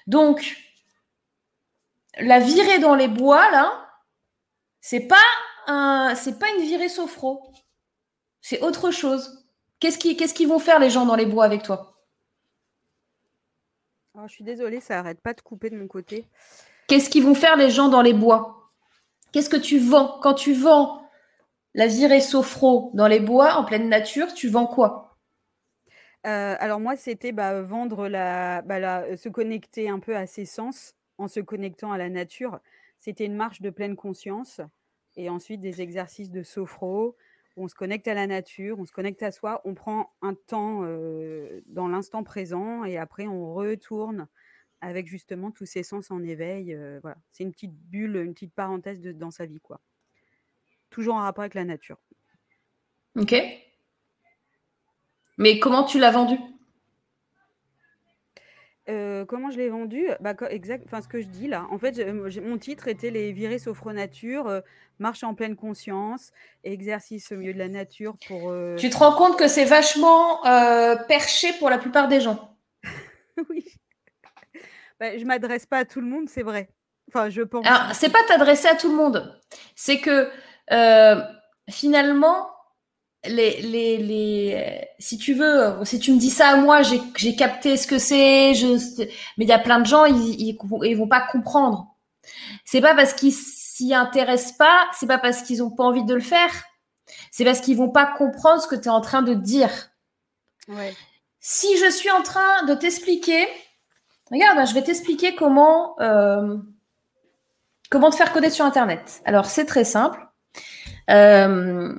Donc, la virée dans les bois, là, c'est pas un, c'est pas une virée sophro. C'est autre chose. Qu'est-ce qu'ils qu'est-ce vont faire les gens dans les bois avec toi?
Oh, Je suis désolée, ça arrête pas de couper de mon côté.
Qu'est-ce qu'ils vont faire les gens dans les bois? Qu'est-ce que tu vends? Quand tu vends la virée sophro dans les bois, en pleine nature, tu vends quoi?
Euh, alors moi, c'était bah, vendre la, bah, se connecter un peu à ses sens en se connectant à la nature. C'était une marche de pleine conscience et ensuite des exercices de sophro on se connecte à la nature, on se connecte à soi, on prend un temps dans l'instant présent et après on retourne avec justement tous ses sens en éveil. voilà, c'est une petite bulle, une petite parenthèse dans sa vie. Toujours en rapport avec la nature.
Ok. Mais comment tu l'as vendu?
Euh, comment je l'ai vendu? Bah, exact, enfin, ce que je dis là. En fait, mon titre était Les virées sophro-nature, euh, marche en pleine conscience, exercice au milieu de la nature pour. Euh
tu te rends compte que c'est vachement perché pour la plupart des gens
Oui. Bah, je m'adresse pas à tout le monde, c'est vrai. Enfin, je pense.
Alors, c'est pas t'adresser à tout le monde. C'est que finalement, les, les, les, si tu veux, si tu me dis ça à moi, j'ai capté ce que c'est, je, mais il y a plein de gens, ils, ils, vont pas comprendre. C'est pas parce qu'ils s'y intéressent pas, c'est pas parce qu'ils ont pas envie de le faire, c'est parce qu'ils vont pas comprendre ce que tu es en train de dire.
Ouais.
Si je suis en train de t'expliquer, regarde, je vais t'expliquer comment, euh, comment te faire coder sur Internet. Alors, c'est très simple. Euh,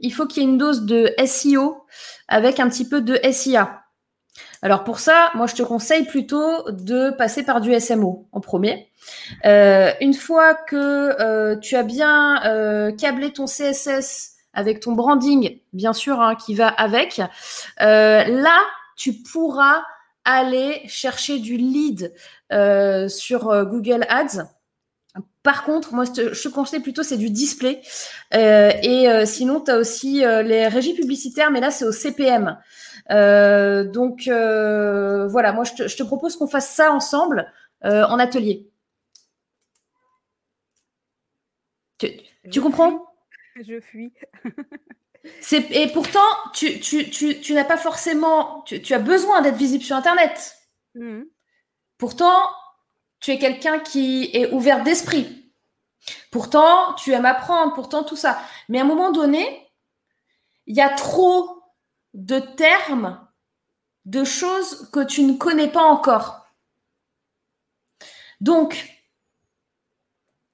il faut qu'il y ait une dose de SEO avec un petit peu de SIA. Alors pour ça, moi je te conseille plutôt de passer par du SMO en premier. Euh, une fois que euh, tu as bien câblé ton CSS avec ton branding, bien sûr, hein, qui va avec, là tu pourras aller chercher du lead sur Google Ads par contre, moi, je te conseille plutôt, c'est du display. Euh, et euh, sinon, tu as aussi euh, les régies publicitaires, mais là, c'est au CPM. donc, voilà, moi, je te, propose qu'on fasse ça ensemble en atelier. Tu, comprends?
Je fuis.
et pourtant, tu, n'as pas forcément, tu, as besoin d'être visible sur Internet. Mmh. Pourtant, tu es quelqu'un qui est ouvert d'esprit. Pourtant, tu aimes apprendre, pourtant tout ça. Mais à un moment donné, il y a trop de termes, de choses que tu ne connais pas encore. Donc,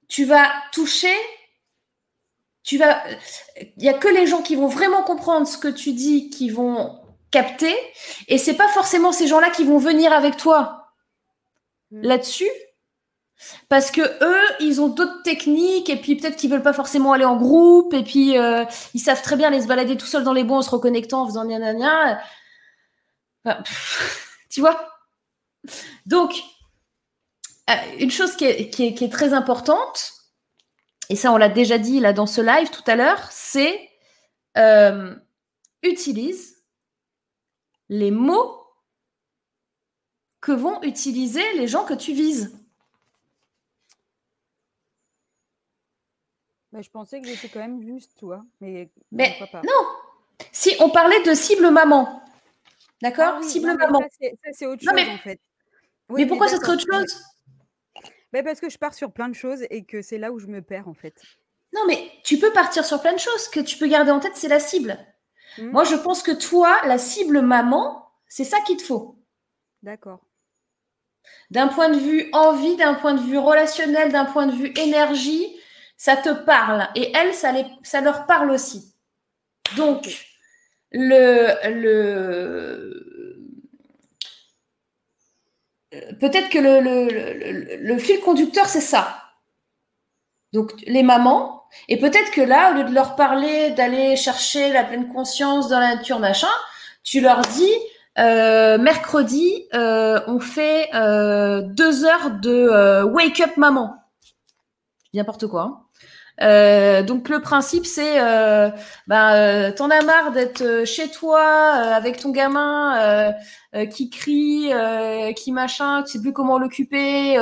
tu vas toucher, tu vas. Il n'y a que les gens qui vont vraiment comprendre ce que tu dis qui vont capter, et c'est pas forcément ces gens-là qui vont venir avec toi. Mm. là-dessus parce que eux, ils ont d'autres techniques et puis peut-être qu'ils veulent pas forcément aller en groupe et puis euh, ils savent très bien aller se balader tout seuls dans les bois en se reconnectant, en faisant gna gna gna. tu vois? Donc, euh, une chose qui est, qui, est, très importante, et ça on l'a déjà dit là dans ce live tout à l'heure, c'est euh, utilise les mots que vont utiliser les gens que tu vises.
je pensais que j'étais quand même juste, toi. Mais,
mais non. Si on parlait de cible maman, d'accord? Ah Cible maman.
Ça, c'est autre chose, en fait.
mais pourquoi ce serait autre chose?
Mais Parce que je pars sur plein de choses et que c'est là où je me perds, en fait.
Non, mais tu peux partir sur plein de choses. Ce que tu peux garder en tête, c'est la cible. Mmh. Moi, je pense que toi, la cible maman, c'est ça qu'il te faut.
D'accord
d'un point de vue envie, d'un point de vue relationnel, d'un point de vue énergie, ça te parle. Et elles, ça, leur parle aussi. Donc, le, le, peut-être que le, fil conducteur, c'est ça. Donc, les mamans, et peut-être que là, au lieu de leur parler d'aller chercher la pleine conscience dans la nature, machin, tu leur dis, euh, mercredi, euh, on fait euh, deux heures de wake up maman. N'importe quoi. Hein. Euh, donc le principe c'est, euh, euh, t'en as marre d'être chez toi avec ton gamin qui crie, qui machin, tu sais plus comment l'occuper.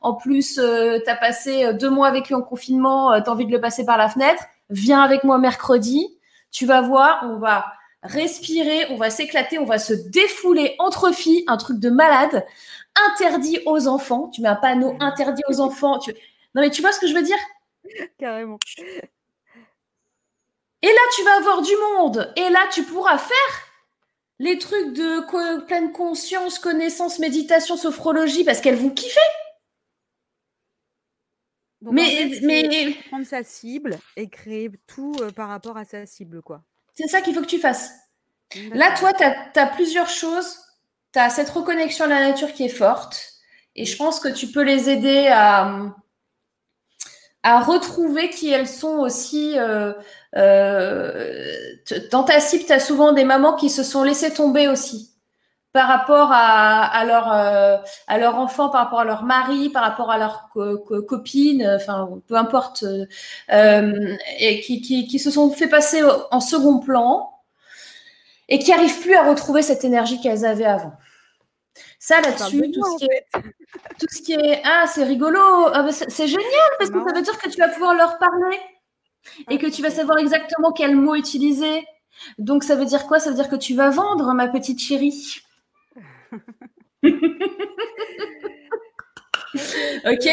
en plus, t'as passé deux mois avec lui en confinement, t'as envie de le passer par la fenêtre. Viens avec moi mercredi. Tu vas voir, on va respirer, on va s'éclater, on va se défouler entre filles, un truc de malade. Interdit aux enfants. Tu mets un panneau interdit aux enfants. Tu... Non mais tu vois ce que je veux dire?
Carrément.
Et là, tu vas avoir du monde. Et là, tu pourras faire les trucs de pleine conscience, connaissance, méditation, sophrologie, parce qu'elles vont kiffer.
mais, mais prendre sa cible et créer tout euh, par rapport à sa cible, quoi.
C'est ça qu'il faut que tu fasses. Là, toi, tu as, plusieurs choses. Tu as cette reconnexion à la nature qui est forte. Et je pense que tu peux les aider à, à retrouver qui elles sont aussi. Euh, euh, dans ta cible, tu as souvent des mamans qui se sont laissées tomber aussi par rapport à, leur, euh, à leur enfant, par rapport à leur mari, par rapport à leur copine, enfin peu importe, et qui, qui, qui, se sont fait passer en second plan et qui n'arrivent plus à retrouver cette énergie qu'elles avaient avant. Ça là-dessus, tout, ce qui est, tout ce qui est ah c'est rigolo, ah, c'est génial parce que ça veut dire que tu vas pouvoir leur parler et que tu vas savoir exactement quel mot utiliser. Donc ça veut dire quoi? Ça veut dire que tu vas vendre ma petite chérie. ok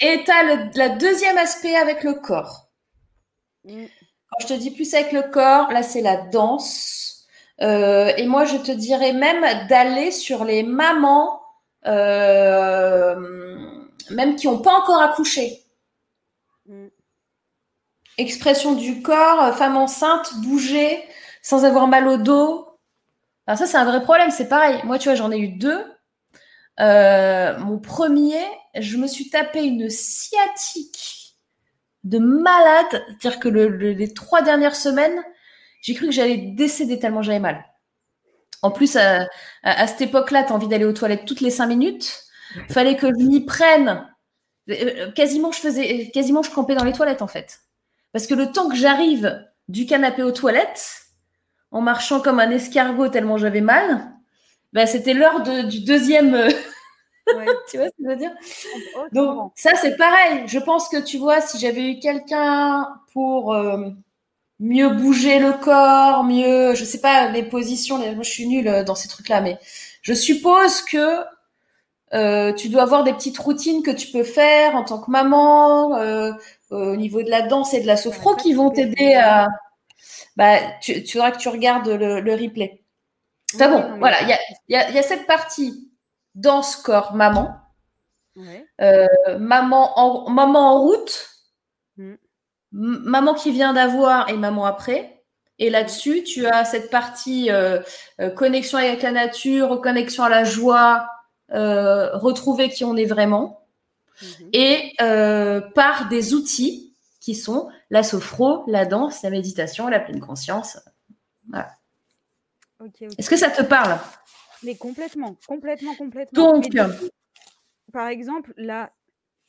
Et tu as le deuxième aspect avec le corps. Mm. Quand je te dis plus avec le corps, là c'est la danse. Euh, et moi, je te dirais même d'aller sur les mamans, euh, même qui n'ont pas encore accouché. Mm. Expression du corps, femme enceinte, bouger sans avoir mal au dos. Alors ça, c'est un vrai problème. C'est pareil. Moi, tu vois, j'en ai eu deux. Euh, mon premier, je me suis tapé une sciatique de malade. C'est-à-dire que les trois dernières semaines, j'ai cru que j'allais décéder tellement j'avais mal. En plus, à, cette époque-là, tu as envie d'aller aux toilettes toutes les cinq minutes. Fallait que je m'y prenne. Euh, quasiment, je faisais, quasiment, je campais dans les toilettes, en fait. Parce que le temps que j'arrive du canapé aux toilettes, en marchant comme un escargot tellement j'avais mal, ben, c'était l'heure du deuxième. Euh, tu vois ce que je veux dire? Donc, ça, c'est pareil. Je pense que, tu vois, si j'avais eu quelqu'un pour. Euh, mieux bouger le corps, mieux, je sais pas, les positions. moi, je suis nulle euh, dans ces trucs-là, mais je suppose que euh, tu dois avoir des petites routines que tu peux faire en tant que maman euh, au niveau de la danse et de la sophro qui vont t'aider à. Bah, tu, tu que tu regardes le, replay. C'est bon, voilà, il y a, cette partie danse, corps, maman. maman, en, maman en route. Mm maman qui vient d'avoir et maman après. Et là-dessus, tu as cette partie euh, euh, connexion avec la nature, connexion à la joie, euh, retrouver qui on est vraiment, mhm. et par des outils qui sont la sophro, la danse, la méditation, la pleine conscience. Voilà. Est-ce que ça te parle?
Mais complètement, complètement, complètement.
Donc,
par exemple, là,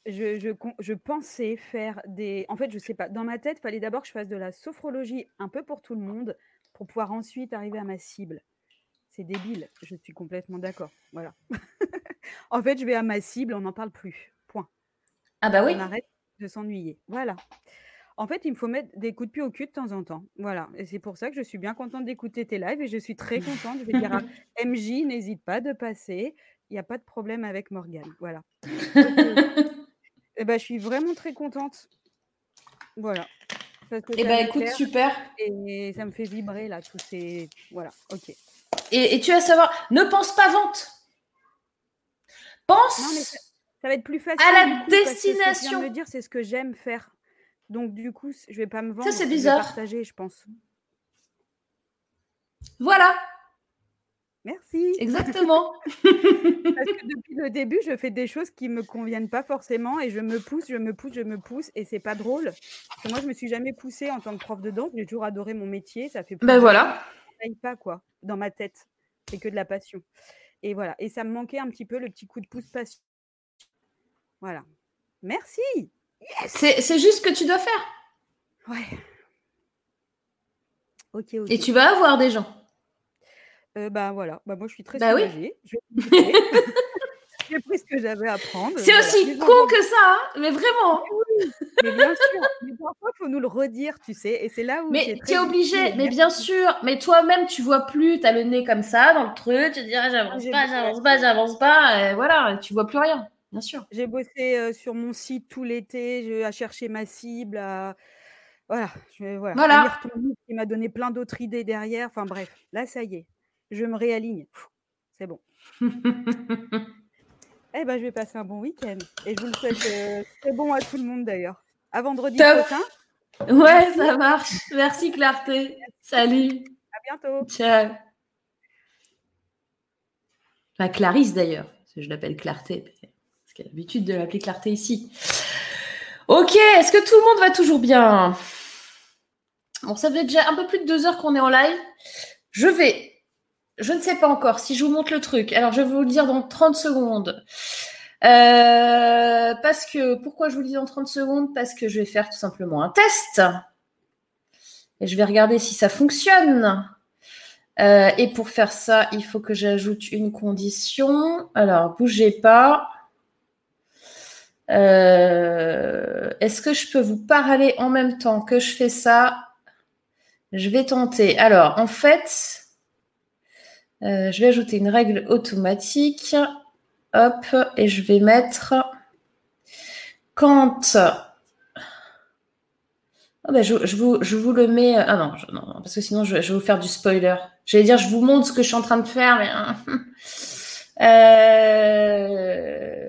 je, pensais faire des. En fait, je sais pas. Dans ma tête, il fallait d'abord que je fasse de la sophrologie un peu pour tout le monde pour pouvoir ensuite arriver à ma cible. C'est débile. Je suis complètement d'accord. Voilà. en fait, je vais à ma cible, on n'en parle plus. Point.
Ah bah oui.
On arrête de s'ennuyer. Voilà. En fait, il me faut mettre des coups de pied au cul de temps en temps. Voilà. Et c'est pour ça que je suis bien contente d'écouter tes lives et je suis très contente. Je vais dire à MJ, n'hésite pas de passer. Il n'y a pas de problème avec Morgane. Voilà. Eh ben, je suis vraiment très contente. Voilà.
Parce eh ben, écoute, super.
Et ça me fait vibrer, là, tous ces... Voilà, ok.
Et, tu vas savoir, ne pense pas vente. Pense non,
ça, va être plus facile.
À la destination.
Ce que dire, c'est ce que j'aime faire. Donc, du coup, je vais pas me vendre.
Ça, c'est bizarre.
partager, je pense.
Voilà.
Merci.
Exactement.
Parce que depuis le début, je fais des choses qui me conviennent pas forcément et je me pousse, je me pousse, je me pousse et c'est pas drôle. Parce que moi, je me suis jamais poussée en tant que prof de danse. J'ai toujours adoré mon métier. Ça fait
Ben voilà.
pas quoi dans ma tête. C'est que de la passion. Et voilà. Et ça me manquait un petit peu le petit coup de pouce passion. Voilà. Merci.
C'est c'est juste ce que tu dois faire.
Ouais. Ok, ok.
Et tu vas avoir des gens.
Euh, bah voilà. Bah moi, je suis très
Bah oui.
soulagée. Écouter. J'ai pris ce que j'avais à prendre.
C'est
voilà.
aussi
gens
con que ça, hein, mais vraiment.
Mais bien sûr. Mais parfois, il faut nous le redire, tu sais. Et c'est là où.
Mais tu es obligé, mais bien sûr. Mais toi-même, tu vois plus, tu as le nez comme ça dans le truc, tu te dis ah, j'avance
J'ai
pas, j'avance pas, j'avance pas, et voilà, tu vois plus rien, bien sûr.
J'ai bossé sur mon site tout l'été, je- à chercher ma cible, à voilà, je, voilà,
Voilà.
à lire ton livre qui m'a donné plein d'autres idées derrière. Enfin bref, là ça y est, je me réaligne. C'est bon. Eh ben, je vais passer un bon week-end et je vous le souhaite très bon à tout le monde d'ailleurs. À vendredi
Top.
prochain.
ouais, ça marche. Merci Clarté. Salut.
À bientôt.
Ciao. Enfin, Clarisse d'ailleurs, parce que je l'appelle Clarté, a l'habitude de l'appeler Clarté ici. Ok, est-ce que tout le monde va toujours bien? Bon, ça fait déjà un peu plus de deux heures qu'on est en live. Je vais, je ne sais pas encore si je vous montre le truc. Alors, je vais vous le dire dans 30 secondes. Euh, parce que, pourquoi je vous le dis dans 30 secondes? Parce que je vais faire tout simplement un test. Et je vais regarder si ça fonctionne. Euh, et pour faire ça, il faut que j'ajoute une condition. Alors, bougez pas. Euh, Est-ce que je peux vous parler en même temps que je fais ça? Je vais tenter. Alors, en fait, euh, je vais ajouter une règle automatique. Hop, et je vais mettre quand. Ah ben, je, vous, je vous le mets. Ah non, non, parce que sinon je, je vais vous faire du spoiler. J'allais dire, je vous montre ce que je suis en train de faire, mais. hein. Euh,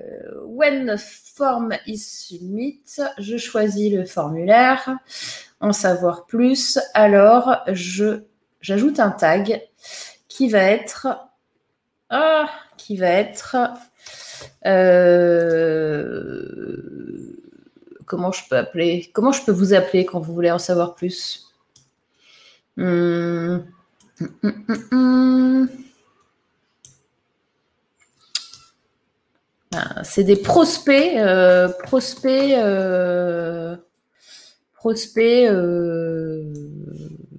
when form is submit, je choisis le formulaire. En savoir plus, alors je j'ajoute un tag qui va être ah, qui va être euh, comment je peux appeler comment je peux vous appeler quand vous voulez en savoir plus? Hum, hum, hum, hum, hum. Ah, c'est des prospects euh, prospects euh, prospects euh,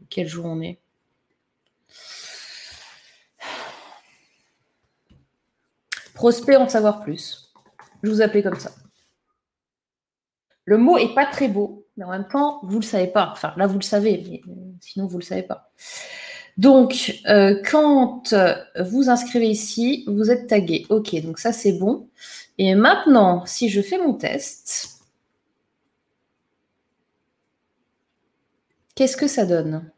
quel jour on est? Prospect en savoir plus. Je vous appelais comme ça. Le mot est pas très beau, mais en même temps, vous le savez pas. Enfin, là, vous le savez, mais sinon, vous le savez pas. Donc, euh, quand euh, vous inscrivez ici, vous êtes tagué. Ok, donc ça, c'est bon. Et maintenant, si je fais mon test, qu'est-ce que ça donne?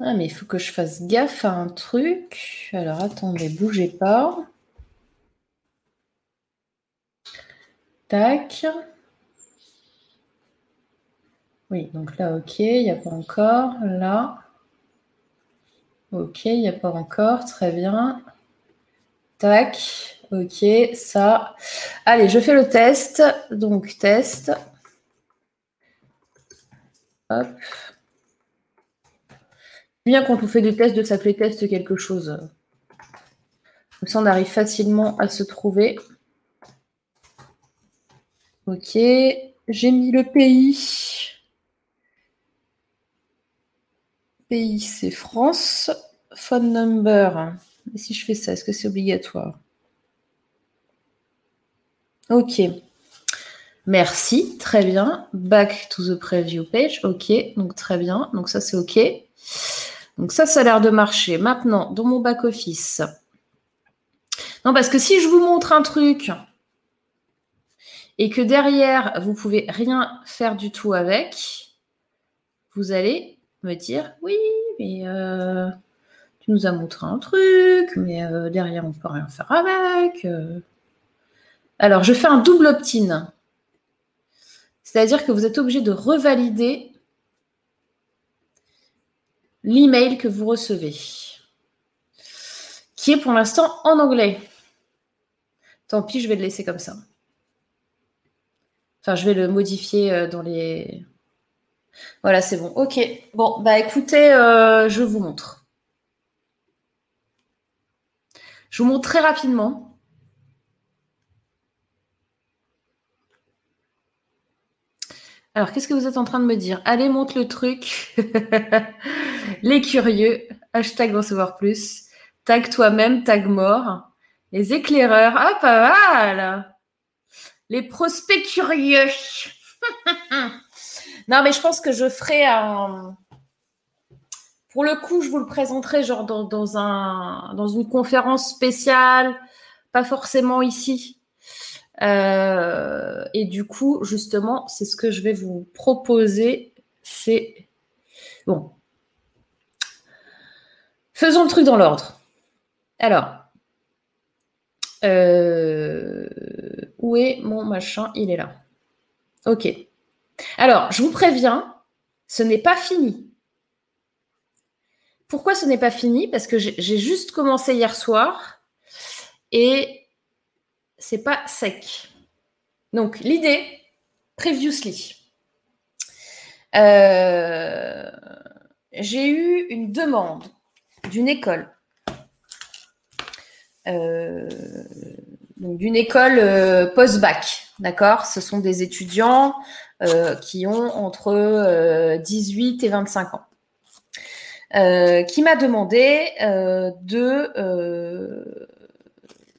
Ah, mais il faut que je fasse gaffe à un truc. Alors, attendez, bougez pas. Tac. Oui, donc là, ok, il n'y a pas encore. Là. Ok, il n'y a pas encore. Très bien. Tac. Ok, ça. Allez, je fais le test. Donc, test. Hop. Bien quand on fait des tests de s'appeler test quelque chose. Comme ça, on arrive facilement à se trouver. Ok, j'ai mis le pays. Pays, c'est France. Phone number. Et si je fais ça, est-ce que c'est obligatoire? Ok. Merci, très bien. Back to the preview page. Ok, donc très bien. Donc ça, c'est ok. Donc ça, ça a l'air de marcher. Maintenant, dans mon back-office. Non, parce que si je vous montre un truc et que derrière, vous pouvez rien faire du tout avec, vous allez me dire, oui, mais euh, tu nous as montré un truc, mais euh, derrière, on ne peut rien faire avec. euh. Alors, je fais un double opt-in. C'est-à-dire que vous êtes obligé de revalider l'email que vous recevez, qui est pour l'instant en anglais. Tant pis, je vais le laisser comme ça. Enfin, je vais le modifier euh, dans les. Voilà, c'est bon. Ok. Bon, bah écoutez, euh, je vous montre. Je vous montre très rapidement. Alors, qu'est-ce que vous êtes en train de me dire? Allez, monte le truc. les curieux. Hashtag recevoir plus. Tag toi-même, tag mort. Les éclaireurs. Ah, pas mal les prospects curieux. non, mais je pense que je ferai un. Pour le coup, je vous le présenterai genre dans, un, dans une conférence spéciale, pas forcément ici. Euh, et du coup, justement, c'est ce que je vais vous proposer. C'est bon. Faisons le truc dans l'ordre. Alors, euh, où est mon machin? Il est là. Ok. Alors, je vous préviens, ce n'est pas fini. Pourquoi ce n'est pas fini? Parce que j'ai juste commencé hier soir et c'est pas sec. Donc, l'idée, previously. Euh, j'ai eu une demande d'une école euh, d'une école euh, post-bac. D'accord? Ce sont des étudiants euh, qui ont entre 18 et 25 ans. qui m'a demandé de,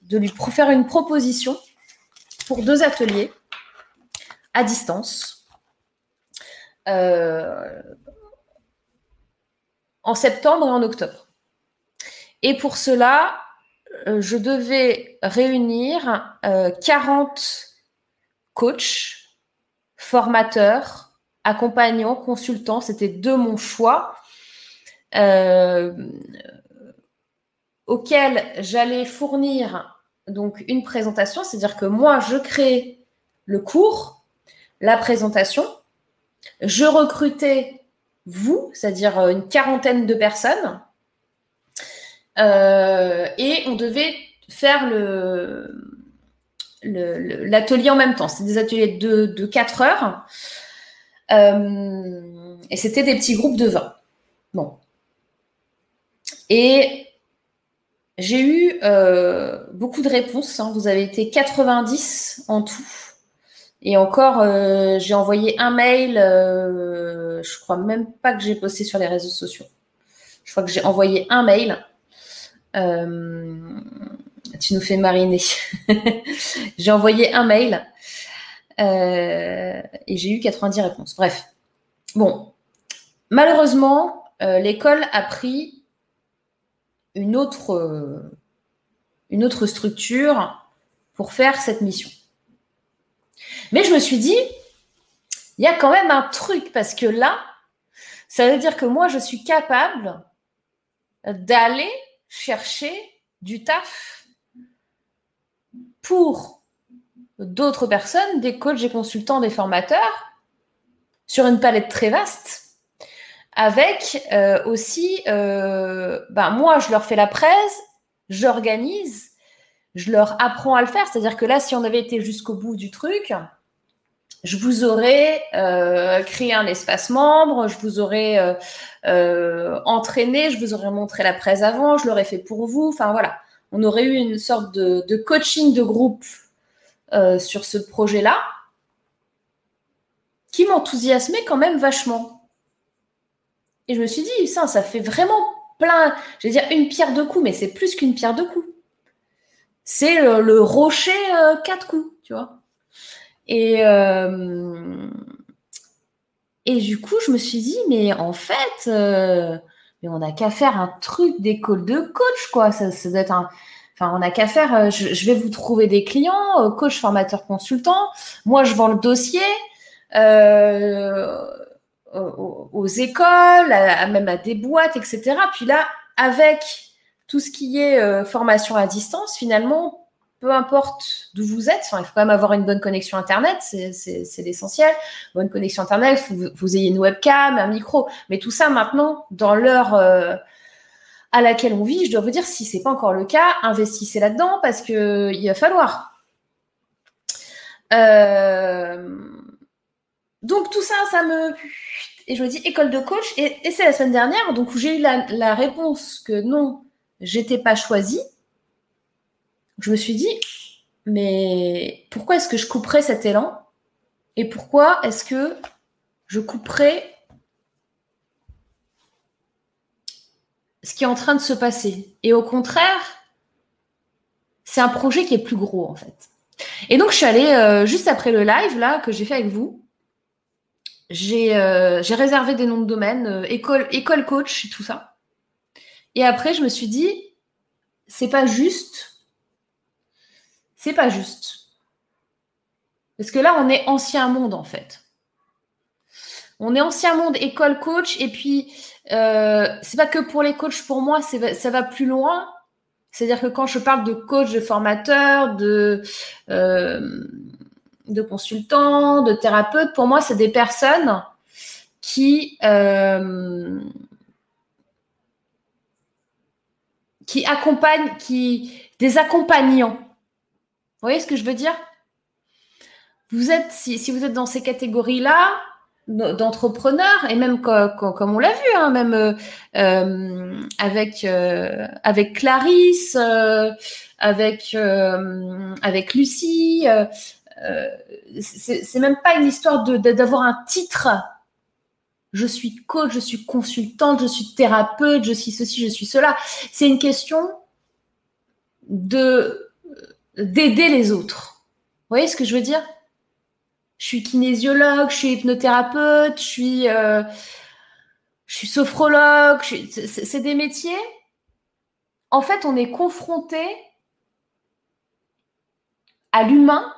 de lui faire une proposition pour deux ateliers à distance en septembre et en octobre. Et pour cela, euh, je devais réunir 40 euh, coachs, formateurs, accompagnants, consultants. C'était de mon choix. Euh, auquel j'allais fournir donc une présentation, c'est-à-dire que moi je crée le cours, la présentation, je recrutais vous, c'est-à-dire une quarantaine de personnes, euh, et on devait faire l'atelier en même temps. C'était des ateliers de, de 4 heures. Euh, et c'était des petits groupes de 20. Bon. Et j'ai eu euh, beaucoup de réponses. Hein. Vous avez été 90 en tout. Et encore, euh, j'ai envoyé un mail. Euh, je crois même pas que j'ai posté sur les réseaux sociaux. Je crois que j'ai envoyé un mail euh, tu nous fais mariner. j'ai envoyé un mail euh, et j'ai eu 90 réponses. Bref. Bon. Malheureusement, euh, l'école a pris une autre, une autre structure pour faire cette mission. Mais je me suis dit, il y a quand même un truc parce que là, ça veut dire que moi, je suis capable d'aller chercher du taf pour d'autres personnes, des coachs et consultants, des formateurs, sur une palette très vaste, avec euh, aussi, euh, ben moi, je leur fais la presse, j'organise, je leur apprends à le faire. C'est-à-dire que là, si on avait été jusqu'au bout du truc, je vous aurais euh, créé un espace membre, je vous aurais euh, euh, entraîné, je vous aurais montré la presse avant, je l'aurais fait pour vous. Enfin voilà, on aurait eu une sorte de, coaching de groupe sur ce projet-là qui m'enthousiasmait quand même vachement. Et je me suis dit, ça, ça fait vraiment plein, je vais dire une pierre deux coups, mais c'est plus qu'une pierre deux coups. C'est le, le, rocher quatre coups, tu vois. Et, euh, et du coup, je me suis dit, mais en fait, euh, mais on n'a qu'à faire un truc d'école de coach, quoi. Ça, doit être un. Enfin, on n'a qu'à faire. Euh, je, vais vous trouver des clients, coach, formateur, consultant. Moi, je vends le dossier aux, écoles, même à des boîtes, etc. Puis là, avec tout ce qui est formation à distance, finalement, peu importe d'où vous êtes, il faut quand même avoir une bonne connexion Internet, c'est l'essentiel. Bonne connexion Internet, vous, ayez une webcam, un micro. Mais tout ça, maintenant, dans l'heure euh, à laquelle on vit, je dois vous dire, si ce n'est pas encore le cas, investissez là-dedans parce qu'il va falloir. Euh, donc tout ça, ça me... Et je me dis école de coach. Et, c'est la semaine dernière, donc où j'ai eu la, la réponse que non, j'étais pas choisie je me suis dit, mais pourquoi est-ce que je couperais cet élan Et pourquoi est-ce que je couperais ce qui est en train de se passer? Et au contraire, c'est un projet qui est plus gros en fait. Et donc je suis allée euh, juste après le live là que j'ai fait avec vous. J'ai euh, réservé des noms de domaine, euh, école, école coach et tout ça. Et après je me suis dit, c'est pas juste c'est pas juste. Parce que là, on est ancien monde en fait. On est ancien monde école coach et puis euh, c'est pas que pour les coachs. Pour moi, ça va plus loin. C'est-à-dire que quand je parle de coach, de formateur, de euh, de consultant, de thérapeute, pour moi, c'est des personnes qui euh, qui accompagnent, qui des accompagnants vous voyez ce que je veux dire? Vous êtes, si, vous êtes dans ces catégories-là, d'entrepreneurs et même comme, on l'a vu, hein, même euh, euh, avec euh, avec Clarisse, avec avec Lucie, c'est même pas une histoire d'avoir un titre. Je suis coach, je suis consultante, je suis thérapeute, je suis ceci, je suis cela. C'est une question de d'aider les autres. Vous voyez ce que je veux dire? Je suis kinésiologue, je suis hypnothérapeute, je suis, euh, sophrologue. C'est des métiers. En fait, on est confronté à l'humain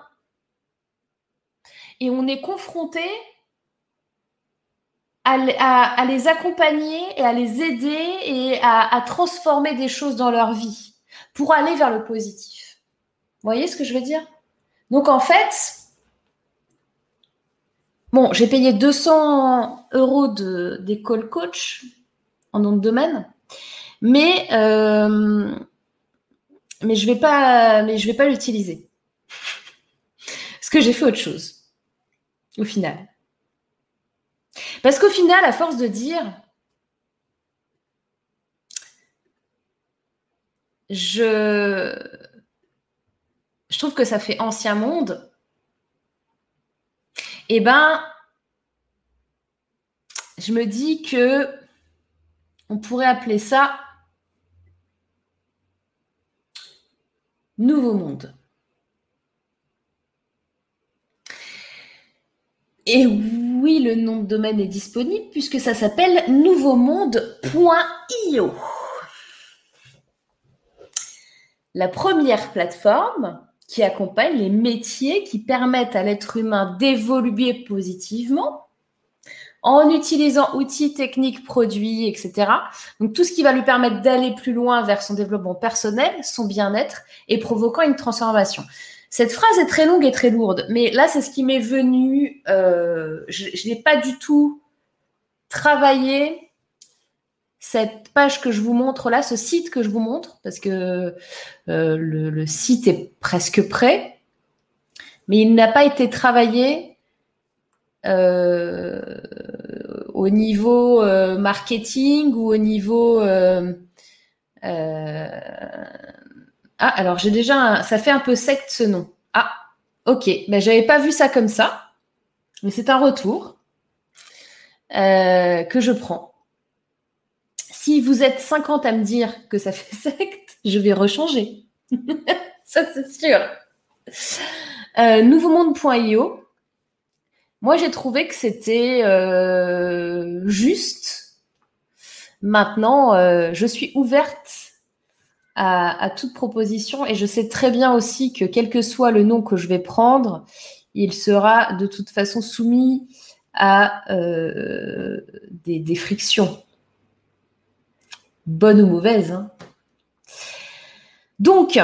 et on est confronté à, les accompagner et à les aider et à transformer des choses dans leur vie pour aller vers le positif. Vous voyez ce que je veux dire? Donc en fait, bon, j'ai payé 200 euros d'école coach en nom de domaine, mais, euh, je ne vais pas, pas l'utiliser. Parce que j'ai fait autre chose, au final. Parce qu'au final, à force de dire, je je trouve que ça fait ancien monde. Eh ben, je me dis que on pourrait appeler ça nouveau monde. Et oui, le nom de domaine est disponible puisque ça s'appelle nouveaumonde.io. La première plateforme qui accompagne les métiers qui permettent à l'être humain d'évoluer positivement en utilisant outils, techniques, produits, etc. Donc tout ce qui va lui permettre d'aller plus loin vers son développement personnel, son bien-être et provoquant une transformation. Cette phrase est très longue et très lourde, mais là c'est ce qui m'est venu. Euh, je n'ai pas du tout travaillé cette page que je vous montre là, ce site que je vous montre, parce que euh, le, site est presque prêt, mais il n'a pas été travaillé euh, au niveau euh, marketing ou au niveau... ah, alors j'ai déjà... ça fait un peu secte ce nom. Ah, ok. Ben, J'avais pas vu ça comme ça, mais c'est un retour que je prends si vous êtes 50 à me dire que ça fait secte, je vais rechanger. ça, c'est sûr. Euh, nouveaumonde.io. Moi, j'ai trouvé que c'était euh, juste. Maintenant, euh, je suis ouverte à, toute proposition et je sais très bien aussi que quel que soit le nom que je vais prendre, il sera de toute façon soumis à des frictions bonne ou mauvaise. Hein. Donc,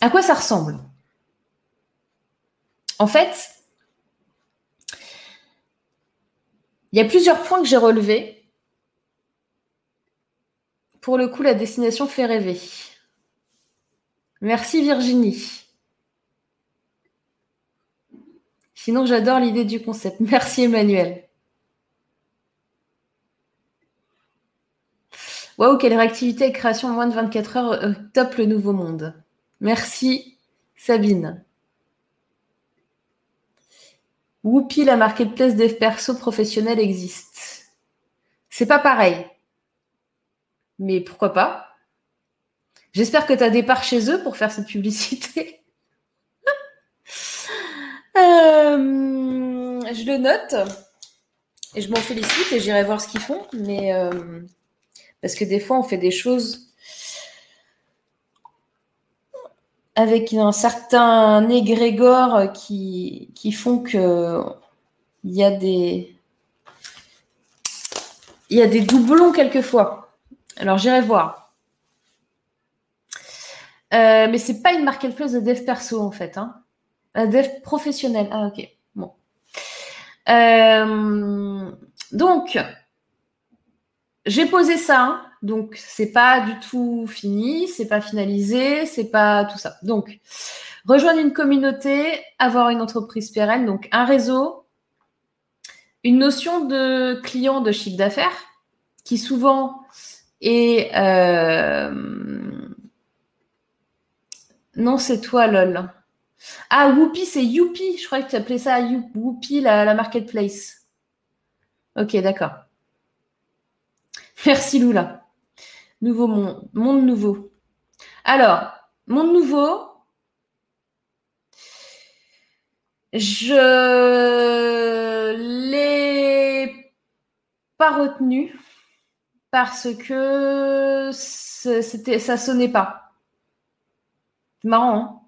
À quoi ça ressemble? En fait, il y a plusieurs points que j'ai relevés. Pour le coup, la destination fait rêver. Merci Virginie. Sinon, j'adore l'idée du concept. Merci Emmanuel. Waouh, quelle réactivité et création en moins de 24 heures. Euh, top le nouveau monde. Merci Sabine. Whoopi, la marketplace dev perso professionnel existe. C'est pas pareil. Mais pourquoi pas? J'espère que tu as des parts chez eux pour faire cette publicité. Euh, je le note et je m'en félicite et j'irai voir ce qu'ils font. Mais euh, parce que des fois, on fait des choses avec un certain égrégore qui, qui font que il y a des il y a des doublons quelquefois. Alors j'irai voir. Euh, mais c'est pas une marketplace de dev perso en fait. Hein. Un dev professionnel. Ah ok. Bon. Euh, donc j'ai posé ça. Hein. Donc, c'est pas du tout fini, c'est pas finalisé, c'est pas tout ça. Donc, rejoindre une communauté, avoir une entreprise pérenne, donc un réseau, une notion de client de chiffre d'affaires qui souvent est. Euh, non, c'est toi, lol. Ah, Whoopi, c'est Youpi. Je croyais que tu appelais ça Whoopi, la, la marketplace. Ok, d'accord. Merci Lula. Nouveau monde, monde nouveau. Alors, monde nouveau. Je l'ai pas retenu parce que c'était ça sonnait pas. Marrant. Hein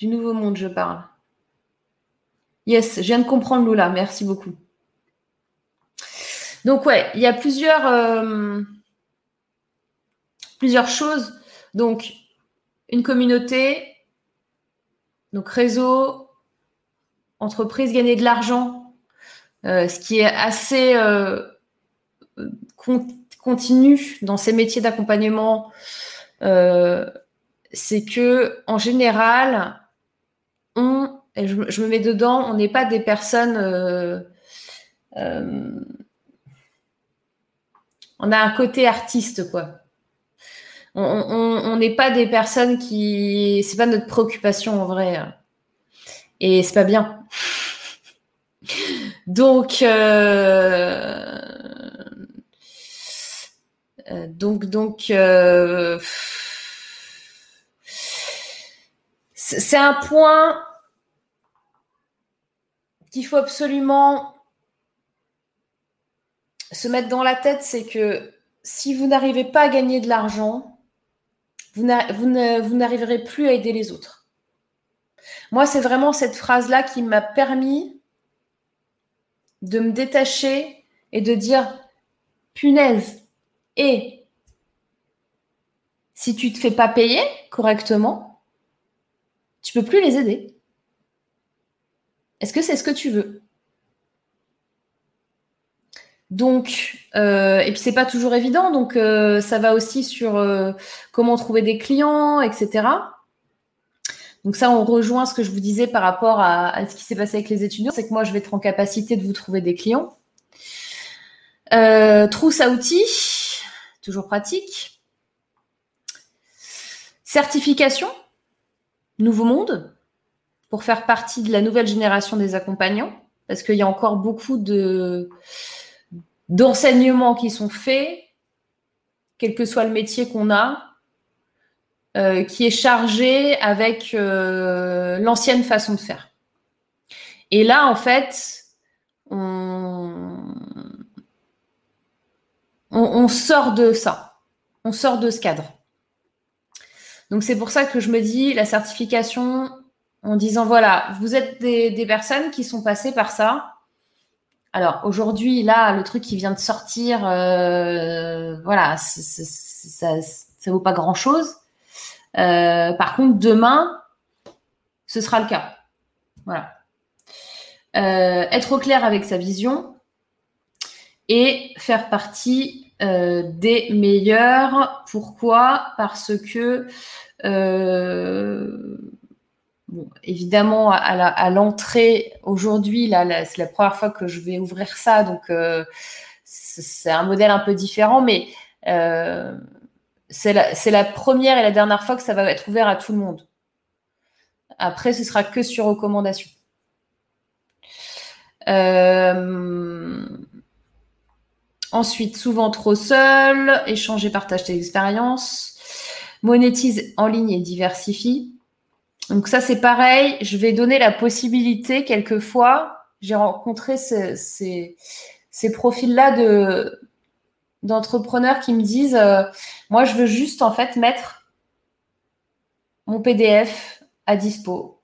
du nouveau monde, je parle. Yes, je viens de comprendre Lula. Merci beaucoup. Donc ouais, il y a plusieurs, euh, plusieurs choses. Donc, une communauté, donc réseau, entreprise, gagner de l'argent, euh, ce qui est assez euh, continu dans ces métiers d'accompagnement, c'est que en général, on, je me mets dedans, on n'est pas des personnes on a un côté artiste, quoi. On n'est pas des personnes qui. C'est pas notre préoccupation en vrai. Et c'est pas bien. Donc. Euh, euh, donc, donc. Euh, c'est un point qu'il faut absolument se mettre dans la tête, c'est que si vous n'arrivez pas à gagner de l'argent, vous n'arriverez plus à aider les autres. Moi, c'est vraiment cette phrase-là qui m'a permis de me détacher et de dire, punaise, et si tu ne te fais pas payer correctement, tu peux plus les aider. Est-ce que c'est ce que tu veux? Donc, euh, et puis c'est pas toujours évident, donc euh, ça va aussi sur euh, comment trouver des clients, etc. Donc ça, on rejoint ce que je vous disais par rapport à, ce qui s'est passé avec les étudiants, c'est que moi, je vais être en capacité de vous trouver des clients. trousse à outils, toujours pratique. Certification, nouveau monde, pour faire partie de la nouvelle génération des accompagnants, parce qu'il y a encore beaucoup de d'enseignements qui sont faits, quel que soit le métier qu'on a, euh, qui est chargé avec euh, l'ancienne façon de faire. Et là, en fait, on, sort de ça, on sort de ce cadre. Donc c'est pour ça que je me dis la certification en disant voilà, vous êtes des personnes qui sont passées par ça, alors aujourd'hui, là, le truc qui vient de sortir, euh, voilà, ça, ça vaut pas grand chose. par contre, demain, ce sera le cas. Voilà. être au clair avec sa vision et faire partie des meilleurs. Pourquoi? Parce que Bon, évidemment, à l'entrée, aujourd'hui, c'est la première fois que je vais ouvrir ça, donc euh, c'est un modèle un peu différent, mais euh, c'est la, première et la dernière fois que ça va être ouvert à tout le monde. Après, ce sera que sur recommandation. Euh, ensuite, souvent trop seul, échanger, partage tes expériences, monétise en ligne et diversifie. Donc ça, c'est pareil. Je vais donner la possibilité, quelquefois, j'ai rencontré ces, profils-là de d'entrepreneurs qui me disent, euh, moi, je veux juste en fait mettre mon PDF à dispo.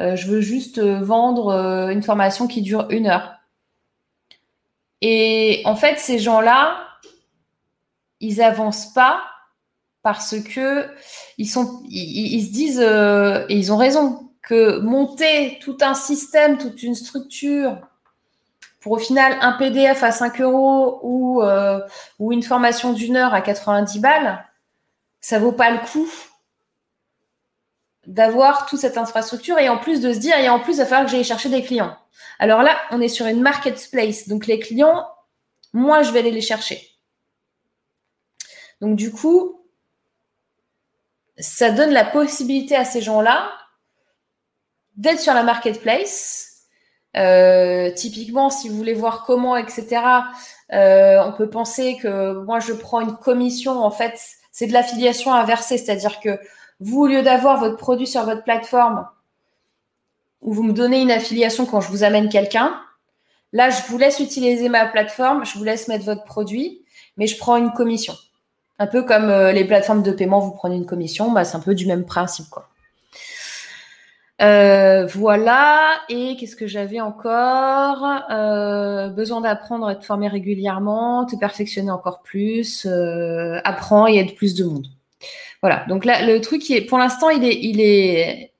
Euh, je veux juste euh, vendre une formation qui dure une heure. Et en fait, ces gens-là, ils avancent pas parce que ils sont, ils, se disent euh, et ils ont raison que monter tout un système, toute une structure pour au final un PDF à 5 euros ou, euh, ou une formation d'une heure à 90 balles, ça vaut pas le coup d'avoir toute cette infrastructure et en plus de se dire et en plus il va falloir que j'aille chercher des clients. Alors là, on est sur une marketplace, donc les clients, moi je vais aller les chercher. Donc du coup, ça donne la possibilité à ces gens-là d'être sur la marketplace. Euh, typiquement, si vous voulez voir comment, etc., euh, on peut penser que moi, je prends une commission. En fait, c'est de l'affiliation inversée, c'est-à-dire que vous, au lieu d'avoir votre produit sur votre plateforme, où vous me donnez une affiliation quand je vous amène quelqu'un, là, je vous laisse utiliser ma plateforme, je vous laisse mettre votre produit, mais je prends une commission. Un peu comme euh, les plateformes de paiement, vous prenez une commission, bah, c'est un peu du même principe. Quoi. Euh, voilà, et qu'est-ce que j'avais encore? Euh, Besoin d'apprendre, être formé régulièrement, te perfectionner encore plus, apprends et aide plus de monde. Voilà, donc là, le truc, est, pour l'instant, il est, il est,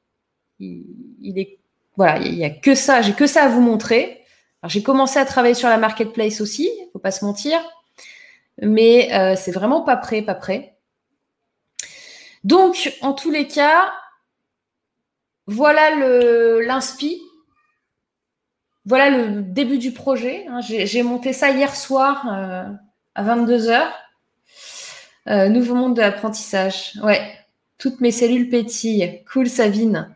il, est, voilà, il n'y a que ça, j'ai que ça à vous montrer. J'ai commencé à travailler sur la marketplace aussi, faut pas se mentir mais euh, c'est vraiment pas prêt, pas prêt. Donc, en tous les cas, voilà l'inspi. Voilà le début du projet. Hein. J'ai monté ça hier soir euh, à 22h. Euh, nouveau monde de l'apprentissage. Ouais, toutes mes cellules pétillent. Cool, Savine.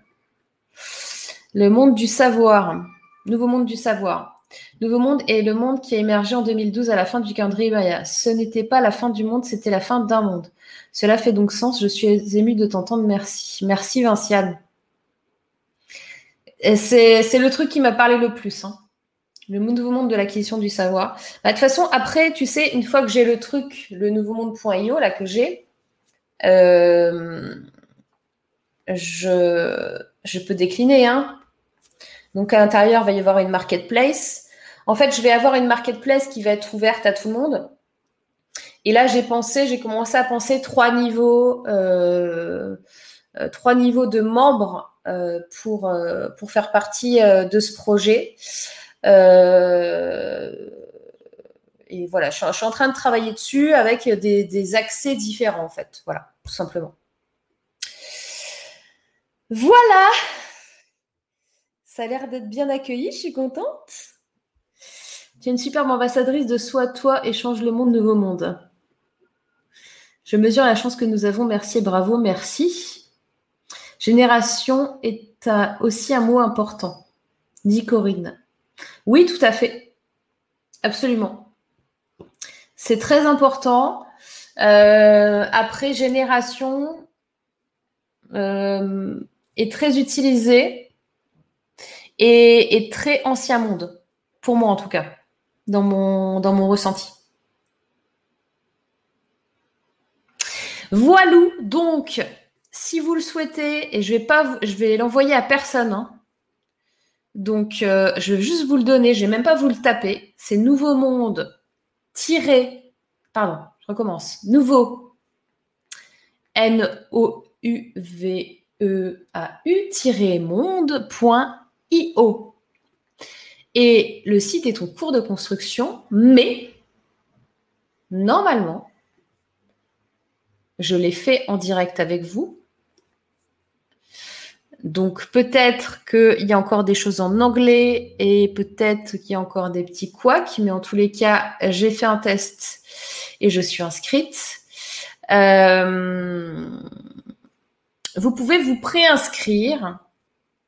Le monde du savoir. Nouveau monde du savoir. Nouveau Monde est le monde qui a émergé en 2012 à la fin du calendrier. Ce n'était pas la fin du monde, c'était la fin d'un monde. Cela fait donc sens. Je suis émue de t'entendre. Merci. Merci, Vinciane. C'est le truc qui m'a parlé le plus. Hein. Le nouveau monde de l'acquisition du savoir. Bah, de toute façon, après, tu sais, une fois que j'ai le truc, le nouveau monde.io, là, que j'ai, euh, je, je peux décliner. Hein. Donc, à l'intérieur, il va y avoir une marketplace. En fait, je vais avoir une marketplace qui va être ouverte à tout le monde. Et là, j'ai pensé, j'ai commencé à penser trois niveaux, euh, euh, trois niveaux de membres euh, pour, pour faire partie de ce projet. et voilà, je, suis en train de travailler dessus avec des, des accès différents, en fait. Voilà, tout simplement. Voilà. Ça a l'air d'être bien accueilli, je suis contente. Tu es une superbe ambassadrice de Soi, toi et change le monde, nouveau monde. Je mesure la chance que nous avons. Merci et bravo, merci. Génération est aussi un mot important, dit Corinne. Oui, tout à fait. Absolument. C'est très important. Euh, après, génération euh, est très utilisée et, très ancien monde, pour moi en tout cas dans mon, dans mon ressenti. Voilà, donc, si vous le souhaitez, et je vais pas, je vais l'envoyer à personne. Hein. Donc, euh, je vais juste vous le donner, je vais même pas vous le taper. C'est Nouveau Monde tiré, pardon, je recommence. Nouveau N O monde.io. Et le site est en cours de construction, mais normalement, je l'ai fait en direct avec vous. Donc peut-être qu'il y a encore des choses en anglais et peut-être qu'il y a encore des petits couacs, mais en tous les cas, j'ai fait un test et je suis inscrite. Euh, vous pouvez vous préinscrire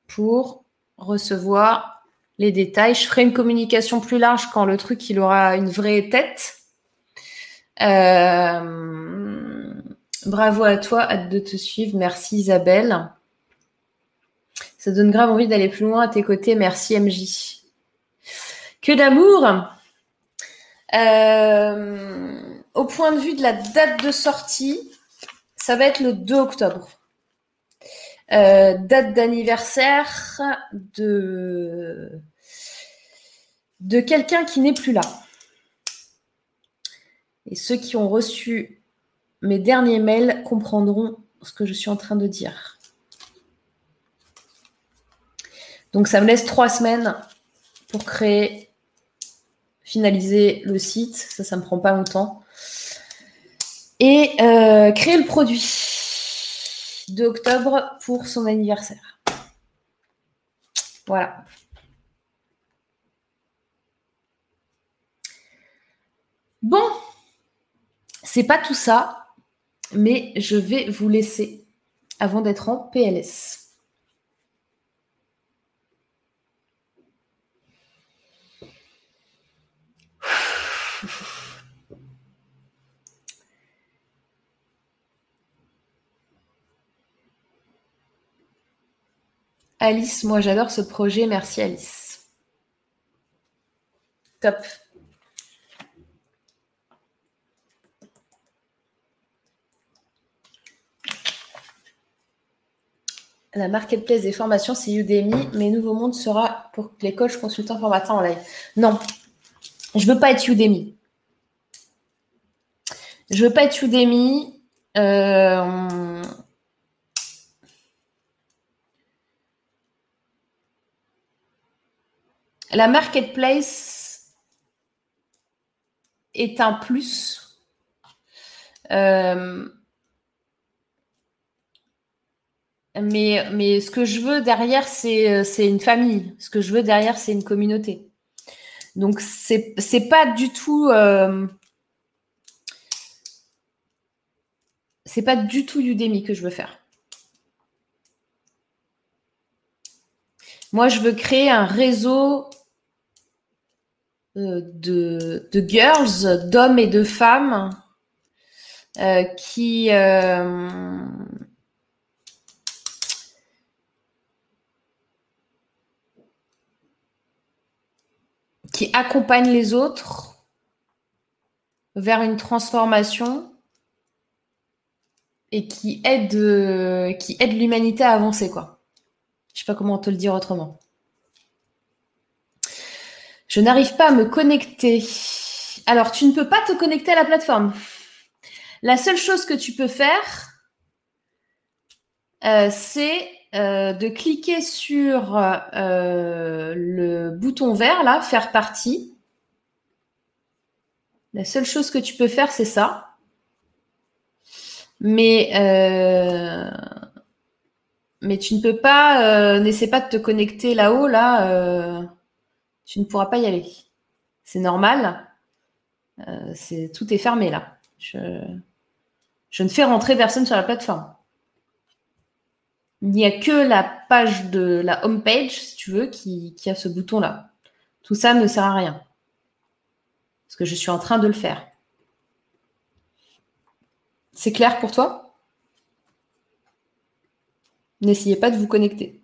pour recevoir les détails. Je ferai une communication plus large quand le truc il aura une vraie tête. Euh, bravo à toi, hâte de te suivre. Merci Isabelle. Ça donne grave envie d'aller plus loin à tes côtés. Merci MJ. Que d'amour. Euh, au point de vue de la date de sortie, ça va être le 2 octobre. Euh, date d'anniversaire de, de quelqu'un qui n'est plus là. Et ceux qui ont reçu mes derniers mails comprendront ce que je suis en train de dire. Donc ça me laisse trois semaines pour créer, finaliser le site. Ça, ça me prend pas longtemps. Et euh, créer le produit de octobre pour son anniversaire. Voilà. Bon, c'est pas tout ça, mais je vais vous laisser avant d'être en PLS. Alice, moi j'adore ce projet. Merci Alice. Top. La marketplace des formations, c'est Udemy, mais Nouveau Monde sera pour les coachs, consultants, formateurs en live. Non, je veux pas être Udemy. Je veux pas être Udemy. Euh, La marketplace est un plus. Euh, mais, ce que je veux derrière, c'est une famille. Ce que je veux derrière, c'est une communauté. Donc, c'est n'est pas du tout. Euh, c'est pas du tout Udemy que je veux faire. Moi, je veux créer un réseau euh, de, girls, d'hommes et de femmes euh, qui euh, qui accompagnent les autres vers une transformation et qui aident qui aide l'humanité à avancer quoi. Je sais pas comment te le dire autrement. Je n'arrive pas à me connecter. Alors, tu ne peux pas te connecter à la plateforme. La seule chose que tu peux faire, euh, c'est euh, de cliquer sur euh, le bouton vert, là, faire partie. La seule chose que tu peux faire, c'est ça. Mais, mais tu ne peux pas, n'essaie pas de te connecter là-haut, là tu ne pourras pas y aller. C'est normal. Euh, tout est fermé là. Je, ne fais rentrer personne sur la plateforme. Il n'y a que la page de la home page, si tu veux, qui, qui a ce bouton-là. Tout ça ne sert à rien. Parce que je suis en train de le faire. C'est clair pour toi? N'essayez pas de vous connecter.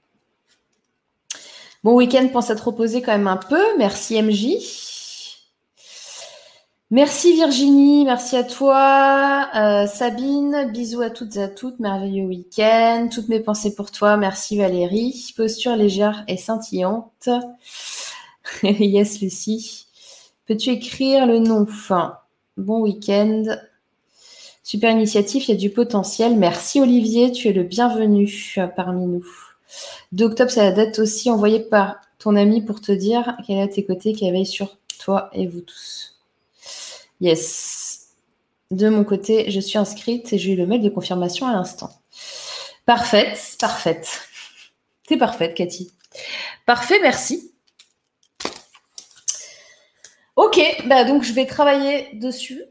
Bon week-end, pense à te reposer quand même un peu. Merci MJ. Merci Virginie, merci à toi. Euh, Sabine, bisous à toutes et à toutes. Merveilleux week-end. Toutes mes pensées pour toi. Merci Valérie. Posture légère et scintillante. yes Lucie. Peux-tu écrire le nom? Bon week-end. Super initiative, il y a du potentiel. Merci Olivier, tu es le bienvenu parmi nous. 2 octobre, c'est la date aussi envoyée par ton ami pour te dire qu'elle est à tes côtés, qu'elle veille sur toi et vous tous. Yes. De mon côté, je suis inscrite et j'ai eu le mail de confirmation à l'instant. Parfaite, parfaite. T'es parfaite, Cathy. Parfait, merci. Ok, bah donc je vais travailler dessus.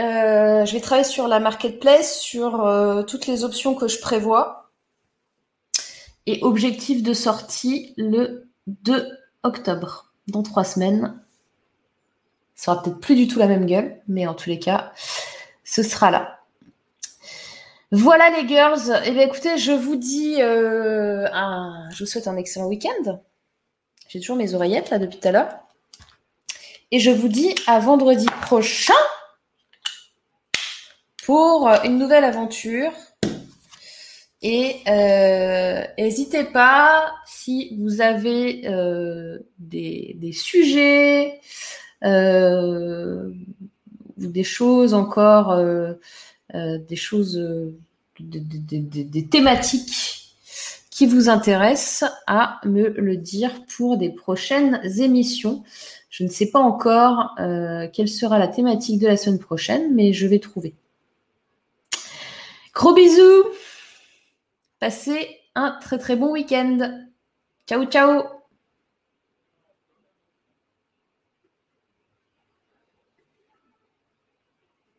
Euh, je vais travailler sur la marketplace, sur euh, toutes les options que je prévois. Et objectif de sortie le 2 octobre, dans trois semaines. Ça sera peut-être plus du tout la même gueule, mais en tous les cas, ce sera là. Voilà les girls. Eh bien écoutez, je vous dis, euh, je vous souhaite un excellent week-end. J'ai toujours mes oreillettes là depuis tout à l'heure. Et je vous dis à vendredi prochain pour une nouvelle aventure. Et euh, n'hésitez pas si vous avez euh, des, sujets euh, ou des choses encore, des choses, des thématiques qui vous intéressent, à me le dire pour des prochaines émissions. Je ne sais pas encore quelle sera la thématique de la semaine prochaine, mais je vais trouver. Gros bisous Passez un très très bon week-end. Ciao ciao